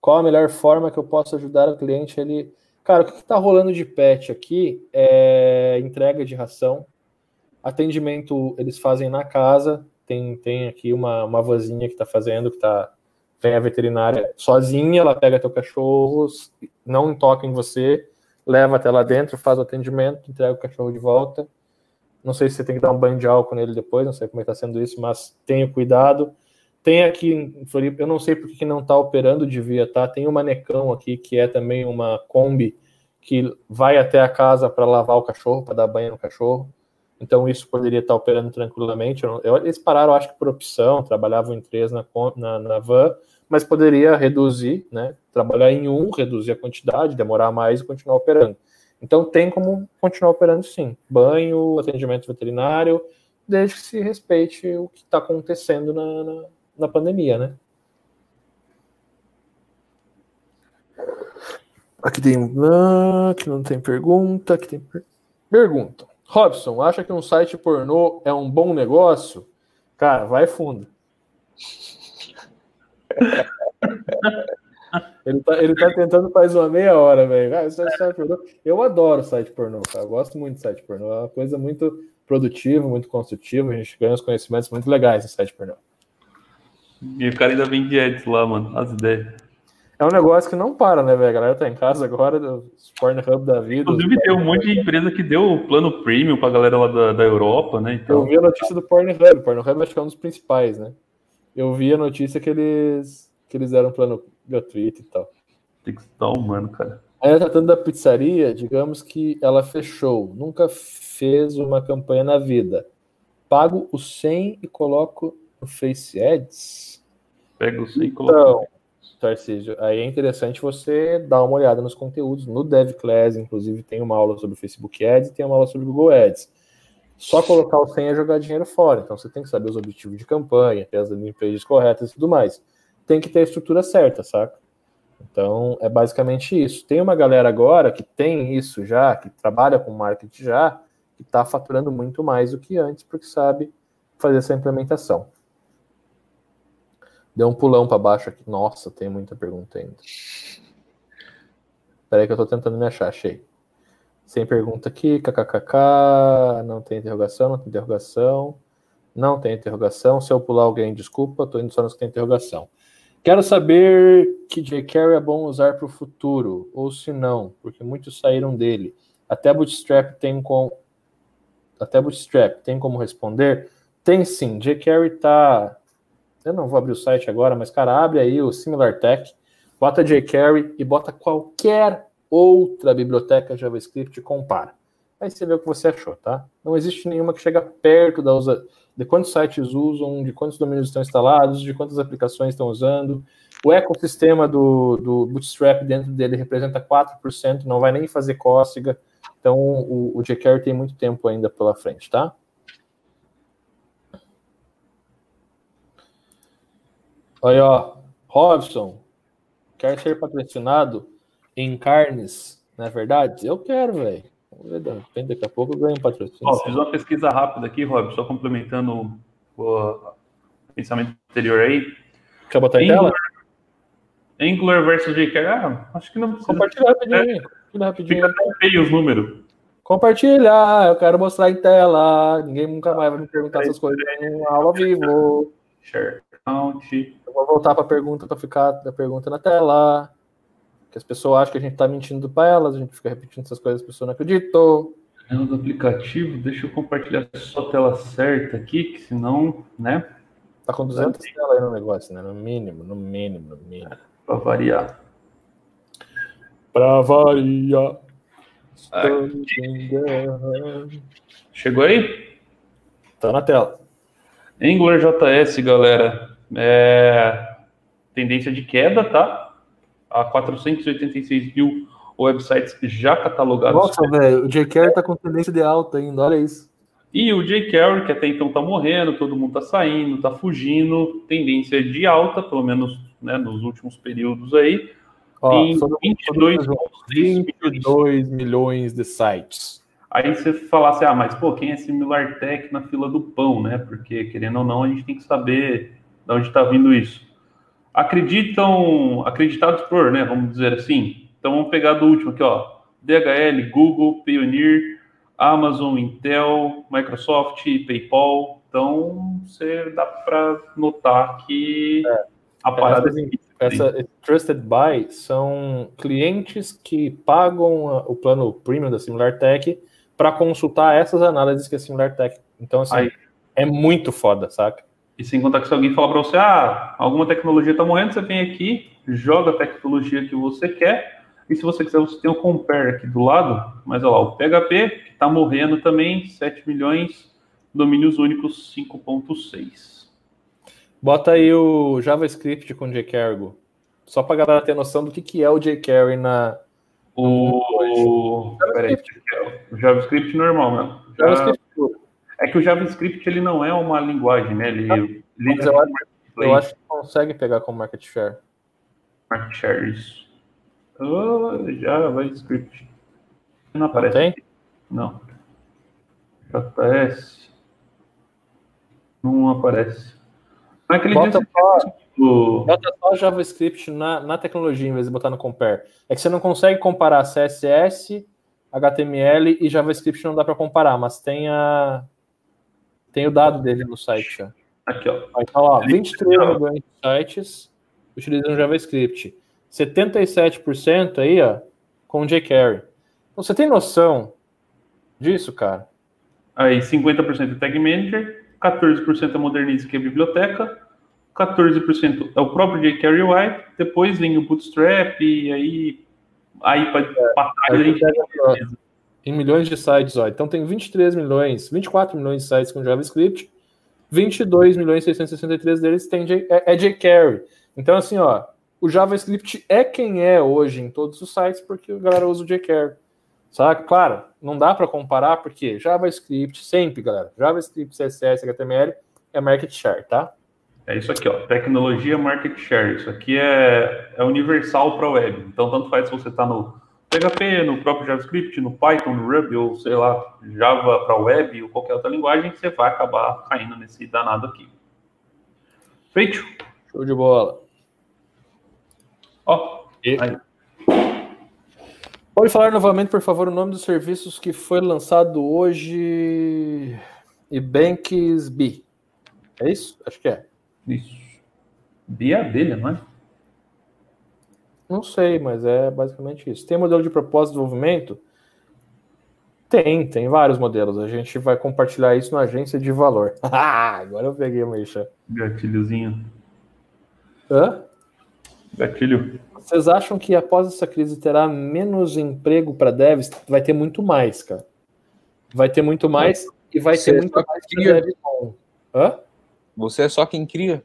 Qual a melhor forma que eu posso ajudar o cliente? Ele, cara, o que está rolando de pet aqui é entrega de ração, atendimento eles fazem na casa. Tem, tem aqui uma, uma vozinha que está fazendo, que tá vem a veterinária sozinha, ela pega teu cachorro, não toca em você, leva até lá dentro, faz o atendimento, entrega o cachorro de volta. Não sei se você tem que dar um banho de álcool nele depois, não sei como é está sendo isso, mas tenha cuidado. Tem aqui em Floripa, eu não sei porque que não está operando, devia tá. Tem um manecão aqui que é também uma Kombi que vai até a casa para lavar o cachorro, para dar banho no cachorro. Então isso poderia estar tá operando tranquilamente. Eu, eles pararam, acho que por opção, trabalhavam em três na, na, na van, mas poderia reduzir, né? Trabalhar em um, reduzir a quantidade, demorar mais e continuar operando. Então tem como continuar operando sim. Banho, atendimento veterinário, desde que se respeite o que está acontecendo na, na, na, pandemia, né? Aqui tem. Aqui não tem pergunta. Aqui tem per... pergunta. Robson, acha que um site pornô é um bom negócio? Cara, vai fundo. Ele, tá, ele tá tentando faz uma meia hora, velho. Ah, eu adoro site pornô, cara. Eu gosto muito de site pornô. É uma coisa muito produtiva, muito construtiva. A gente ganha os conhecimentos muito legais no site pornô. E o cara ainda vende ads lá, mano. As ideias. É um negócio que não para, né, velho? A galera tá em casa agora, os Pornhub da vida. Inclusive, tem um monte de empresa que deu o plano premium pra galera lá da, da Europa, né? Então... Eu vi a notícia do Pornhub. O Pornhub acho que é um dos principais, né? Eu vi a notícia que eles, que eles deram plano gratuito e tal. Tem que estar humano, cara. Aí, tratando da pizzaria, digamos que ela fechou. Nunca fez uma campanha na vida. Pago o 100 e coloco no Face Ads. Pega o 100 e coloca. Então, Tarcísio, aí é interessante você dar uma olhada nos conteúdos. No DevClass, inclusive, tem uma aula sobre Facebook Ads e tem uma aula sobre Google Ads. Só colocar o 100 é jogar dinheiro fora. Então você tem que saber os objetivos de campanha, ter as landing corretas e tudo mais. Tem que ter a estrutura certa, saca? Então é basicamente isso. Tem uma galera agora que tem isso já, que trabalha com marketing já, que está faturando muito mais do que antes, porque sabe fazer essa implementação. Deu um pulão para baixo aqui. Nossa, tem muita pergunta ainda. Espera que eu estou tentando me achar. Achei. Sem pergunta aqui. KKKK. Não tem interrogação, não tem interrogação. Não tem interrogação. Se eu pular alguém, desculpa. Estou indo só nos que tem interrogação. Quero saber que jQuery é bom usar para o futuro, ou se não, porque muitos saíram dele. Até Bootstrap tem com até Bootstrap tem como responder? Tem sim. jQuery está eu não vou abrir o site agora, mas, cara, abre aí o SimilarTech, bota jQuery e bota qualquer outra biblioteca JavaScript e compara. Aí você vê o que você achou, tá? Não existe nenhuma que chega perto da usa... de quantos sites usam, de quantos domínios estão instalados, de quantas aplicações estão usando. O ecossistema do, do Bootstrap dentro dele representa 4%, não vai nem fazer cócega. Então, o, o jQuery tem muito tempo ainda pela frente, tá? Olha, ó, Robson, quer ser patrocinado em carnes, não é verdade? Eu quero, velho. Daqui a pouco eu ganho um patrocínio. Fiz uma pesquisa rápida aqui, Rob, só complementando o pensamento anterior aí. Quer botar em tela? Angular versus jQuery, ah, acho que não precisa. Compartilha rapidinho. É. rapidinho. Fica até feio os números. Compartilhar, eu quero mostrar em tela. Ninguém nunca mais vai me perguntar essas coisas em aula vivo. Share account vou voltar para a pergunta para ficar da pergunta na tela. Que as pessoas acham que a gente está mentindo para elas, a gente fica repetindo essas coisas, as pessoas não acreditam. É do aplicativo, deixa eu compartilhar só a tela certa aqui, que senão, né? Tá com 200 telas aí no negócio, né? No mínimo, no mínimo, no mínimo. Para variar. Para variar. Chegou aí? Tá na tela. Angular JS, galera é, tendência de queda, tá? A 486 mil websites já catalogados. Nossa, velho, o jQuery tá com tendência de alta ainda, olha isso. E o jQuery, que até então tá morrendo, todo mundo tá saindo, tá fugindo, tendência de alta, pelo menos né, nos últimos períodos aí. Ó, em 22, 22 milhões de sites. Aí você falasse, ah, mas pô, quem é Similar Tech na fila do pão, né? Porque, querendo ou não, a gente tem que saber de onde está vindo isso. Acreditam, acreditados por, né, vamos dizer assim. Então vamos pegar do último aqui, ó. DHL, Google, Pioneer, Amazon, Intel, Microsoft, PayPal. Então você dá para notar que é, a parada essa, essa Trusted Buy são clientes que pagam o plano premium da SimilarTech para consultar essas análises que a SimilarTech. Então, assim, Aí. é muito foda, saca? E sem contar que se alguém falar para você, ah, alguma tecnologia está morrendo, você vem aqui, joga a tecnologia que você quer, e se você quiser, você tem o Compare aqui do lado, mas olha lá, o PHP, que está morrendo também, 7 milhões, domínios únicos 5.6. Bota aí o JavaScript com jQuery, só para galera ter noção do que, que é o jQuery na... O... JavaScript. o JavaScript normal, né? JavaScript é que o JavaScript ele não é uma linguagem, né? Ele, ele eu, acho, eu acho que consegue pegar com market share. Market share, isso. Oh, JavaScript. Não aparece. Não tem? Não. JS. Não aparece. Naquele bota, só, do... bota só JavaScript na, na tecnologia em vez de botar no compare. É que você não consegue comparar CSS, HTML e JavaScript não dá para comparar, mas tem a tem o dado dele no site. Ó. Aqui, ó. Então, ó, 23 milhões de sites utilizando JavaScript. 77% aí, ó, com jQuery. Então, você tem noção disso, cara? Aí, 50% é Tag Manager, 14% é Modernize, que é biblioteca, 14% é o próprio jQuery UI, depois vem o Bootstrap, e aí, aí para é, a gente em milhões de sites, ó. Então tem 23 milhões, 24 milhões de sites com JavaScript, 22 milhões e 663 deles tem é, é jQuery. Então assim, ó, o JavaScript é quem é hoje em todos os sites porque a galera usa o jQuery. Sabe? Claro, não dá para comparar porque JavaScript sempre, galera, JavaScript, CSS, HTML é market share, tá? É isso aqui, ó, tecnologia market share. Isso aqui é, é universal para web. Então tanto faz se você está no PHP, no próprio JavaScript, no Python, no Ruby, ou sei lá, Java para web ou qualquer outra linguagem, você vai acabar caindo nesse danado aqui. Feito? Show de bola. Ó, e... aí. Pode falar novamente, por favor, o nome dos serviços que foi lançado hoje. E Banks B. É isso? Acho que é. Isso. B é abelha, não é? Não sei, mas é basicamente isso. Tem modelo de propósito de desenvolvimento? Tem, tem vários modelos. A gente vai compartilhar isso na agência de valor. *laughs* Agora eu peguei, Meixa. Gatilhozinho. Hã? Gatilho. Vocês acham que após essa crise terá menos emprego para devs? Vai ter muito mais, cara. Vai ter muito mais e vai Você ter é muito mais dev bom. Hã? Você é só quem cria.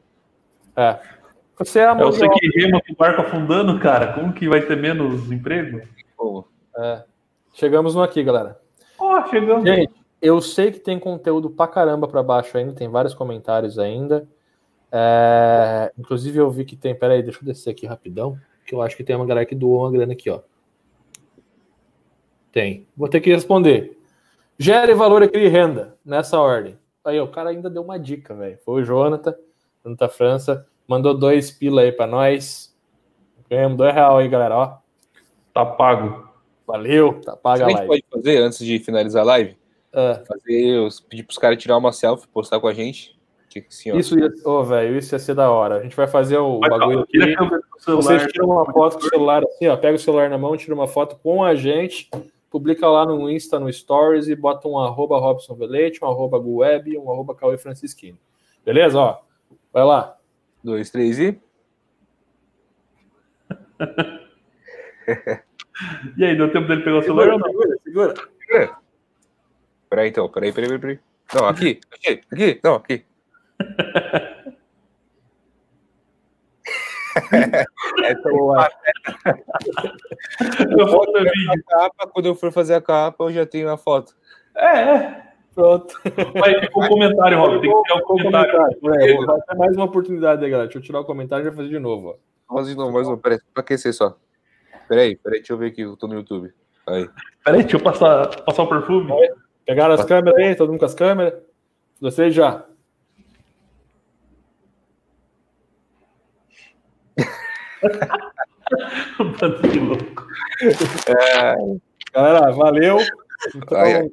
É. Você é a mão é você que rema com o barco afundando, cara. Como que vai ter menos emprego? É. Chegamos no aqui, galera. Ó, oh, chegamos. Gente, eu sei que tem conteúdo pra caramba pra baixo ainda, tem vários comentários ainda. É... Inclusive eu vi que tem. Pera aí, deixa eu descer aqui rapidão. Que eu acho que tem uma galera que doou uma grana aqui, ó. Tem. Vou ter que responder. Gere valor e crie renda. Nessa ordem. Aí, o cara ainda deu uma dica, velho. Foi o Jonathan, Jonathan França. Mandou dois pila aí pra nós. Ganhamos dois real aí, galera. Ó. Tá pago. Valeu, tá pago a live. A gente pode fazer antes de finalizar a live? Uh. Fazer, pedir pros caras tirar uma selfie, postar com a gente. Assim, isso ia, oh, velho, isso ia ser da hora. A gente vai fazer o Mas, bagulho aqui. Vocês tiram uma foto com o celular assim, ó. Pega o celular na mão, tira uma foto com a gente, publica lá no Insta, no Stories e bota um arroba Robson Velete, um arroba Guweb, um arroba Cauê Francisquini. Beleza? Ó, vai lá dois, três e. *laughs* e aí, deu tempo dele pegar o celular segura, ou não? Segura, segura. Peraí, então, peraí, peraí, peraí. Não, aqui, aqui, aqui, não, aqui. *laughs* é tão eu fazer a capa, quando eu for fazer a capa, eu já tenho a foto. É, é. Pronto. Vai ter um comentário, Rob. Tem que tirar um comentário. comentário. É, vai ter mais uma oportunidade aí, galera. Deixa eu tirar o comentário e já fazer de novo. Ó. Vamos de novo, mais um. Peraí, pra aquecer só. Peraí, peraí, deixa eu ver aqui. Eu tô no YouTube. Aí. Peraí, deixa eu passar, passar o perfume. Aí. Pegaram as câmeras aí, todo mundo com as câmeras. Vocês já. *laughs* que louco. É... Galera, valeu. Então, aí, aí, aí,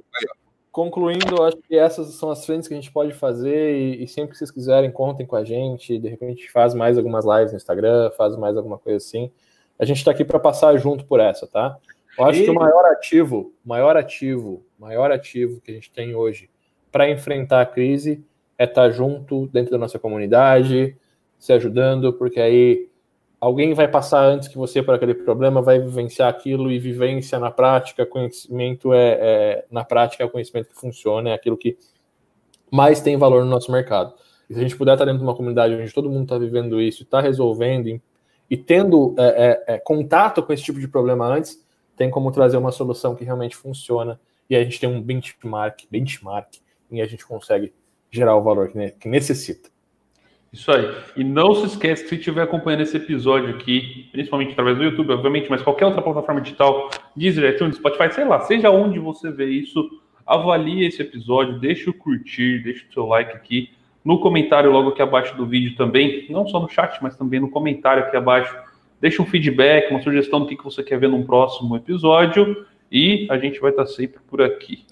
concluindo, acho que essas são as frentes que a gente pode fazer e, e, sempre que vocês quiserem, contem com a gente. De repente, faz mais algumas lives no Instagram, faz mais alguma coisa assim. A gente está aqui para passar junto por essa, tá? Eu acho e... que o maior ativo, maior ativo, maior ativo que a gente tem hoje para enfrentar a crise é estar tá junto dentro da nossa comunidade, se ajudando, porque aí alguém vai passar antes que você por aquele problema, vai vivenciar aquilo e vivência na prática, conhecimento é, é na prática é o conhecimento que funciona, é aquilo que mais tem valor no nosso mercado. E se a gente puder estar dentro de uma comunidade onde todo mundo está vivendo isso, está resolvendo e, tendo é, é, é, contato com esse tipo de problema antes, tem como trazer uma solução que realmente funciona e a gente tem um benchmark, benchmark e a gente consegue gerar o valor que, ne que necessita. Isso aí. E não se esqueça que se estiver acompanhando esse episódio aqui, principalmente através do YouTube, obviamente, mas qualquer outra plataforma digital, Deezer, iTunes, Spotify, sei lá, seja onde você vê isso, avalie esse episódio, deixe o curtir, deixe o seu like aqui, no comentário logo aqui abaixo do vídeo também, não só no chat, mas também no comentário aqui abaixo. Deixa um feedback, uma sugestão do que você quer ver num próximo episódio e a gente vai estar sempre por aqui.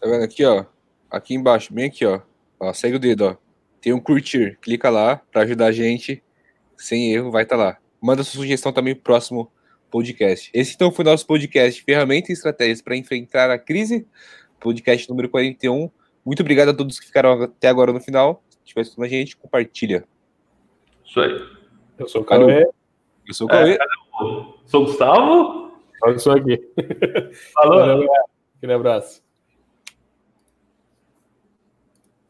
Tá vendo aqui, ó? Aqui embaixo, bem aqui, ó. ó segue o dedo, ó. Tem um curtir, clica lá para ajudar a gente. Sem erro, vai estar tá lá. Manda sua sugestão também pro próximo podcast. Esse então foi nosso podcast Ferramentas e Estratégias para Enfrentar a Crise, podcast número 41. Muito obrigado a todos que ficaram até agora no final. Se estiver assistindo a gente, compartilha. Isso aí. Eu sou o Cauê. Eu sou o Cauê. É, sou o Gustavo. Eu sou aqui. Falou. Aquele abraço.